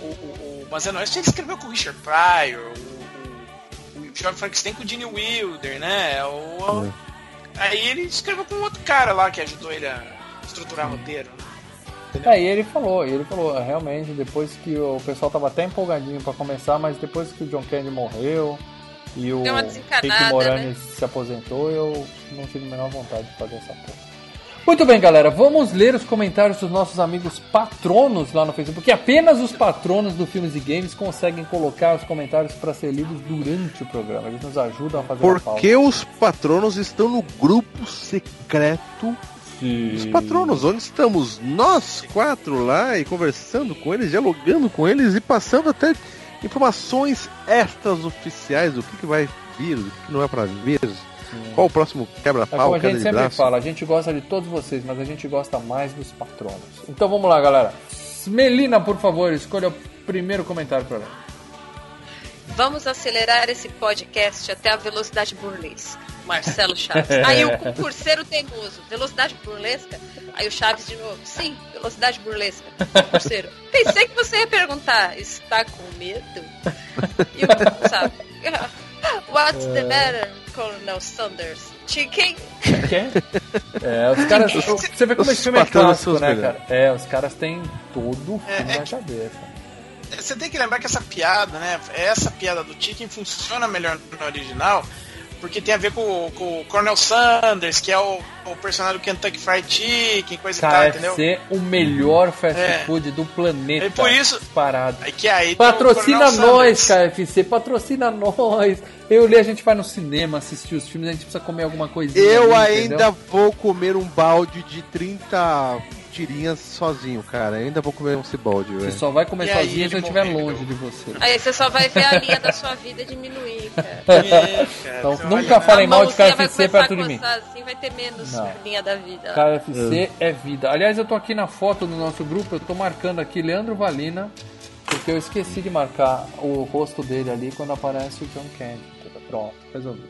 O, o, o Bazano Oeste ele escreveu com o Richard Pryor, o, o, o Jovem Frankenstein com o Gene Wilder, né? O, Aí ele escreveu com outro cara lá que ajudou ele a estruturar o roteiro. né?
É, e ele falou, ele falou, é, realmente, depois que o pessoal tava até empolgadinho pra começar, mas depois que o John Kennedy morreu e o Rick Moranis se aposentou, eu não tive a menor vontade de fazer essa porra. Muito bem, galera, vamos ler os comentários dos nossos amigos patronos lá no Facebook, porque apenas os patronos do Filmes e Games conseguem colocar os comentários para ser lidos durante o programa. Eles nos ajudam a fazer a.
Porque os patronos estão no grupo secreto dos patronos, onde estamos nós quatro lá e conversando com eles, dialogando com eles e passando até informações extras oficiais do que, que vai vir, do que não é para vir, qual o próximo
É como
quebra-pau,
a gente sempre
braço.
fala, a gente gosta de todos vocês, mas a gente gosta mais dos patronos. Então vamos lá, galera. Melina, por favor, escolha o primeiro comentário para ler.
Vamos acelerar esse podcast até a velocidade burlesca. Marcelo Chaves. Aí o concurseiro teimoso, velocidade burlesca? Aí o Chaves de novo, sim, velocidade burlesca. Concurseiro. Pensei que você ia perguntar, está com medo? E o, sabe? What's the
É.
matter, Colonel Sanders? Chicken?
Quem? É, os caras. Você vê como esse filme é clássico, né, cara? É, os caras têm todo o filme
É, é
na
que-
cabeça.
Você tem que lembrar que essa piada, né? Essa piada do Chicken funciona melhor no original, porque tem a ver com, com o Colonel Sanders, que é o, o personagem do Kentucky Fried Chicken, coisa e tal, entendeu?
KFC, o melhor fast
É.
food do planeta.
É por isso-
Parado.
Aí que aí
Patrocina nós,
Sanders.
KFC, patrocina nós. Eu e a gente vai no cinema assistir os filmes, a gente precisa comer alguma coisinha.
Eu
ali,
ainda
entendeu?
vou comer um balde de 30 tirinhas sozinho, cara. Ainda vou comer balde,
Você
velho.
só vai comer
E aí,
sozinho se eu estiver longe de você.
Aí você só vai ver a linha da sua vida diminuir, cara.
É, cara,
Então,
você
nunca falem mal de KFC perto de mim.
Assim vai ter menos
Não.
linha da vida.
KFC é vida. Aliás, eu tô aqui na foto do nosso grupo, eu tô marcando aqui Leandro Valina, porque eu esqueci de marcar o rosto dele ali quando aparece o John Candy. Pronto, resolvido.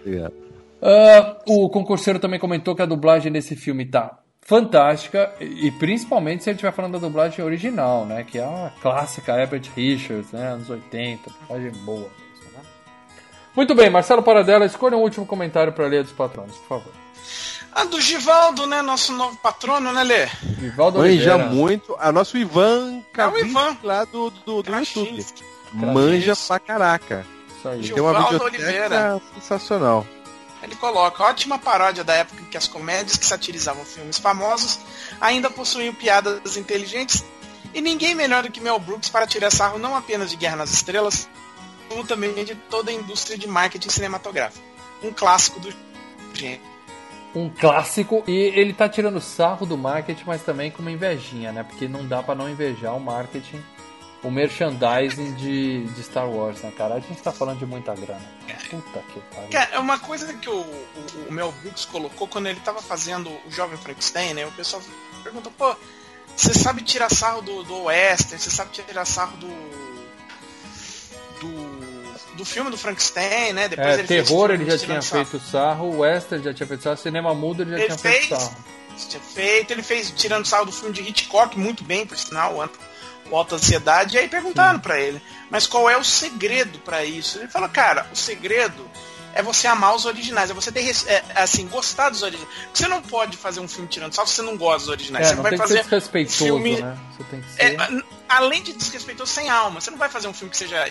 Obrigado.
Ah, o concurseiro também comentou que a dublagem desse filme tá fantástica, e principalmente se a gente vai falando da dublagem original, né? Que é a clássica Herbert Richards, né? Anos 80, dublagem boa mesmo, né? Muito bem, Marcelo Paradela, escolha um último comentário para ler dos patronos, por favor.
Ah, do Givaldo, né? Nosso novo patrono, né, Lê?
Vivaldo
Manja
Oliveira.
muito. A nosso Ivan Kavinsky
Ivan.
lá do, do, do YouTube.
Krasinski.
Manja pra caraca.
Isso aí.
Tem uma
Givaldo Oliveira.
sensacional.
Ele coloca, ótima paródia da época em que as comédias que satirizavam filmes famosos ainda possuíam piadas inteligentes e ninguém melhor do que Mel Brooks para tirar sarro não apenas de Guerra nas Estrelas, como também de toda a indústria de marketing cinematográfico. Um clássico do gênero.
Um clássico, e ele tá tirando sarro do marketing, mas também com uma invejinha, né? Porque não dá pra não invejar o marketing, o merchandising de, de Star Wars, né, cara? A gente tá falando de muita grana. Puta que pariu.
Cara, é uma coisa que o, o, o Mel Brooks colocou quando ele tava fazendo o Jovem Frankenstein, né? O pessoal perguntou, pô, você sabe tirar sarro do, do Western, você sabe tirar sarro do. do. do filme do Frankenstein, né? Depois
É,
ele fez
terror ele
filmes
já tinha
sarro.
feito sarro, western já tinha feito sarro, cinema mudo ele já
Ele
tinha feito
fez.
sarro.
Tinha feito, ele fez tirando sarro do filme de Hitchcock, muito bem, por sinal, o Alta Ansiedade, e aí perguntaram pra ele, mas qual é o segredo pra isso? Ele falou, cara, o segredo é você amar os originais, é você ter, res- é, assim, gostar dos originais. Porque Você não pode fazer um filme tirando sarro se você não gosta dos originais.
É,
você
não
vai fazer
desrespeitoso,
filme-
né? Você tem que
é,
ser...
a- além de desrespeitoso sem alma, você não vai fazer um filme que seja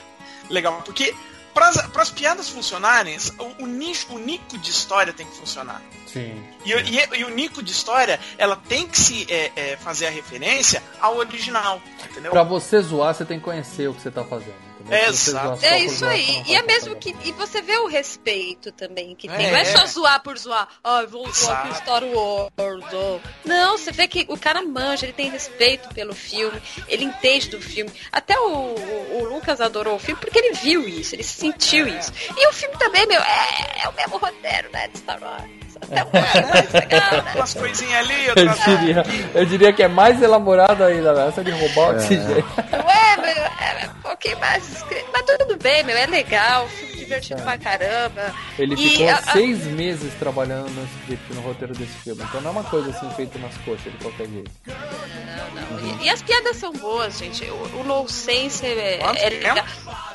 legal, porque para as piadas funcionarem, o, o nicho, o nico de história tem que funcionar.
Sim.
E, o- e- e o nico de história, ela tem que se é, é, fazer a referência ao original, entendeu?
Pra você zoar, você tem que conhecer o que você tá fazendo. Entendeu?
É, exato.
É isso
zoar,
aí. E é mesmo que. E você vê o respeito também que tem.
É.
Não é só zoar por zoar. Ai, vou zoar por
Exato.
Star Wars. ó. Não, você vê que o cara manja, ele tem respeito pelo filme, ele entende do filme. Até o, o- o Lucas adorou o filme porque ele viu isso, ele sentiu isso. E o filme também, meu, é, é o mesmo roteiro, né, de Star Wars. Um né?
Umas coisinhas ali,
Eu
outras
diria, eu diria que é mais elaborado ainda, né? essa de roubar oxigênio.
Ué, meu, é, é um pouquinho mais discreto. Mas tudo bem, meu, é legal, filme divertido pra caramba.
Ele
E
ficou
a- a-
seis meses trabalhando no script, no roteiro desse filme. Então não é uma coisa assim feita nas coxas de qualquer jeito.
Não, e, e as piadas são boas, gente. O, o No Sense é,
Quanto
é legal.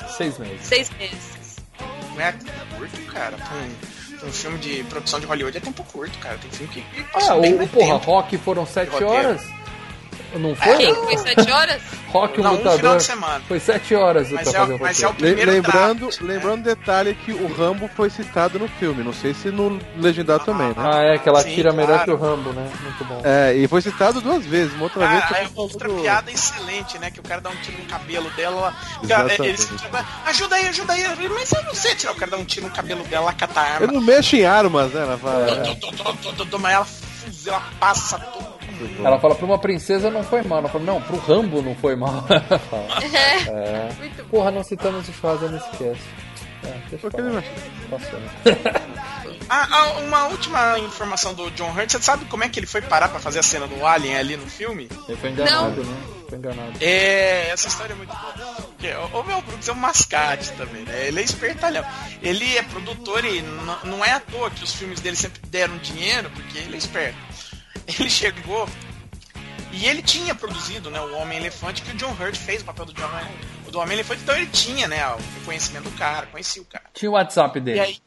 Seis meses.
Seis meses.
Não é curto, cara. Pra um, filme de produção de Hollywood é tempo curto, cara. Tem filme que que passa
Ah,
bem
o,
mais
porra,
tempo.
Rock foram sete horas? Não foi?
Quem foi sete horas?
Rock, o
Não, um
lutador.
final de semana.
Foi sete horas
Mas é o- mas é o Primeiro
lembrando,
draft, né?
lembrando o detalhe que o Rambo foi citado no filme. Não sei se no legendado também, né?
Ah, é, que ela
Sim,
tira melhor
claro.
que o Rambo, né? Muito bom.
É, e foi citado duas vezes. Uma outra vez
Ah,
foi
é outra
do-
piada excelente, né? Que o cara dá um tiro no cabelo dela.
Exatamente.
Eles, ajuda aí, ajuda aí. Mas eu não sei tirar. O cara dá um tiro no cabelo dela, ela cata a
Eu
arma.
não mexo em armas, né? Ela fala,
É.
né?
Mas ela fuzila, ela passa todo
Ela fala pra uma princesa não foi mal. Ela fala, não, pro Rambo não foi mal. É.
Muito bom.
Porra, não citamos o Schwarza nesse cast. É, deixa eu falar.
Ah, ah, uma última informação do John Hurt. Você sabe como é que ele foi parar pra fazer a cena do Alien ali no filme?
Ele foi enganado, né? Foi enganado.
É, essa história é muito boa. Porque o o Mel Brooks é um mascate também, né? Ele é espertalhão. Ele é produtor e não é à toa que os filmes dele sempre deram dinheiro, porque ele é esperto. Ele chegou E ele tinha produzido, né, o Homem-Elefante, que o John Hurt fez o papel do, John, do Homem-Elefante, então ele tinha, né, o conhecimento do cara, conhecia o cara.
Tinha o WhatsApp dele.
Aí,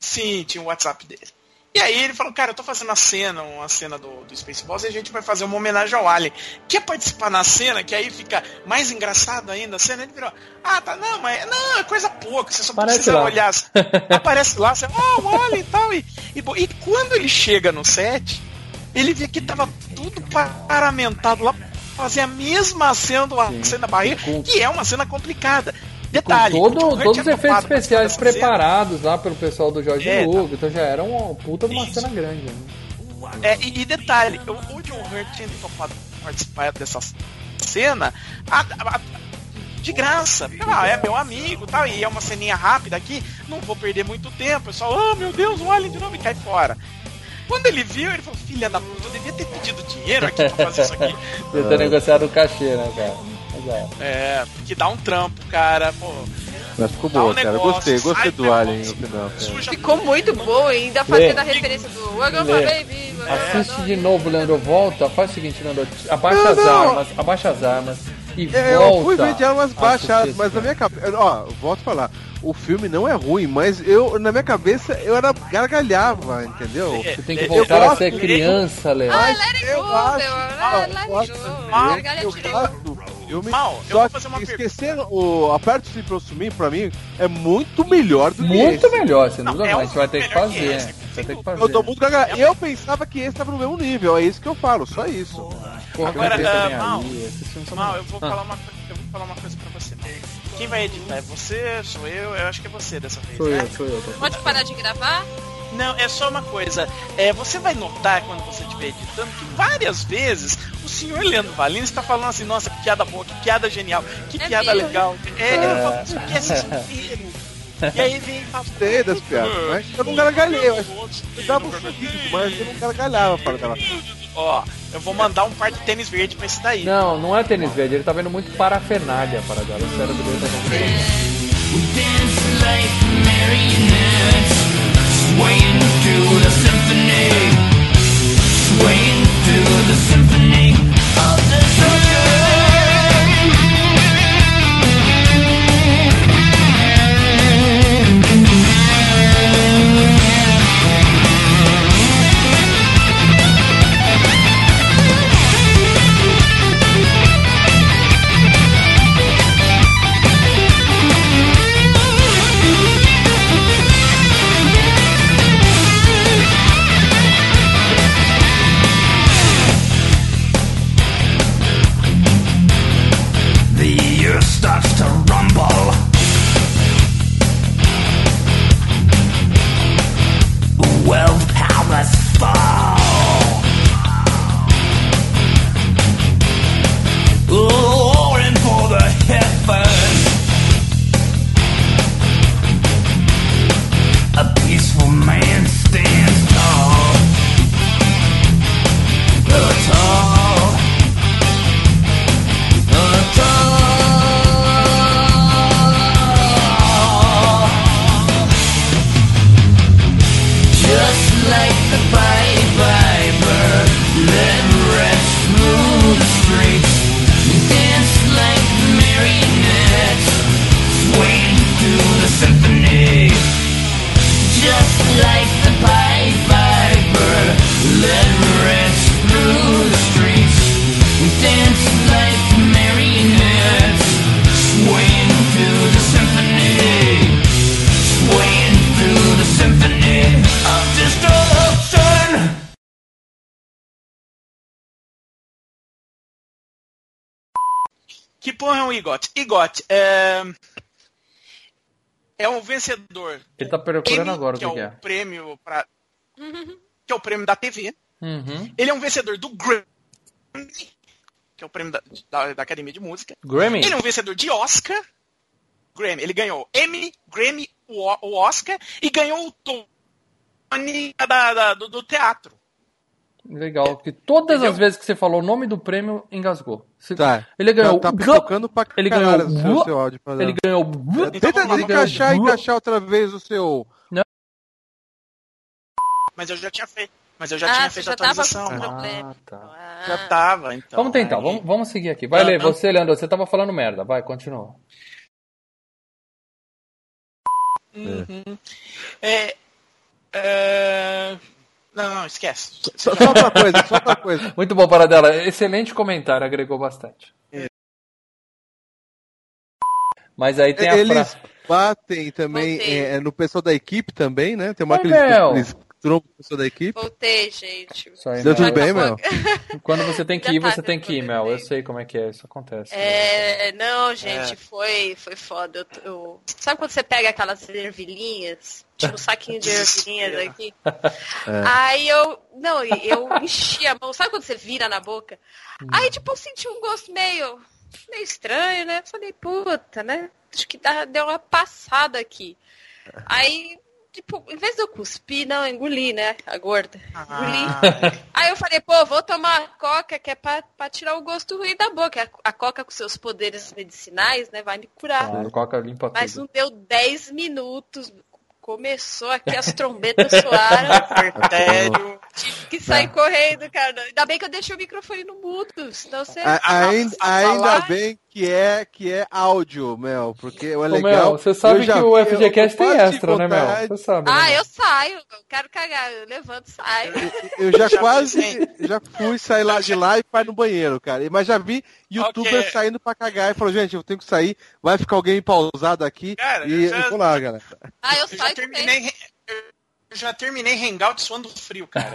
sim, tinha o WhatsApp dele. E aí ele falou, cara, eu tô fazendo a cena, uma cena do, do Spaceballs, e a gente vai fazer uma homenagem ao Alien. Quer participar na cena, que aí fica mais engraçado ainda a cena? Ele virou, ah, tá, não, mas não, é coisa pouca, você só
Aparece
precisa
lá.
olhar. Aparece lá, você, oh, o Alien e tal. E, e, e quando ele chega no set, ele vê que tava tudo paramentado lá fazer a mesma cena do cena da barriga, que é uma cena complicada. Detalhe,
Com todo- todos os
tinha
efeitos especiais
dessa cena.
preparados lá pelo pessoal do Jorge
É, tá.
Lugo, então já era uma puta de uma cena grande. Né?
É, e, e detalhe, o, o John Hurt tinha topado participar dessa cena a- a- a- de graça. Ah, é meu amigo tal, e é uma ceninha rápida aqui, não vou perder muito tempo. Pessoal, ah, meu Deus, o Alien de novo e cai fora. Quando ele viu, ele falou, filha da puta, eu devia ter pedido dinheiro aqui pra fazer isso aqui.
Devia ter negociado o cachê, né, cara? É.
É, porque dá um trampo, cara, pô.
Mas ficou boa,
um
cara.
Negócio,
gostei, gostei do Alien no final. cara.
Ficou muito bom, e ainda fazendo a referência do Wagama. Baby.
Assiste de novo, Leandro. Volta, faz o seguinte, Leandro. Abaixa
Não,
as
não.
armas, abaixa as armas e
É,
volta.
eu fui ver de armas
a
baixadas, mas na minha cabeça. Ó, volto a falar. O filme não é ruim, mas eu, na minha cabeça, eu era gargalhava, entendeu?
Você tem que
Eu
voltar a
gosto-
ser criança, Leandro.
Ah, let it
eu
go, Let
eu
it.
Mal,
Gargalha
eu
tirou.
Filme.
Mal, eu
só
vou fazer uma pergunta.
esquecer o Aperto se prosumir, pra mim, é muito melhor do que
Muito
esse.
melhor, sem
Não,
dúvida
é
não.
um
A gente vai ter que fazer.
esse,
Vai ter que fazer.
Eu tô muito gargalhado. Eu pensava que esse tava no mesmo nível, é isso que eu falo, só isso.
Porra,
Agora,
cabeça
ah,
bem
Mal, Mal, eu vou
Ah.
falar uma coisa, eu vou falar uma coisa pra você. Quem vai editar? É você? Sou eu? Eu acho que é você dessa vez,
Sou
né?
eu, sou eu.
Pode parar de gravar?
Não, é só uma coisa. É, você vai notar quando você estiver editando que várias vezes o senhor Leandro Valino está falando assim, nossa, que piada boa, que piada genial, que
É
piada
mesmo?
legal. É,
É.
eu falo, esquece isso inteiro. E aí vem e fala,
Gostei das piadas, mas eu não gargalhei, eu eu dava um sorriso, mas eu não gargalhava para dela.
ó, eu vou mandar um par de tênis verde pra esse daí.
Não, não é tênis verde, ele tá vendo muito parafernália para agora. O cérebro dele tá com
swaying to the symphony, swaying to the symphony.
IGOT? IGOT é. É um vencedor.
Ele tá procurando
Emmy,
agora o
que
que,
é
que
o
é.
prêmio pra. Que é o prêmio da TV.
Uhum.
Ele é um vencedor do Grammy, que é o prêmio da, da, da Academia de Música.
Grammy?
Ele é um vencedor de Oscar. Grammy. Ele ganhou Emmy, Grammy, o, O- o Oscar e ganhou o Tony da, da- do, do teatro.
Legal, que todas
Entendeu?
as vezes que você falou o nome do prêmio, engasgou. Você-
Tá.
Ele ganhou.
Tá, tá
o-
pipocando pra
Ele ganhou.
o seu, seu áudio.
Ele ganhou.
Tenta
Então, vamos lá.
encaixar e encaixar outra vez o seu.
Mas eu já tinha feito. Mas eu já
Ah,
tinha feito
já
a atualização. Ah,
tá.
Já tava, então.
vamos tentar,
aí-
vamos, vamos seguir aqui. Vai,
Não,
Lê,
não.
você, Leandro, você tava falando merda. Vai, continua.
Uhum. É, é, Não, não, esquece.
Só, só outra coisa, só outra coisa.
Muito bom, Paradela. Excelente comentário, agregou bastante. Mas aí tem a
Eles
frase.
batem também
Voltei.
é, no pessoal da equipe também, né? Tem uma
Oi,
que eles trombam o pessoal da equipe.
Voltei, gente.
Isso aí,
Deu tudo bem, Mel?
Quando você tem que ir,
tá
você tem que ir, Mel. Eu sei como é que é, isso acontece.
É, não, gente,
É.
foi, foi foda. Eu, eu- Sabe quando você pega aquelas ervilhinhas? Tipo um saquinho de ervilhinhas aqui? Aí eu. Não, eu enchi a mão. Sabe quando você vira na boca? Aí, tipo, eu senti um gosto meio. meio estranho, né? Falei, puta, né? Acho que dá- deu uma passada aqui. Aí, tipo, em vez de eu cuspir, não, eu engoli, né? A gorda. Engoli.
Ah,
Aí eu falei, pô, vou tomar coca, que é pra, pra tirar o gosto ruim da boca. A, a coca com seus poderes medicinais, né, vai me curar.
Claro, Coca limpa
Mas
tudo.
não deu 10 minutos. Começou aqui, as trombetas soaram.
Artério.
Tive que sair correndo, cara. Ainda bem que eu deixei o microfone no mudo, senão você.
A- ainda,
a
ainda bem que é, que é áudio, Mel, porque é
Ô,
legal.
Mel, você sabe
eu já
que o FGCast
eu
tem extra, né, Mel? Você sabe.
Ah,
né?
eu saio, eu quero cagar, eu levanto e saio.
Eu já,
Já
quase
pensei.
já fui sair lá de lá e vai no banheiro, cara. Mas já vi youtuber
Ok.
saindo pra cagar e falou, gente, eu tenho que sair, vai ficar alguém pausado aqui
Cara,
e
eu já-
eu vou lá, galera.
Ah, eu
Eu já
saio
terminei. Eu já terminei hangout suando frio, cara.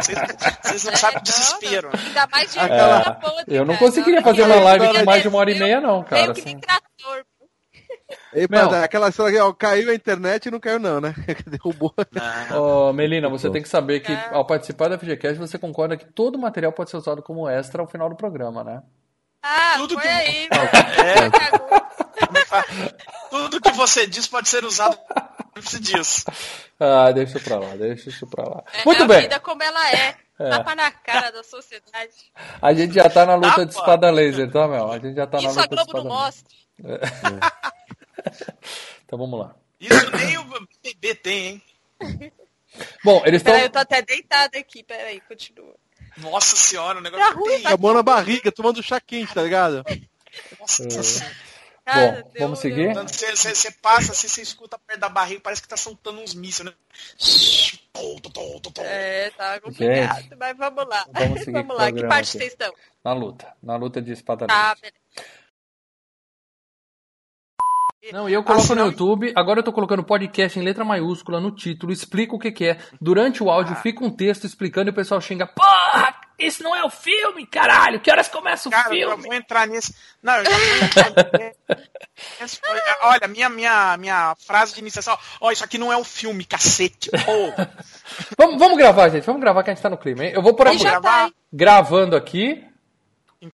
Vocês, vocês não sabem o desespero.
Não, ainda mais de
Aquela-
ervilha podre,
Eu não
cara.
conseguiria
Não,
fazer
eu
uma live de mais de uma hora e
eu
meia, não, cara.
Meio que
assim.
trator.
E,
Mel.
pra- aquela cena aqui, ó, caiu a internet e não caiu não, né? Derrubou.
Ô, Melina, você tem que saber que
É.
ao participar da FGCast você concorda que todo material pode ser usado como extra ao final do programa, né?
Ah,
Tudo
foi
que-
aí.
É. Tudo que você diz pode ser usado se diz.
Ah, deixa pra lá, deixa isso pra lá.
É
Muito
a
bem,
vida como ela é.
É.
Tapa na cara da sociedade.
a gente já tá na luta
Tapa.
de espada laser, tá, Mel? A gente já tá na
Isso a
luta de
Globo não
espada laser.
mostra.
Então vamos lá.
Isso nem o BBB tem, hein?
Bom, eles estão.
Peraí, eu tô até deitada aqui. Peraí, continua.
Nossa senhora, o negócio
Tá ruim,
tem.
Com a mão na barriga, tomando chá quente, tá ligado?
Nossa
É.
senhora.
Cara,
Bom,
deu-
vamos seguir?
Você, você, você passa assim, você escuta perto da barriga, parece que tá soltando uns mísseis, né?
É, tá complicado, mas vamos lá.
Vamos seguir o
lá, que parte
aqui.
vocês estão?
Na luta. Na luta de espada.
Tá.
Não, e eu coloco
Ah,
no YouTube, agora eu tô colocando podcast em letra maiúscula no título, explico o que que é. Durante o áudio fica um texto explicando e o pessoal xinga, porra, esse não é o filme, caralho, que horas começa o
Cara, eu
filme?
vou entrar nesse. Não, eu já vou entrar nesse- Olha, minha, minha, minha frase de iniciação. Ó, isso aqui não é um filme, cacete.
Vamos, vamos gravar, gente, vamos gravar que a gente tá no clima, hein? Eu vou por aqui,
tá,
gravando aqui,